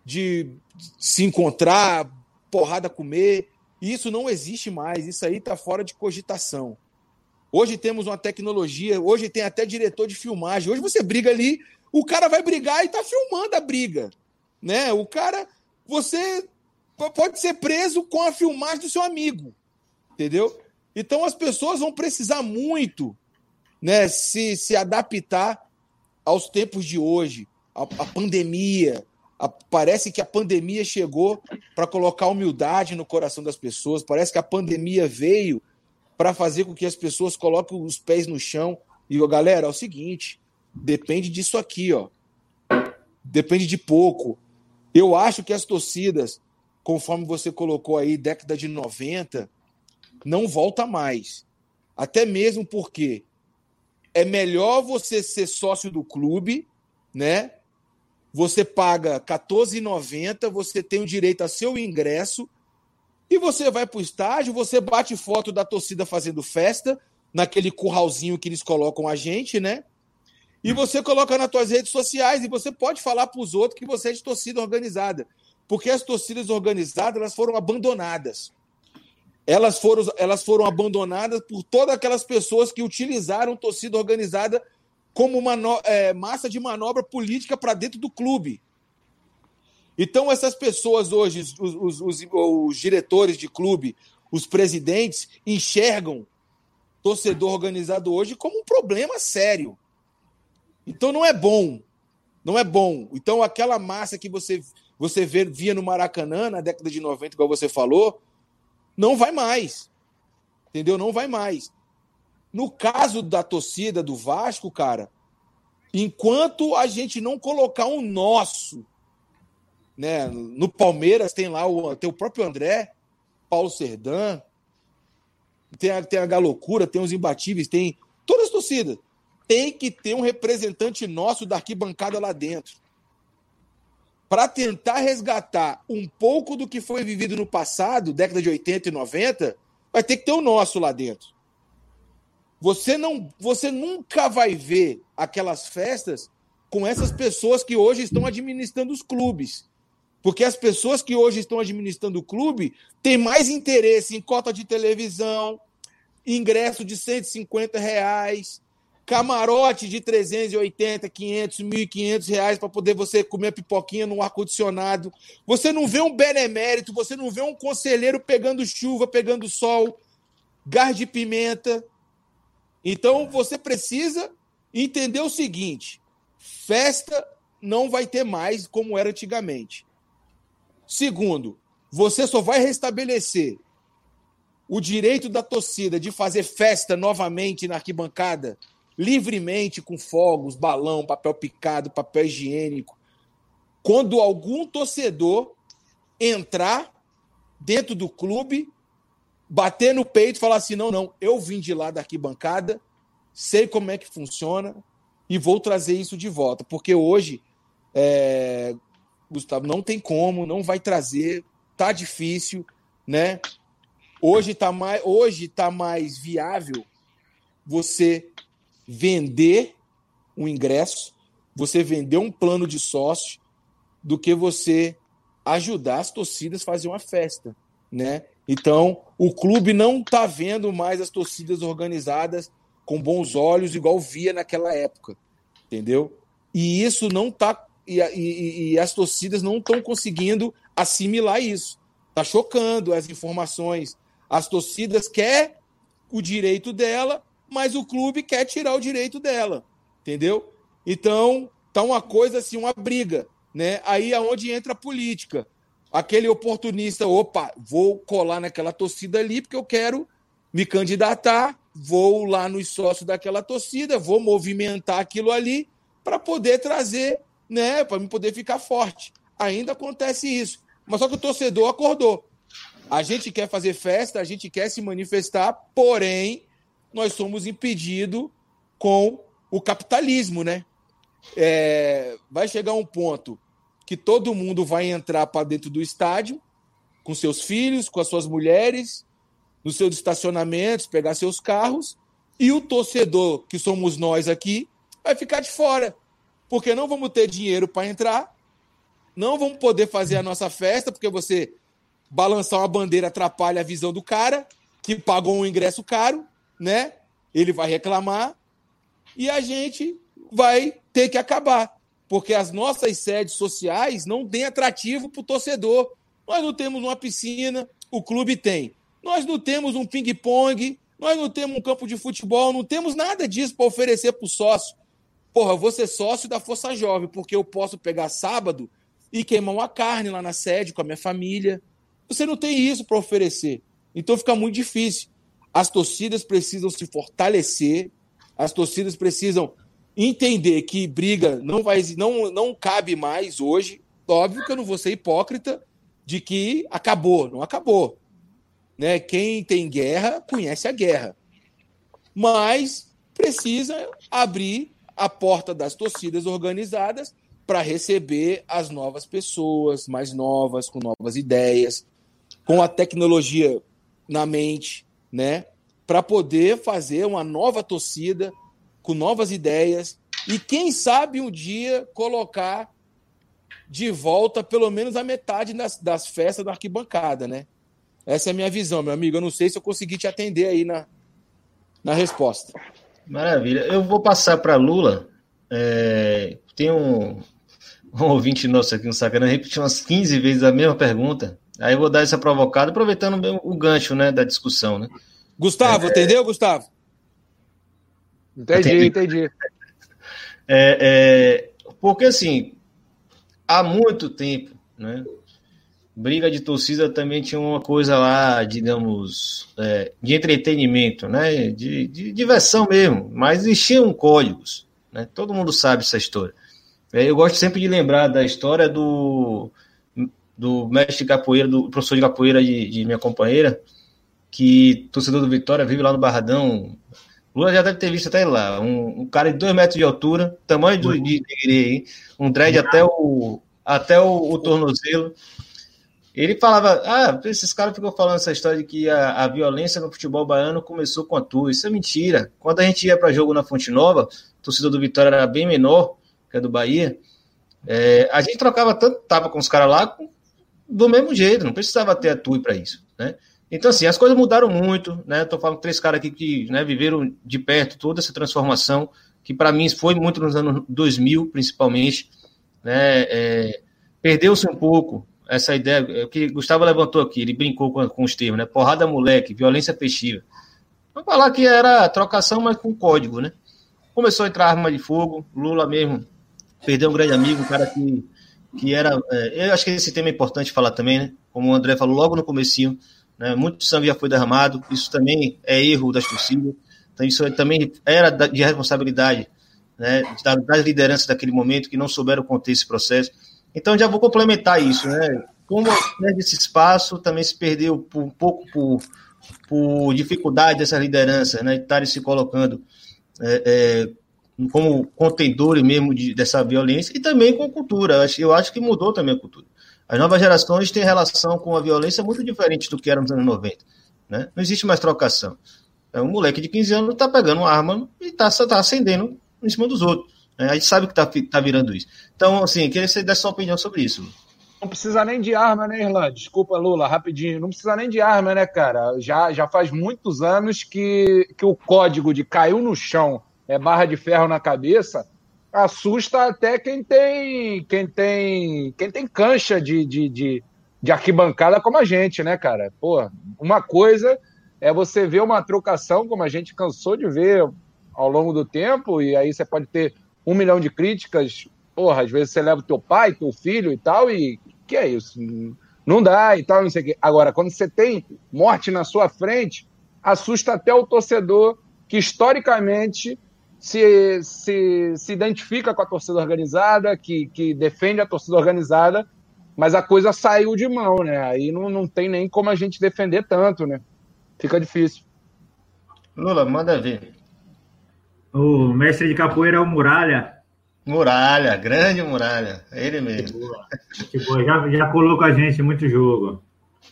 de se encontrar, porrada comer. Isso não existe mais, isso aí está fora de cogitação. Hoje temos uma tecnologia, hoje tem até diretor de filmagem. Hoje você briga ali, o cara vai brigar e está filmando a briga, né? O cara, você pode ser preso com a filmagem do seu amigo, entendeu? Então as pessoas vão precisar muito, né, se, se adaptar aos tempos de hoje, a, a pandemia. A, parece que a pandemia chegou para colocar humildade no coração das pessoas. Parece que a pandemia veio para fazer com que as pessoas coloquem os pés no chão e, galera, é o seguinte, depende disso aqui, ó. depende de pouco. Eu acho que as torcidas, conforme você colocou aí, década de 90, não volta mais. Até mesmo porque é melhor você ser sócio do clube, né? Você paga R$14,90, você tem o direito a seu ingresso, e você vai para o estádio, você bate foto da torcida fazendo festa, naquele curralzinho que eles colocam a gente, né? E você coloca nas suas redes sociais e você pode falar para os outros que você é de torcida organizada. Porque as torcidas organizadas elas foram abandonadas. Elas foram, elas foram abandonadas por todas aquelas pessoas que utilizaram torcida organizada como uma é, massa de manobra política para dentro do clube. Então, essas pessoas hoje, os, os, os, os diretores de clube, os presidentes, enxergam torcedor organizado hoje como um problema sério. Então não é bom. Não é bom. Então aquela massa que você você vê, via no Maracanã na década de 90, igual você falou, não vai mais. Entendeu? Não vai mais. No caso da torcida do Vasco, cara, enquanto a gente não colocar um nosso, né? No Palmeiras tem lá o, tem o próprio André, Paulo Serdã, tem a, tem a Galocura, tem os imbatíveis, tem todas as torcidas tem que ter um representante nosso da arquibancada lá dentro. Para tentar resgatar um pouco do que foi vivido no passado, década de 80 e 90, vai ter que ter o nosso lá dentro. Você não, você nunca vai ver aquelas festas com essas pessoas que hoje estão administrando os clubes. Porque as pessoas que hoje estão administrando o clube têm mais interesse em cota de televisão, ingresso de 150 reais, camarote de 380, 500, 1.500 reais para poder você comer pipoquinha no ar-condicionado. Você não vê um benemérito, você não vê um conselheiro pegando chuva, pegando sol, gás de pimenta. Então você precisa entender o seguinte: festa não vai ter mais como era antigamente. Segundo, você só vai restabelecer o direito da torcida de fazer festa novamente na arquibancada livremente com fogos, balão, papel picado, papel higiênico. Quando algum torcedor entrar dentro do clube, bater no peito e falar assim: não, não, eu vim de lá da arquibancada, sei como é que funciona e vou trazer isso de volta. Porque hoje, é, Gustavo, não tem como, não vai trazer, tá difícil, né? Hoje tá mais, hoje tá mais viável você vender um ingresso, você vender um plano de sócio, do que você ajudar as torcidas a fazer uma festa, né? Então, o clube não está vendo mais as torcidas organizadas com bons olhos, igual via naquela época, entendeu? E isso não está e, e, e, as torcidas não estão conseguindo assimilar isso. Está chocando as informações. As torcidas querem o direito dela, mas o clube quer tirar o direito dela, entendeu? Então, tá uma coisa assim, uma briga, né? Aí é onde entra a política. Aquele oportunista, opa, vou colar naquela torcida ali porque eu quero me candidatar, vou lá nos sócios daquela torcida, vou movimentar aquilo ali para poder trazer, né, para me poder ficar forte. Ainda acontece isso. Mas só que o torcedor acordou. A gente quer fazer festa, a gente quer se manifestar, porém nós somos impedidos com o capitalismo, né? É, vai chegar um ponto que todo mundo vai entrar para dentro do estádio com seus filhos, com as suas mulheres, nos seus estacionamentos, pegar seus carros, e o torcedor, que somos nós aqui, vai ficar de fora, porque não vamos ter dinheiro para entrar, não vamos poder fazer a nossa festa, porque você balançar uma bandeira atrapalha a visão do cara que pagou um ingresso caro, né? Ele vai reclamar e a gente vai ter que acabar, porque as nossas sedes sociais não têm atrativo para o torcedor. Nós não temos uma piscina, o clube tem. Nós não temos um ping-pong, nós não temos um campo de futebol, não temos nada disso para oferecer para o sócio. Porra, eu vou ser sócio da Força Jovem, porque eu posso pegar sábado e queimar uma carne lá na sede com a minha família. Você não tem isso para oferecer. Então fica muito difícil. As torcidas precisam se fortalecer, as torcidas precisam entender que briga não vai não, não cabe mais hoje. Óbvio que eu não vou ser hipócrita de que acabou, não acabou. Né? Quem tem guerra conhece a guerra. Mas precisa abrir a porta das torcidas organizadas para receber as novas pessoas, mais novas, com novas ideias, com a tecnologia na mente, né? Para poder fazer uma nova torcida com novas ideias e quem sabe um dia colocar de volta pelo menos a metade das, das festas da arquibancada, né? Essa é a minha visão, meu amigo. Eu não sei se eu consegui te atender aí na, na resposta. Maravilha. Eu vou passar para Lula. É, tem um, um ouvinte nosso aqui no Sacana repetiu umas 15 vezes a mesma pergunta. Aí eu vou dar essa provocada, aproveitando o gancho né, da discussão. Né? Gustavo, é, entendeu, Gustavo? Entendi, entendi. É, é, porque assim, há muito tempo, né? Briga de torcida também tinha uma coisa lá, digamos, é, de entretenimento, né? De, de, diversão mesmo, mas existiam códigos, né? Todo mundo sabe essa história. É, eu gosto sempre de lembrar da história do, do mestre capoeira, do professor de capoeira de, de minha companheira, que torcedor do Vitória vive lá no Barradão. Lula já deve ter visto até lá. Um, um cara de dois metros de altura, tamanho do, de Tigre, um dread até o, até o, o tornozelo. Ele falava, ah, esses caras ficam falando essa história de que a, a violência no futebol baiano começou com a tua. Isso é mentira. Quando a gente ia para jogo na Fonte Nova, a torcida do Vitória era bem menor, que é do Bahia, é, a gente trocava tanto tapa com os caras lá do mesmo jeito, não precisava ter a TUI para isso, né? Então, assim, as coisas mudaram muito, né? Estou falando três caras aqui que né, viveram de perto toda essa transformação, que para mim foi muito nos anos 2000, principalmente, né? É, Perdeu-se um pouco essa ideia, é, que Gustavo levantou aqui, ele brincou com, com os termos, né? Porrada moleque, violência festiva. Vamos falar que era trocação, mas com código, né? Começou a entrar arma de fogo, Lula mesmo perdeu um grande amigo, um cara que, que era. É, eu acho que esse tema é importante falar também, né? Como o André falou logo no comecinho, né? Muito sangue já foi derramado, isso também é erro das torcidas. Então, isso também era de responsabilidade né, das lideranças daquele momento que não souberam conter esse processo. Então, já vou complementar isso. Né? Como nesse espaço também se perdeu por, um pouco por, por dificuldade dessas lideranças, né, de estarem se colocando é, é, como contendores mesmo de, dessa violência e também com cultura. Eu acho que mudou também a cultura. As novas gerações têm relação com a violência muito diferente do que era nos anos 90. Né? Não existe mais trocação. É, um moleque de 15 anos está pegando uma arma e está tá acendendo em cima dos outros. Né? A gente sabe que está tá virando isso. Então, assim, queria que você desse sua opinião sobre isso. Não precisa nem de arma, né, Irlanda? Desculpa, Lula, rapidinho. Não precisa nem de arma, né, cara? Já, já faz muitos anos que, que o código de caiu no chão é barra de ferro na cabeça, assusta até quem tem quem tem quem tem cancha de, de, de, de arquibancada como a gente, né, cara? Pô, uma coisa é você ver uma trocação como a gente cansou de ver ao longo do tempo, e aí você pode ter um milhão de críticas. Porra, às vezes você leva teu pai, teu filho e tal, e que é isso? Não dá e tal, não sei o quê. Agora, quando você tem morte na sua frente, assusta até o torcedor que historicamente se, se, se identifica com a torcida organizada, que, que defende a torcida organizada, mas a coisa saiu de mão, né? Aí não, não tem nem como a gente defender tanto, né? Fica difícil. Lula, manda ver. O mestre de capoeira é o Muralha. Muralha, grande Muralha. É ele mesmo. Gente boa. Já, já colou com a gente muito jogo.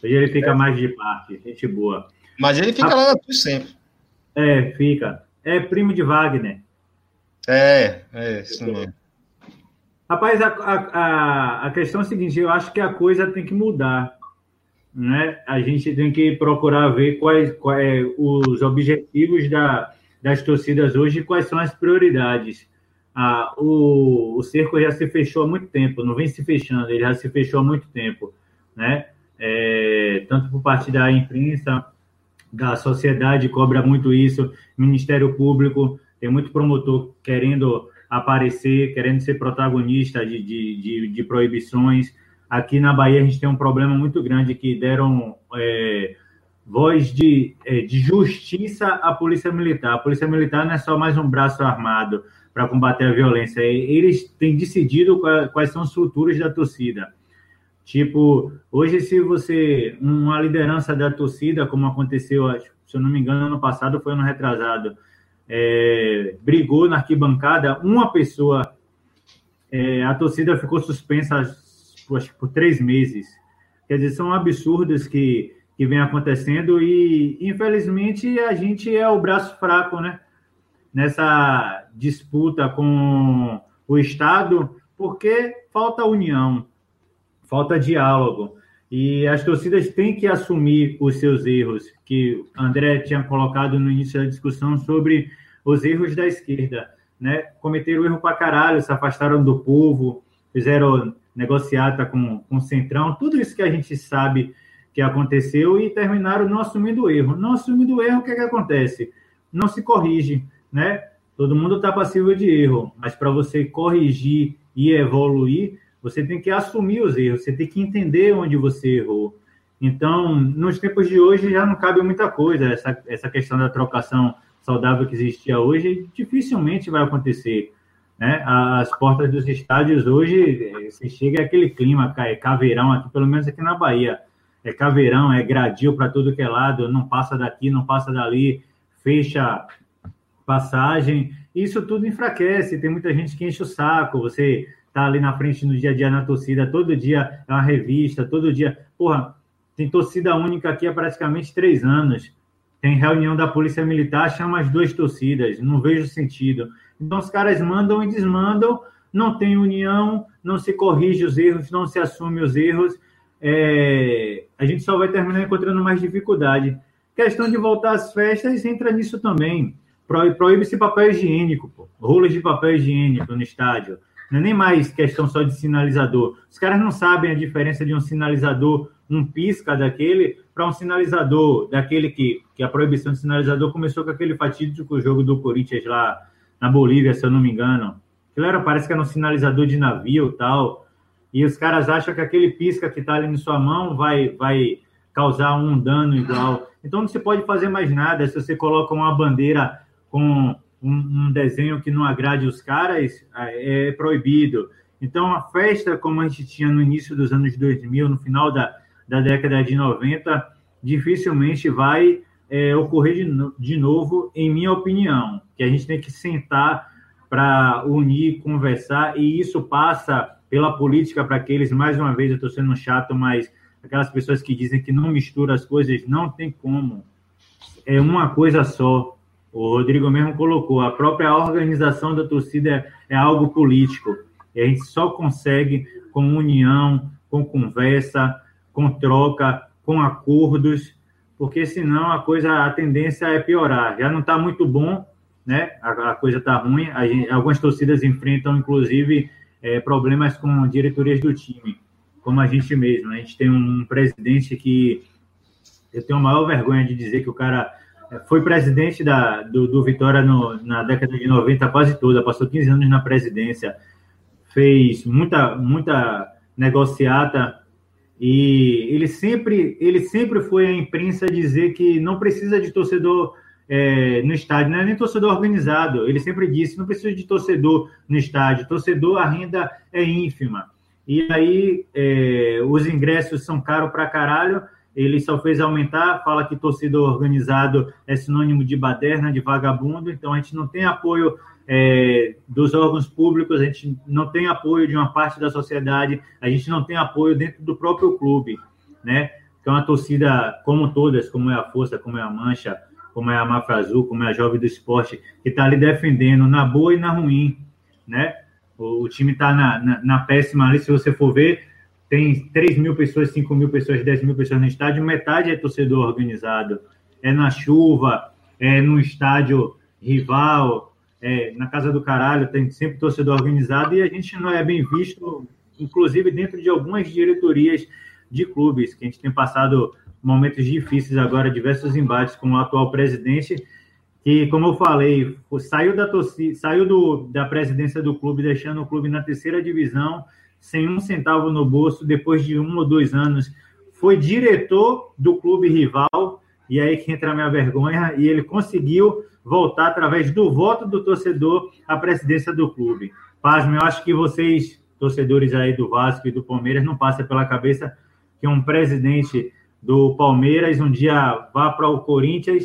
Hoje ele fica é. mais de parte. Gente boa. Mas ele fica a... lá na sempre. É, fica. É primo de Wagner. É, é isso mesmo. Rapaz, a, a, a questão é a seguinte, eu acho que a coisa tem que mudar. Né? A gente tem que procurar ver quais, quais os objetivos da, das torcidas hoje e quais são as prioridades. Ah, o, o cerco já se fechou há muito tempo, não vem se fechando, ele já se fechou há muito tempo, né? É, tanto por parte da imprensa, da sociedade cobra muito isso, Ministério Público, tem muito promotor querendo aparecer, querendo ser protagonista de, de, de, de proibições. Aqui na Bahia a gente tem um problema muito grande que deram é, voz de, é, de justiça à Polícia Militar. A Polícia Militar não é só mais um braço armado para combater a violência. Eles têm decidido quais são as estruturas da torcida. Tipo, hoje, se você, uma liderança da torcida, como aconteceu, se eu não me engano, ano passado, foi ano retrasado, é, brigou na arquibancada, uma pessoa, é, a torcida ficou suspensa acho, por três meses. Quer dizer, são absurdos que, que vem acontecendo e, infelizmente, a gente é o braço fraco, né? Nessa disputa com o Estado, porque falta união falta diálogo. E as torcidas têm que assumir os seus erros, que André tinha colocado no início da discussão sobre os erros da esquerda. Né? Cometeram erro para caralho, se afastaram do povo, fizeram negociata com, com o Centrão, tudo isso que a gente sabe que aconteceu e terminaram não assumindo o erro. Não assumindo o erro, o que, é que acontece? Não se corrige, né? Todo mundo está passivo de erro, mas para você corrigir e evoluir, você tem que assumir os erros, você tem que entender onde você errou. Então, nos tempos de hoje já não cabe muita coisa. Essa, essa questão da trocação saudável que existia hoje dificilmente vai acontecer. Né? As portas dos estádios hoje, eh, você chega aquele clima, é caveirão aqui, pelo menos aqui na Bahia. É caveirão, é gradil para tudo que é lado, não passa daqui, não passa dali, fecha passagem. Isso tudo enfraquece. Tem muita gente que enche o saco. Você tá ali na frente no dia a dia na torcida, todo dia é uma revista, todo dia. Porra, tem torcida única aqui há praticamente três anos. Tem reunião da Polícia Militar, chama as duas torcidas, não vejo sentido. Então os caras mandam e desmandam, não tem união, não se corrige os erros, não se assume os erros. É... a gente só vai terminar encontrando mais dificuldade. Questão de voltar às festas entra nisso também. Proíbe-se papel higiênico, pô. rolos de papel higiênico no estádio não é nem mais questão só de sinalizador. Os caras não sabem a diferença de um sinalizador, um pisca daquele, para um sinalizador, daquele que, que a proibição de sinalizador começou com aquele fatídico jogo do Corinthians lá na Bolívia, se eu não me engano. Aquilo era, parece que era um sinalizador de navio tal. E os caras acham que aquele pisca que está ali na sua mão vai, vai causar um dano igual. Então não se pode fazer mais nada se você coloca uma bandeira com um, um desenho que não agrade os caras, é proibido. Então, a festa, como a gente tinha no início dos anos 2000, no final da, da década de 90, dificilmente vai é, ocorrer de, de novo, em minha opinião, que a gente tem que sentar para unir, conversar, e isso passa pela política para aqueles, mais uma vez, eu estou sendo chato, mas aquelas pessoas que dizem que não mistura as coisas, não tem como. É uma coisa só. O Rodrigo mesmo colocou, a própria organização da torcida é, é algo político. E a gente só consegue com união, com conversa, com troca, com acordos, porque senão a coisa, a tendência é piorar. Já não está muito bom, né? A, a coisa está ruim. Gente, algumas torcidas enfrentam, inclusive, é, problemas com diretorias do time, como a gente mesmo. A gente tem um presidente que eu tenho a maior vergonha de dizer que o cara foi presidente da, do, do Vitória no, na década de 90 quase toda, passou 15 anos na presidência, fez muita, muita negociata e ele sempre, ele sempre foi à imprensa dizer que não precisa de torcedor é, no estádio, não é nem torcedor organizado. Ele sempre disse: não precisa de torcedor no estádio, torcedor a renda é ínfima. E aí é, os ingressos são caros para caralho ele só fez aumentar, fala que torcedor organizado é sinônimo de baderna, de vagabundo, então a gente não tem apoio é, dos órgãos públicos, a gente não tem apoio de uma parte da sociedade, a gente não tem apoio dentro do próprio clube, né? É uma torcida como todas, como é a Força, como é a Mancha, como é a Mafra Azul, como é a Jovem do Esporte, que está ali defendendo na boa e na ruim, né? O, o time está na, na, na péssima ali, se você for ver, tem 3 mil pessoas, 5 mil pessoas, 10 mil pessoas no estádio, metade é torcedor organizado. É na chuva, é no estádio rival, é na casa do caralho, tem sempre torcedor organizado e a gente não é bem visto, inclusive dentro de algumas diretorias de clubes, que a gente tem passado momentos difíceis agora, diversos embates com o atual presidente, que, como eu falei, saiu da torcida, saiu do, da presidência do clube, deixando o clube na terceira divisão, sem um centavo no bolso, depois de um ou dois anos, foi diretor do clube rival e aí que entra a minha vergonha, e ele conseguiu voltar através do voto do torcedor à presidência do clube. Pasme, eu acho que vocês, torcedores aí do Vasco e do Palmeiras, não passa pela cabeça que um presidente do Palmeiras um dia vá para o Corinthians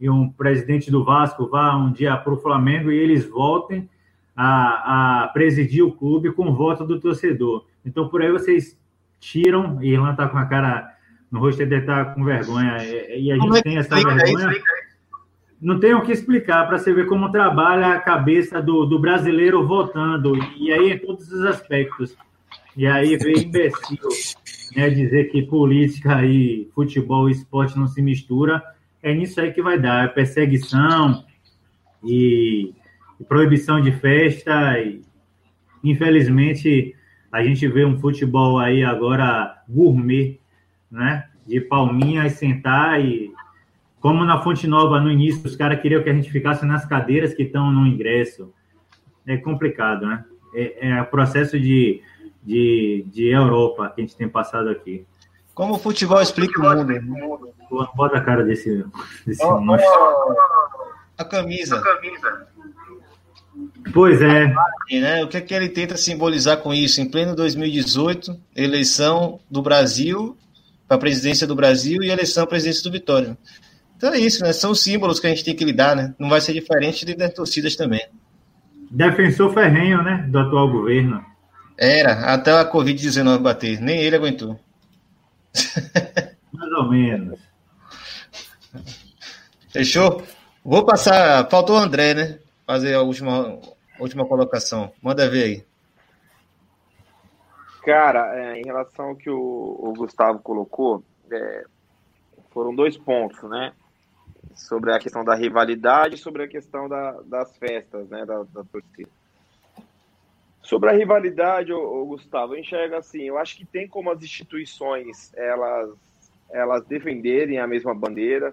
e um presidente do Vasco vá um dia para o Flamengo e eles voltem a, a presidir o clube com o voto do torcedor. Então, por aí vocês tiram, e Irlan está com a cara no rosto, ele está com vergonha, e a gente é tem essa vergonha. Não tem o que explicar para você ver como trabalha a cabeça do, do brasileiro votando, e aí em todos os aspectos. E aí vem imbecil né, dizer que política e futebol e esporte não se mistura, é nisso aí que vai dar, é perseguição e proibição de festa. E, infelizmente, a gente vê um futebol aí agora gourmet, né? De palminha e sentar e como na Fonte Nova no início, os caras queriam que a gente ficasse nas cadeiras que estão no ingresso. É complicado, né? É, é o processo de, de, de Europa que a gente tem passado aqui. Como o futebol explica o mundo. Bota a cara desse, desse oh, A camisa. A camisa. Pois é. Né? O que, é que ele tenta simbolizar com isso? Em pleno 2018, eleição do Brasil para a presidência do Brasil e eleição à presidência do Vitória. Então é isso, né? São símbolos que a gente tem que lidar, né? Não vai ser diferente de das torcidas também. Defensor ferrenho, né? Do atual governo. Era, até a Covid-19 bater. Nem ele aguentou. Mais ou menos. Fechou? Vou passar. Faltou o André, né? Fazer a última, última colocação. Manda ver aí. Cara, é, em relação ao que o, o Gustavo colocou, é, foram dois pontos, né? Sobre a questão da rivalidade sobre a questão da, das festas, né? Da, da torcida. Sobre a rivalidade, o, Gustavo, eu enxergo assim, eu acho que tem como as instituições elas, elas defenderem a mesma bandeira,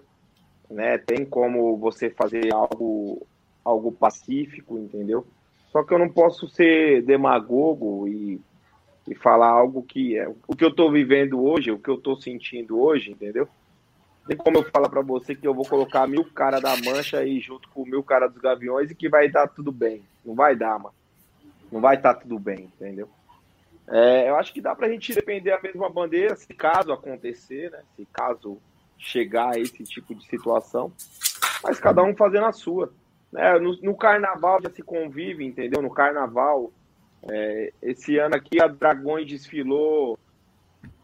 né? Tem como você fazer algo algo pacífico, entendeu? Só que eu não posso ser demagogo e, e falar algo que é o que eu estou vivendo hoje, o que eu estou sentindo hoje, entendeu? Tem como eu falar para você que eu vou colocar mil cara da mancha aí junto com mil cara dos gaviões e que vai dar tudo bem. Não vai dar, mano. Não vai estar tá tudo bem, entendeu? É, eu acho que dá para a gente depender a mesma bandeira, se caso acontecer, né? Se caso chegar a esse tipo de situação, mas cada um fazendo a sua. É, no, no, carnaval já se convive, entendeu? No carnaval, é, esse ano aqui a Dragões desfilou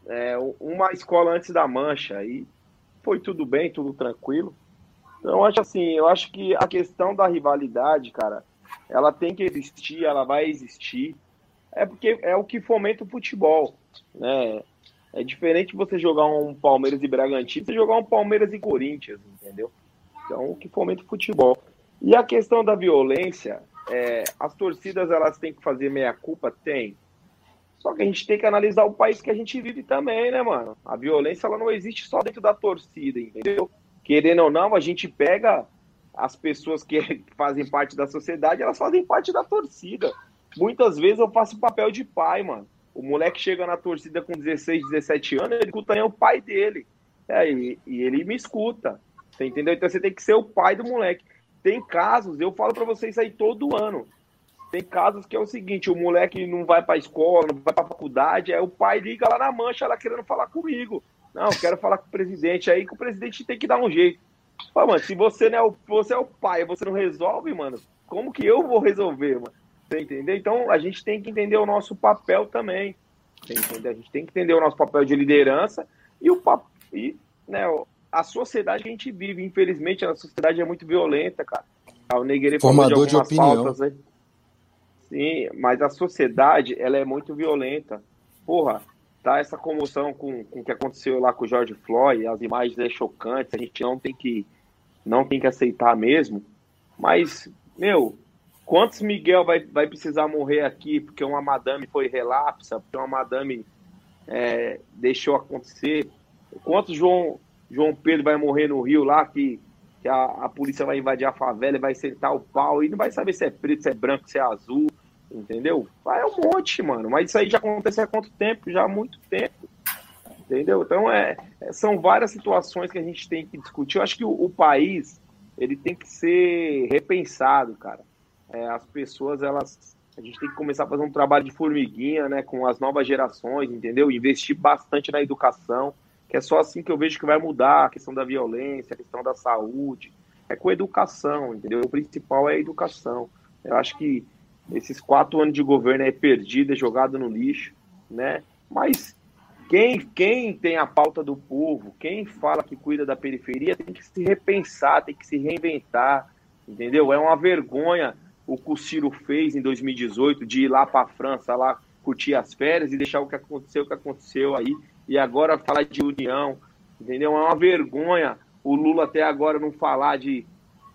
é, uma escola antes da mancha e foi tudo bem, tudo tranquilo. Então, acho assim, eu acho que a questão da rivalidade, cara, ela tem que existir, ela vai existir. É porque é o que fomenta o futebol, né? É diferente você jogar um Palmeiras e Bragantino, você jogar um Palmeiras e Corinthians, entendeu? Então, o que fomenta o futebol. E a questão da violência, é, as torcidas elas têm que fazer meia culpa, tem. Só que a gente tem que analisar o país que a gente vive também, né, mano? A violência ela não existe só dentro da torcida, entendeu? Querendo ou não, a gente pega as pessoas que fazem parte da sociedade, elas fazem parte da torcida. Muitas vezes eu faço papel de pai, mano. O moleque chega na torcida com 16, 17 anos, ele escuta é o pai dele. É, e, e ele me escuta. Você entendeu? Então você tem que ser o pai do moleque. Tem casos, eu falo para vocês aí todo ano. Tem casos que é o seguinte: o moleque não vai para escola, não vai para faculdade, aí o pai liga lá na mancha, lá querendo falar comigo. Não, eu quero falar com o presidente aí, que o presidente tem que dar um jeito. Pô, mano, se você, não é o, você é o pai, você não resolve, mano, como que eu vou resolver, mano? Você entendeu? Então a gente tem que entender o nosso papel também. Você entendeu? A gente tem que entender o nosso papel de liderança e o e, né, a sociedade que a gente vive. Infelizmente, a sociedade é muito violenta, cara. O Negre Formador de, de opinião. Pautas, né? Sim, mas a sociedade, ela é muito violenta. Porra, tá essa comoção com, com o que aconteceu lá com o George Floyd, as imagens é chocantes, a gente não tem que não tem que aceitar mesmo. Mas, meu, quantos Miguel vai, vai precisar morrer aqui porque uma madame foi relapsa, porque uma madame é, deixou acontecer? Quantos João João Pedro vai morrer no Rio lá, que, que a, a polícia vai invadir a favela e vai sentar o pau e não vai saber se é preto, se é branco, se é azul, entendeu? É um monte, mano. Mas isso aí já acontece há quanto tempo? Já há muito tempo. Entendeu? Então, é, é, são várias situações que a gente tem que discutir. Eu acho que o, o país ele tem que ser repensado, cara. É, as pessoas, elas. A gente tem que começar a fazer um trabalho de formiguinha, né, com as novas gerações, entendeu? Investir bastante na educação, que é só assim que eu vejo que vai mudar a questão da violência, a questão da saúde. É com educação, entendeu? O principal é a educação. Eu acho que esses quatro anos de governo é perdido, é jogado no lixo, né? Mas quem, quem tem a pauta do povo, quem fala que cuida da periferia, tem que se repensar, tem que se reinventar, entendeu? É uma vergonha o que o Ciro fez em 2018 de ir lá para a França, lá curtir as férias e deixar o que aconteceu, o que aconteceu aí, e agora falar de união, entendeu? É uma vergonha o Lula até agora não falar de,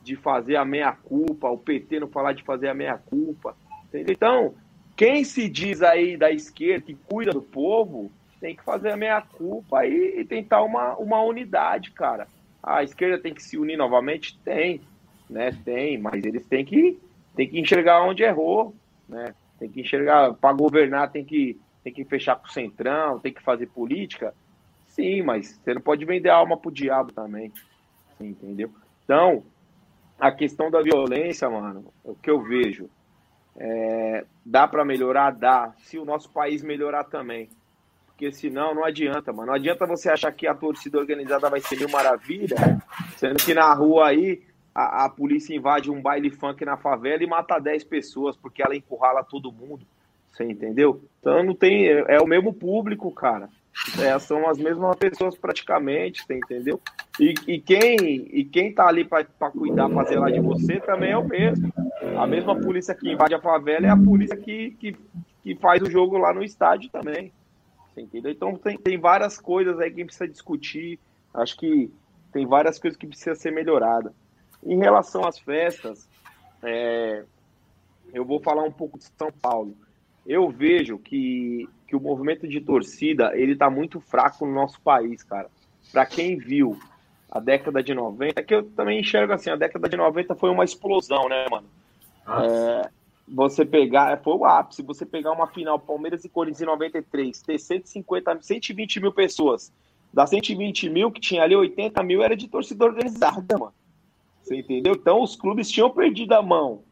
de fazer a meia-culpa, o PT não falar de fazer a meia-culpa, Então, quem se diz aí da esquerda que cuida do povo, tem que fazer a meia-culpa e, e, tentar uma, uma unidade, cara. A esquerda tem que se unir novamente? Tem, né? Tem, mas eles têm que, têm que enxergar onde errou, né? Tem que enxergar, para governar tem que, tem que fechar com o centrão, tem que fazer política. Sim, mas você não pode vender a alma pro diabo também. Entendeu? Então, a questão da violência, mano, o que eu vejo. É, dá para melhorar? Dá. Se o nosso país melhorar também. Porque senão não adianta, mano. Não adianta você achar que a torcida organizada vai ser mil maravilha, sendo que na rua aí a, a, polícia invade um baile funk na favela e mata 10 pessoas porque ela encurrala todo mundo. Você entendeu? Então não tem. É, é o mesmo público, cara. É, são as mesmas pessoas praticamente, você entendeu? E, e, quem, e quem tá ali para cuidar, fazer lá de você também é o mesmo. A mesma polícia que invade a favela é a polícia que, que, que faz o jogo lá no estádio também. Entendeu? Então tem, tem várias coisas aí que precisa discutir. Acho que tem várias coisas que precisam ser melhoradas. Em relação às festas, é, eu vou falar um pouco de São Paulo. Eu vejo que, que o movimento de torcida ele está muito fraco no nosso país, cara. Para quem viu a década de 90, que eu também enxergo assim, a década de 90 foi uma explosão, né, mano? É, você pegar, foi o ápice, você pegar uma final Palmeiras e Corinthians em 93, ter 150, 120 mil pessoas. Das 120 mil que tinha ali, 80 mil era de torcida organizada, mano. Você entendeu? Então os clubes tinham perdido a mão.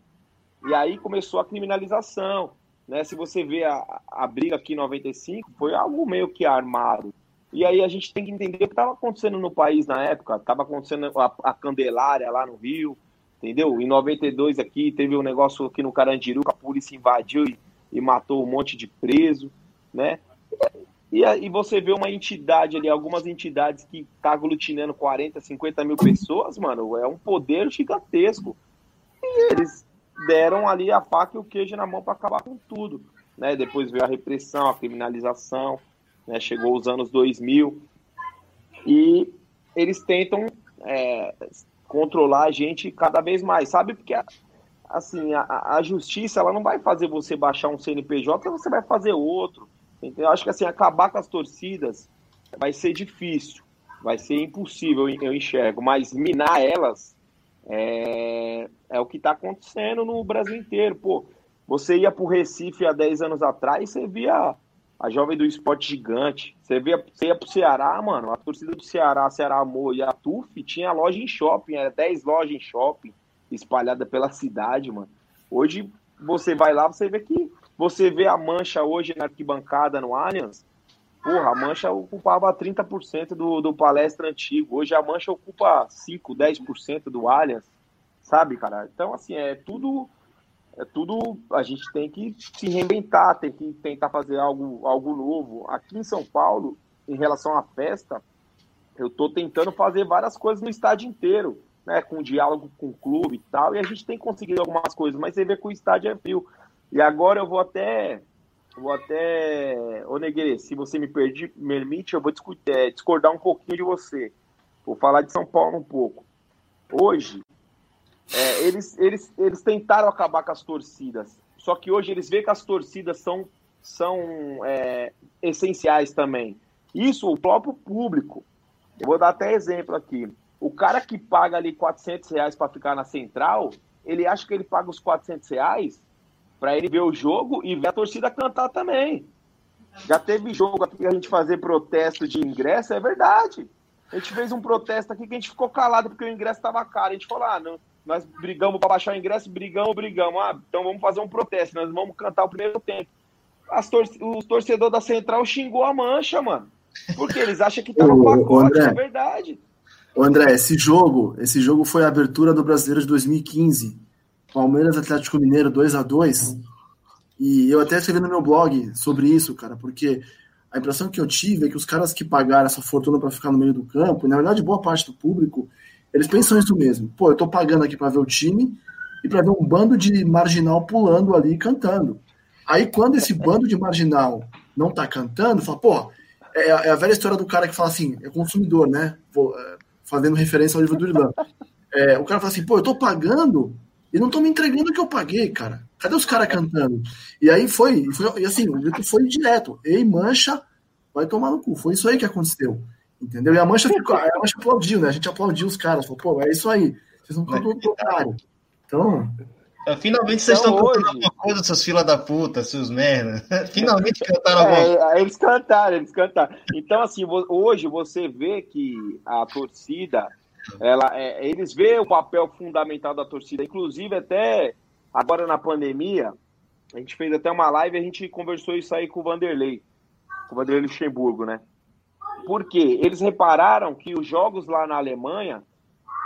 E aí começou a criminalização. Né? Se você vê a, a briga aqui em 95, foi algo meio que armado. E aí a gente tem que entender o que estava acontecendo no país na época. Estava acontecendo a, a Candelária lá no Rio, entendeu? Em 92 aqui teve um negócio aqui no Carandiru, a polícia invadiu e, e matou um monte de preso, né? E, e você vê uma entidade ali, algumas entidades que tá aglutinando 40, 50 mil pessoas, mano, é um poder gigantesco. E eles deram ali a faca e o queijo na mão para acabar com tudo, né? Depois veio a repressão, a criminalização, né? Chegou os anos 2000 e eles tentam é, controlar a gente cada vez mais, sabe? Porque assim, a, a justiça ela não vai fazer você baixar um CNPJ, você vai fazer outro. Então, eu acho que assim, acabar com as torcidas vai ser difícil, vai ser impossível, eu enxergo, mas minar elas é, é o que está acontecendo no Brasil inteiro. Pô, você ia para o Recife há 10 anos atrás, você via a Jovem do Esporte Gigante. Você, via, você ia pro Ceará, mano, a torcida do Ceará, Ceará Amor e a TUF tinha loja em shopping, era 10 lojas em shopping, espalhada pela cidade, mano. Hoje você vai lá, você vê que você vê a mancha hoje na arquibancada no Allianz, porra, a mancha ocupava 30% do, do palestra antigo. Hoje a mancha ocupa 5, 10% do Allianz, sabe, cara? Então, assim, é tudo é tudo a gente tem que se reinventar, tem que tentar fazer algo, algo novo. Aqui em São Paulo, em relação à festa, eu estou tentando fazer várias coisas no estádio inteiro, né, com diálogo com o clube e tal, e a gente tem conseguido algumas coisas, mas você vê que o estádio é frio. E agora eu vou até vou até ô Negueira, se você me permite, eu vou discutir, é, discordar um pouquinho de você. Vou falar de São Paulo um pouco. Hoje, é, eles, eles, eles tentaram acabar com as torcidas, só que hoje eles veem que as torcidas são, são é, essenciais também. Isso, o próprio público. Eu vou dar até exemplo aqui. O cara que paga ali 400 reais para ficar na central, ele acha que ele paga os 400 reais para ele ver o jogo e ver a torcida cantar também. Já teve jogo aqui que a gente fazer protesto de ingresso, é verdade. A gente fez um protesto aqui que a gente ficou calado porque o ingresso estava caro. A gente falou, ah, não, nós brigamos para baixar o ingresso, brigamos, brigamos. Ah, então vamos fazer um protesto, nós vamos cantar o primeiro tempo. As tor o torcedor da Central xingou a mancha, mano. Porque eles acham que tá no pacote, é verdade. André, esse jogo, esse jogo foi a abertura do Brasileiro de 2015. Palmeiras Atlético Mineiro 2 a 2 E eu até escrevi no meu blog sobre isso, cara, porque a impressão que eu tive é que os caras que pagaram essa fortuna para ficar no meio do campo, e na verdade boa parte do público, eles pensam isso mesmo. Pô, eu tô pagando aqui para ver o time e para ver um bando de marginal pulando ali cantando. Aí quando esse bando de marginal não tá cantando, fala, pô, é, é, a velha história do cara que fala assim, é consumidor, né? Vou, é, fazendo referência ao livro do Irlan. É, o cara fala assim, pô, eu tô pagando e não tô me entregando o que eu paguei, cara. Cadê os caras cantando? E aí foi, foi, e assim, o grito foi direto. Ei, mancha, vai tomar no cu. Foi isso aí que aconteceu. Entendeu? E a mancha ficou, a mancha aplaudiu, né? A gente aplaudiu os caras, falou, pô, é isso aí. Vocês não estão todo otário. Então. É, finalmente vocês então, estão hoje... cantando alguma coisa, seus fila da puta, seus merda. Finalmente cantaram alguma é, Eles cantaram, eles cantaram. Então, assim, hoje você vê que a torcida, ela, é, eles vê o papel fundamental da torcida. Inclusive, até agora na pandemia, a gente fez até uma live, a gente conversou isso aí com o Vanderlei, com o Vanderlei Luxemburgo, né? Porque eles repararam que os jogos lá na Alemanha,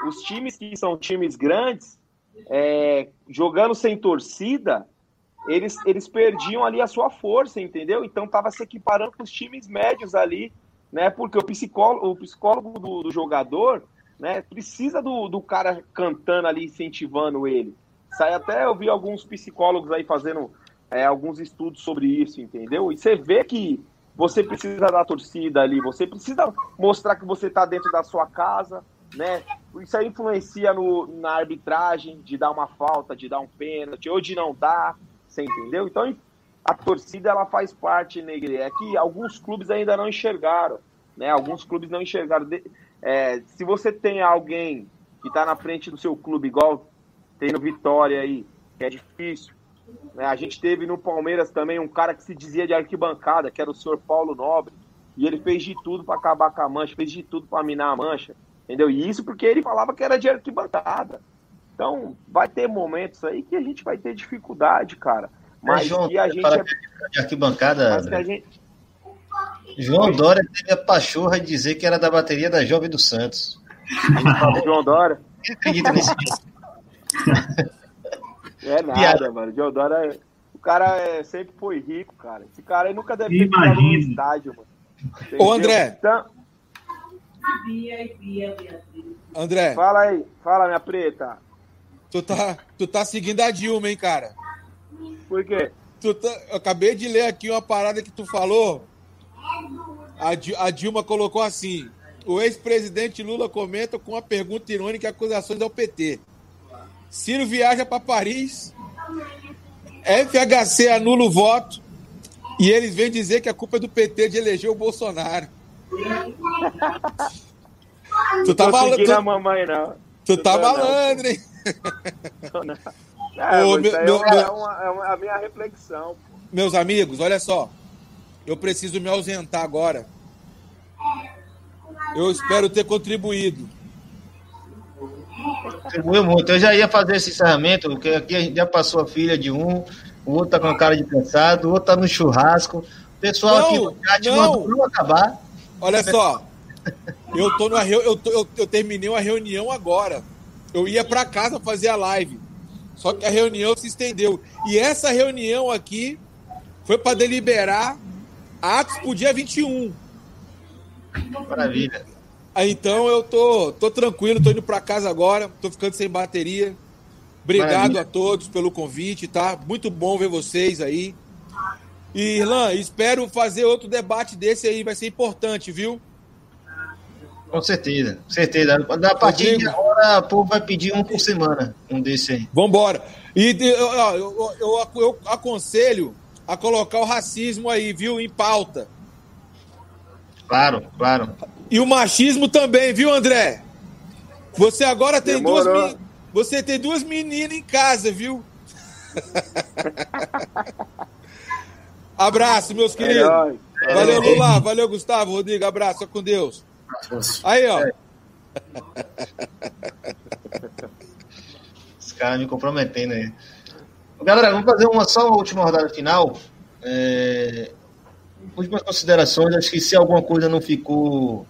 os times que são times grandes, é, jogando sem torcida, eles, eles perdiam ali a sua força, entendeu? Então estava se equiparando com os times médios ali, né? Porque o psicólogo, o psicólogo do, do jogador, né, precisa do, do cara cantando ali, incentivando ele. Sai até eu vi alguns psicólogos aí fazendo é, alguns estudos sobre isso, entendeu? E você vê que você precisa da torcida ali, você precisa mostrar que você está dentro da sua casa, né? Isso aí influencia no, na arbitragem de dar uma falta, de dar um pênalti, ou de não dar, você entendeu? Então a torcida ela faz parte, Negre. É que alguns clubes ainda não enxergaram, né? Alguns clubes não enxergaram. É, se você tem alguém que está na frente do seu clube, igual tem no Vitória aí, que é difícil. Né? A gente teve no Palmeiras também um cara que se dizia de arquibancada, que era o senhor Paulo Nobre, e ele fez de tudo para acabar com a mancha, fez de tudo para minar a mancha. Entendeu? E isso porque ele falava que era de arquibancada. Então, vai ter momentos aí que a gente vai ter dificuldade, cara. Mas é, João, que a gente. É... De arquibancada. Mas que a gente... João Dória teve a pachorra de dizer que era da bateria da Jovem do Santos. João Dória. Acredita nisso? É nada, Piada. mano. João Dória. O cara é, sempre foi rico, cara. Esse cara aí nunca deve ter ficado no estádio, mano. Ô, André. Então, André. Fala aí, fala, minha preta. Tu tá, tu tá seguindo a Dilma, hein, cara? Por quê? Tu tá, eu acabei de ler aqui uma parada que tu falou. A, a Dilma colocou assim: o ex-presidente Lula comenta com uma pergunta irônica e acusações ao PT. Ciro viaja para Paris, FHC anula o voto e eles vêm dizer que a culpa é do PT de eleger o Bolsonaro tu tá malandro. Tu, mamãe, não. Tu tá malandro, hein? É, Ô, meu, é, meu, é, uma, é, uma, a minha reflexão. Pô. Meus amigos, olha só. Eu preciso me ausentar agora. Eu espero ter contribuído. Contribuiu muito. Eu já ia fazer esse encerramento, porque aqui a gente já passou a filha de um, o outro tá com a cara de cansado, o outro tá no churrasco. O pessoal não, aqui no chat não. não acabar. Olha só, eu tô numa eu, tô, eu, eu terminei uma reunião agora. Eu ia para casa fazer a live. Só que a reunião se estendeu. E essa reunião aqui foi para deliberar atos pro dia 21. Maravilha. Então eu tô, tô tranquilo, tô indo para casa agora, tô ficando sem bateria. Obrigado Maravilha. a todos pelo convite, tá? Muito bom ver vocês aí. E, Irlan, espero fazer outro debate desse aí, vai ser importante, viu? Com certeza, com certeza. A partir de agora, o povo vai pedir um por semana, um desse aí. Vambora. E eu, eu, eu, eu aconselho a colocar o racismo aí, viu, em pauta. Claro, claro. E o machismo também, viu, André? Você agora tem Demorou. duas você tem duas meninas em casa, viu? Abraço, meus queridos. Valeu, Lula. Valeu, Gustavo. Rodrigo, abraço. com Deus. Aí, ó. Os caras me comprometendo aí. Galera, vamos fazer uma só uma última rodada final. É... Últimas considerações. Acho que se alguma coisa não ficou,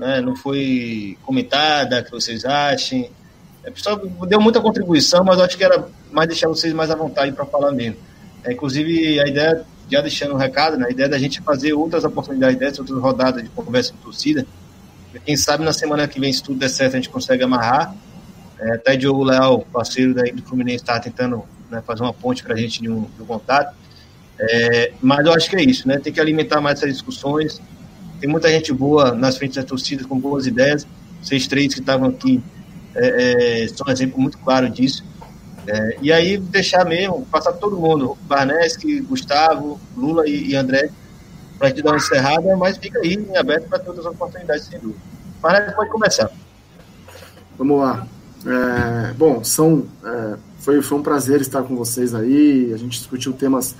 né, não foi comentada, que vocês achem. É, pessoal deu muita contribuição, mas acho que era mais deixar vocês mais à vontade para falar mesmo. É, inclusive, a ideia, já deixando um recado, né, a ideia da gente fazer outras oportunidades dessas, outras rodadas de conversa com torcida. Quem sabe na semana que vem, se tudo der certo, a gente consegue amarrar. É, até Diogo Leal, parceiro daí do Fluminense, está tentando né, fazer uma ponte para a gente de um, de um contato. É, mas eu acho que é isso, né? Tem que alimentar mais essas discussões. Tem muita gente boa nas frentes das torcidas com boas ideias. Vocês três que estavam aqui é, é, são um exemplo muito claro disso. É, e aí deixar mesmo, passar todo mundo, Barneski, Gustavo, Lula e, e André, para a gente dar uma encerrada, mas fica aí em aberto para ter outras oportunidades, sem dúvida. Barneski pode começar. Vamos lá. É, bom, são, é, foi, foi um prazer estar com vocês aí. A gente discutiu temas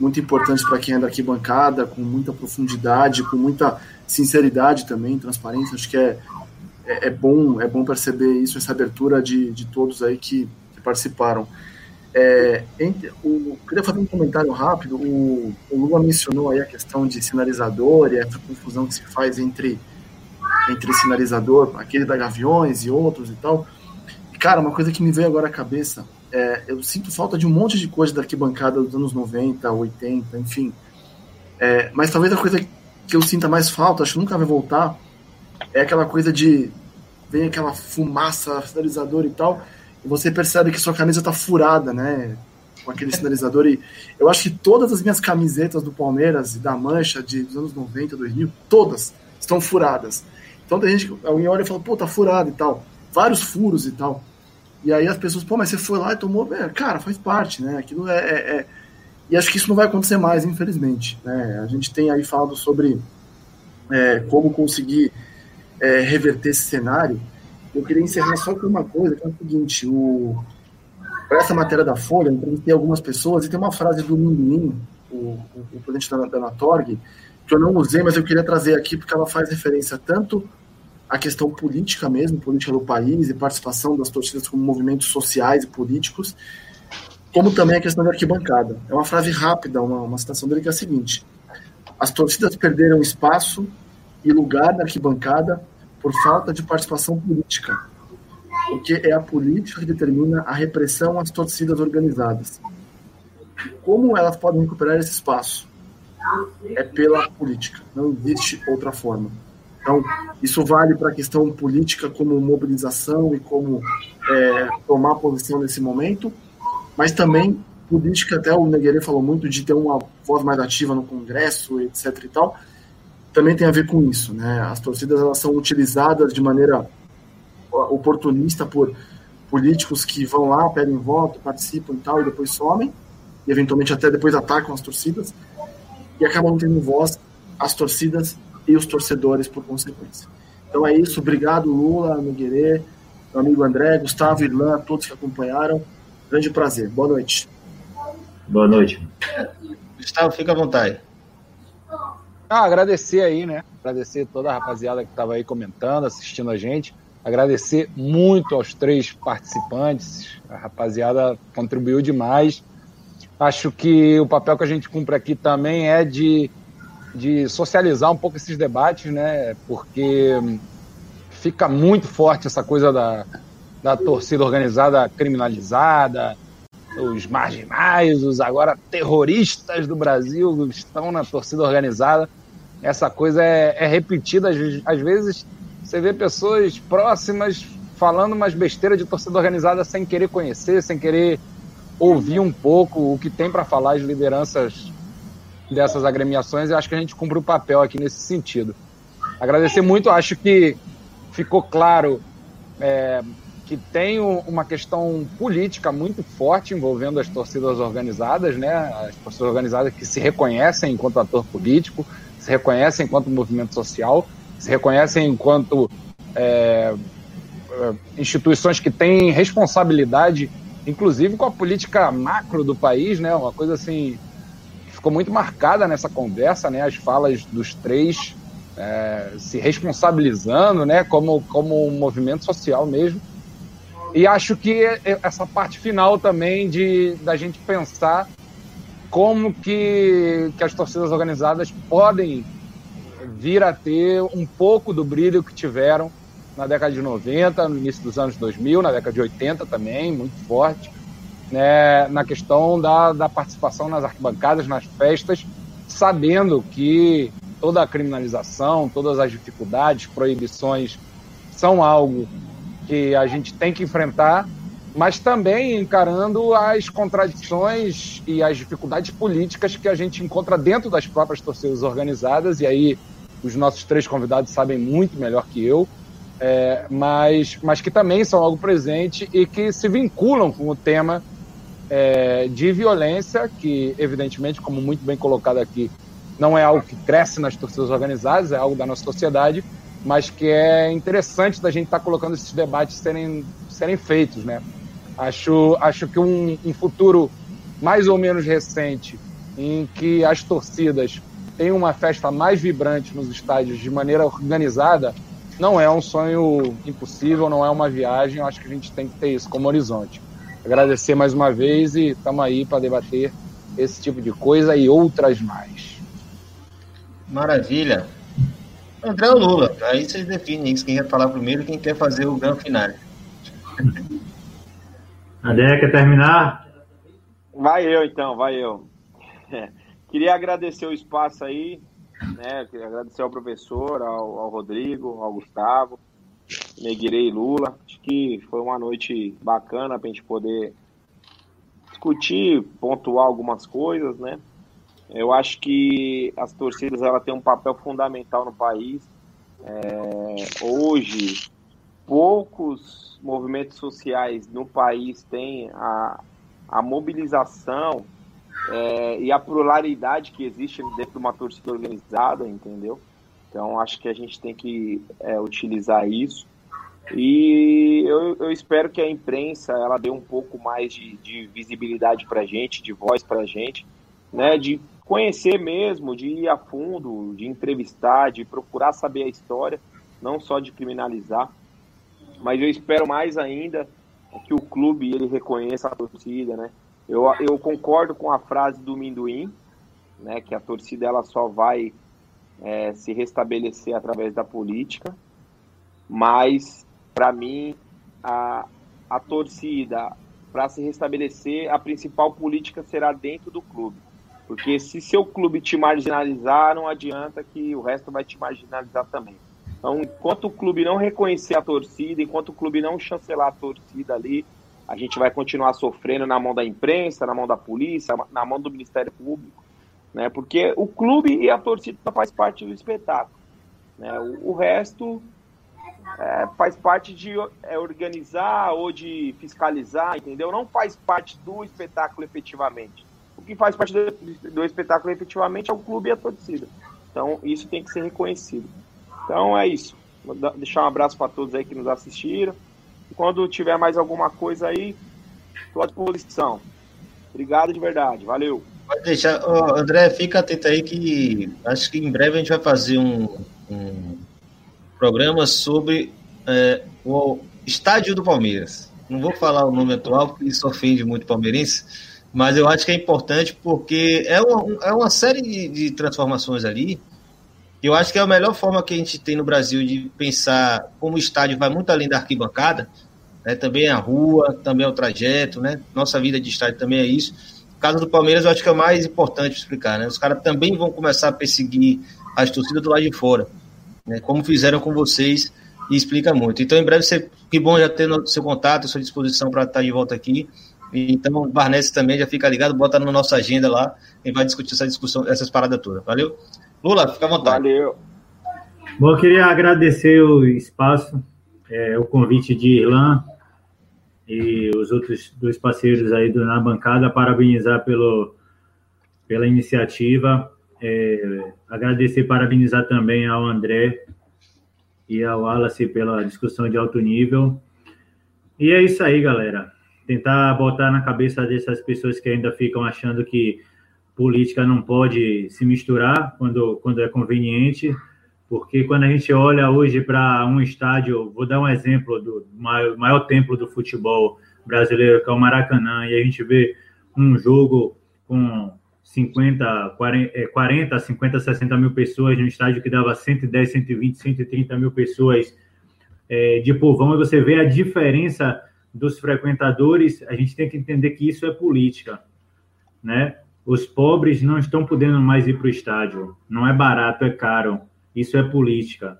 muito importantes para quem é da arquibancada, com muita profundidade, com muita sinceridade também, transparência. Acho que é, é, é bom é bom perceber isso, essa abertura de, de todos aí que, que participaram. É, entre, o, queria fazer um comentário rápido. O, o Lula mencionou aí a questão de sinalizador e essa confusão que se faz entre entre sinalizador, aquele da Gaviões e outros e tal. Cara, uma coisa que me veio agora à cabeça, é, eu sinto falta de um monte de coisa da arquibancada dos anos 90, 80, enfim. É, mas talvez a coisa que eu sinta mais falta, acho que nunca vai voltar, é aquela coisa de vem aquela fumaça, sinalizador e tal, e você percebe que sua camisa tá furada, né? Com aquele sinalizador. E eu acho que todas as minhas camisetas do Palmeiras e da Mancha de, dos anos 90, 2000, todas estão furadas. Então tem gente alguém olha e fala, pô, tá furado e tal. Vários furos e tal. E aí as pessoas, pô, mas você foi lá e tomou. Cara, faz parte, né? Aquilo é, é, é, E acho que isso não vai acontecer mais, infelizmente. Né? A gente tem aí falado sobre é, como conseguir é, reverter esse cenário, eu queria encerrar só com uma coisa, que é o seguinte, o, para essa matéria da Folha, eu entrevistei algumas pessoas, e tem uma frase do Minduim, o, o, o presidente da, da Natorg, que eu não usei, mas eu queria trazer aqui, porque ela faz referência tanto à questão política mesmo, política do país, e participação das torcidas como movimentos sociais e políticos, como também a questão da arquibancada. É uma frase rápida, uma, uma citação dele que é a seguinte, as torcidas perderam espaço e lugar na arquibancada por falta de participação política, porque é a política que determina a repressão às torcidas organizadas. Como elas podem recuperar esse espaço? É pela política, não existe outra forma. Então, isso vale para a questão política como mobilização e como é, tomar posição nesse momento, mas também política, até o Neguerê falou muito de ter uma voz mais ativa no Congresso, etc e tal, também tem a ver com isso, né? As torcidas elas são utilizadas de maneira oportunista por políticos que vão lá, pedem voto, participam e tal, e depois somem, e eventualmente até depois atacam as torcidas, e acabam tendo voz as torcidas e os torcedores por consequência. Então é isso, obrigado Lula, Nogueirê, meu amigo André, Gustavo, Irlan, todos que acompanharam, grande prazer, boa noite. Boa noite. Gustavo, fica à vontade. Ah, agradecer aí, né? Agradecer toda a rapaziada que estava aí comentando, assistindo a gente. Agradecer muito aos três participantes. A rapaziada contribuiu demais. Acho que o papel que a gente cumpre aqui também é de, de socializar um pouco esses debates, né? Porque fica muito forte essa coisa da, da torcida organizada criminalizada, os marginais, os agora terroristas do Brasil estão na torcida organizada essa coisa é, é repetida. Às, vezes você vê pessoas próximas falando umas besteiras de torcida organizada sem querer conhecer, sem querer ouvir um pouco o que tem para falar as lideranças dessas agremiações. Eu acho que a gente cumpre o papel aqui nesse sentido. Agradecer muito, acho que ficou claro é, que tem uma questão política muito forte envolvendo as torcidas organizadas, né? As torcidas organizadas que se reconhecem enquanto ator político, se reconhecem enquanto movimento social, se reconhecem enquanto é, é, instituições que têm responsabilidade, inclusive com a política macro do país, né? Uma coisa assim ficou muito marcada nessa conversa, né? As falas dos três é, se responsabilizando, né? Como, como um movimento social mesmo. E acho que essa parte final também de da gente pensar como que, que as torcidas organizadas podem vir a ter um pouco do brilho que tiveram na década de 90, no início dos anos 2000, na década de 80 também, muito forte, né, na questão da, da participação nas arquibancadas, nas festas, sabendo que toda a criminalização, todas as dificuldades, proibições são algo que a gente tem que enfrentar, mas também encarando as contradições e as dificuldades políticas que a gente encontra dentro das próprias torcidas organizadas, e aí os nossos três convidados sabem muito melhor que eu, é, mas, mas que também são algo presente e que se vinculam com o tema é, de violência, que evidentemente, como muito bem colocado aqui, não é algo que cresce nas torcidas organizadas, é algo da nossa sociedade, mas que é interessante da gente estar tá colocando esses debates serem, serem feitos, né? Acho, acho que um, um futuro mais ou menos recente, em que as torcidas têm uma festa mais vibrante nos estádios de maneira organizada, não é um sonho impossível, não é uma viagem. Acho que a gente tem que ter isso como horizonte. Agradecer mais uma vez e estamos aí para debater esse tipo de coisa e outras mais. Maravilha. André ou Lula? Aí vocês definem quem quer falar primeiro e quem quer fazer o grande final. André, quer terminar? Vai eu então, vai eu. Queria agradecer o espaço aí, né? Queria agradecer ao professor, ao, ao Rodrigo, ao Gustavo, Neguirei e Lula. Acho que foi uma noite bacana para a gente poder discutir, pontuar algumas coisas, né? Eu acho que as torcidas ela tem um papel fundamental no país. É, hoje, poucos movimentos sociais no país têm a, a mobilização é, e a pluralidade que existe dentro de uma torcida organizada, entendeu? Então acho que a gente tem que é, utilizar isso. E eu, eu, espero que a imprensa ela dê um pouco mais de, de visibilidade para a gente, de voz para a gente, né? De conhecer mesmo, de ir a fundo, de entrevistar, de procurar saber a história, não só de criminalizar. Mas eu espero mais ainda que o clube ele reconheça a torcida, né? Eu, eu concordo com a frase do Minduim, né, que a torcida ela só vai é, se restabelecer através da política, mas para mim a, a torcida para se restabelecer a principal política será dentro do clube, porque se seu clube te marginalizar não adianta que o resto vai te marginalizar também. Então, enquanto o clube não reconhecer a torcida, enquanto o clube não chancelar a torcida ali, a gente vai continuar sofrendo na mão da imprensa, na mão da polícia, na mão do Ministério Público, né? Porque o clube e a torcida faz parte do espetáculo, né? O, o resto é, faz parte de é, organizar ou de fiscalizar, entendeu? Não faz parte do espetáculo efetivamente. O que faz parte do, do espetáculo efetivamente é o clube e a torcida. Então, isso tem que ser reconhecido. Então, é isso. Vou deixar um abraço para todos aí que nos assistiram. Quando tiver mais alguma coisa aí, estou à disposição. Obrigado de verdade. Valeu. Pode deixar. Oh, André, fica atento aí que acho que em breve a gente vai fazer um, um programa sobre é, o estádio do Palmeiras. Não vou falar o nome atual, porque isso ofende muito palmeirense, mas eu acho que é importante porque é uma, é uma série de, de transformações ali eu acho que é a melhor forma que a gente tem no Brasil de pensar como o estádio vai muito além da arquibancada, né? também é a rua, também é o trajeto, né? Nossa vida de estádio também é isso. No caso do Palmeiras, eu acho que é o mais importante explicar, né? Os caras também vão começar a perseguir as torcidas do lado de fora, né? Como fizeram com vocês e explica muito. Então, em breve, você, que bom já ter no seu contato, sua disposição para estar de volta aqui. Então, o Barnes também já fica ligado, bota na nossa agenda lá e vai discutir essa discussão, essas paradas todas. Valeu? Lula, fica à vontade. Valeu. Bom, eu queria agradecer o espaço, é, o convite de Irlan e os outros dois parceiros aí do, na bancada, parabenizar pelo, pela iniciativa, é, agradecer, parabenizar também ao André e ao Wallace pela discussão de alto nível. E é isso aí, galera. Tentar botar na cabeça dessas pessoas que ainda ficam achando que política não pode se misturar quando, quando é conveniente, porque quando a gente olha hoje para um estádio, vou dar um exemplo do maior, maior templo do futebol brasileiro, que é o Maracanã, e a gente vê um jogo com 50, 40, 50, 60 mil pessoas no estádio que dava 110, 120, 130 mil pessoas é, de povão, e você vê a diferença dos frequentadores, a gente tem que entender que isso é política, né? Os pobres não estão podendo mais ir para o estádio, não é barato, é caro, isso é política.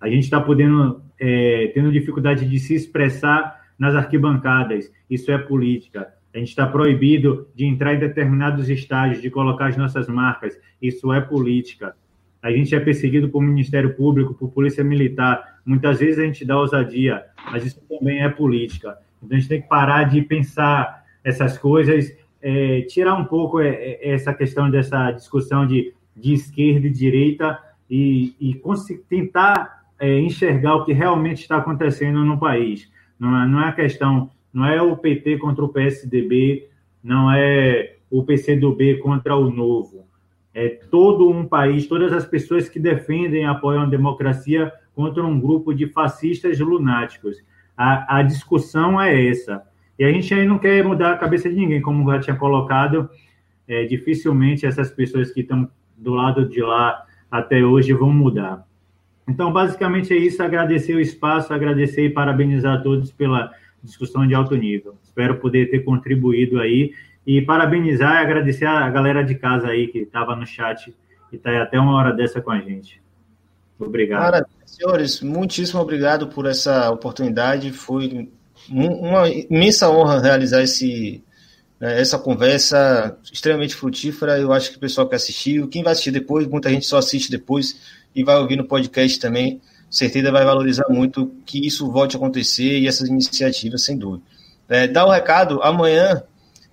A gente está podendo, é, tendo dificuldade de se expressar nas arquibancadas, isso é política. A gente está proibido de entrar em determinados estádios, de colocar as nossas marcas, isso é política. A gente é perseguido por Ministério Público, por Polícia Militar. Muitas vezes a gente dá ousadia, mas isso também é política. Então a gente tem que parar de pensar essas coisas, é, tirar um pouco é, é, essa questão dessa discussão de, de esquerda e direita e, e tentar é, enxergar o que realmente está acontecendo no país. Não é, não é a questão, não é o PT contra o PSDB, não é o PCdoB contra o Novo é, todo um país, todas as pessoas que defendem e apoiam a democracia contra um grupo de fascistas lunáticos. A, a discussão é essa. E a gente aí não quer mudar a cabeça de ninguém, como já tinha colocado, é, dificilmente essas pessoas que estão do lado de lá até hoje vão mudar. Então, basicamente é isso. Agradecer o espaço, agradecer e parabenizar a todos pela discussão de alto nível. Espero poder ter contribuído aí e parabenizar e agradecer a galera de casa aí que estava no chat e está até uma hora dessa com a gente. Obrigado. Senhores, muitíssimo obrigado por essa oportunidade. Foi uma imensa honra realizar esse, essa conversa extremamente frutífera. Eu acho que o pessoal que assistiu, quem vai assistir depois, muita gente só assiste depois e vai ouvir no podcast também. Certeza vai valorizar muito que isso volte a acontecer e essas iniciativas, sem dúvida. É, dá um recado, amanhã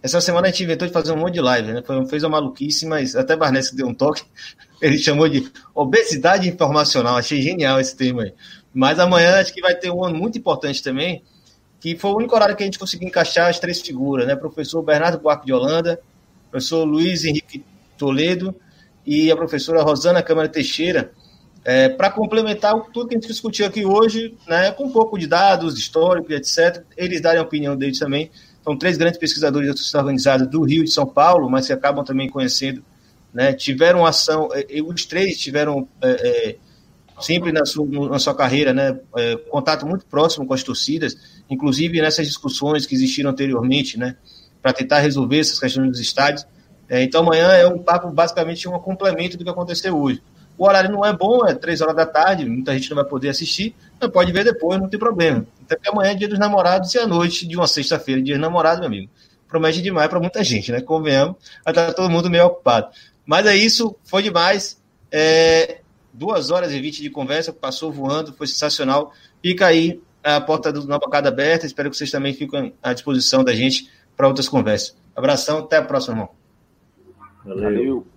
essa semana a gente inventou de fazer um monte de live, né? Foi, fez uma maluquice, mas até Barnes deu um toque. Ele chamou de obesidade informacional. Achei genial esse tema aí. Mas amanhã acho que vai ter um ano muito importante também, que foi o único horário que a gente conseguiu encaixar as três figuras, né? Professor Bernardo Buarque de Holanda, professor Luiz Henrique Toledo e a professora Rosana Câmara Teixeira, é, para complementar tudo que a gente discutiu aqui hoje, né? Com um pouco de dados históricos, etc. Eles darem a opinião deles também são três grandes pesquisadores da torcida organizada do Rio e de São Paulo, mas que acabam também conhecendo, né, tiveram ação, é, os três tiveram é, é, sempre na sua, na sua carreira, né, é, contato muito próximo com as torcidas, inclusive nessas discussões que existiram anteriormente, né, para tentar resolver essas questões dos estádios. É, então amanhã é um papo basicamente um complemento do que aconteceu hoje. O horário não é bom, é três horas da tarde, muita gente não vai poder assistir, mas pode ver depois, não tem problema. Até porque amanhã é dia dos namorados e a noite de uma sexta-feira, dia dos namorados, meu amigo. Promete demais para muita gente, né? Convenhamos, estar todo mundo meio ocupado. Mas é isso, foi demais. É, duas horas e vinte de conversa, passou voando, foi sensacional. Fica aí a porta do Nova Bacada aberta, espero que vocês também fiquem à disposição da gente para outras conversas. Abração, até a próxima, irmão. Valeu. Valeu.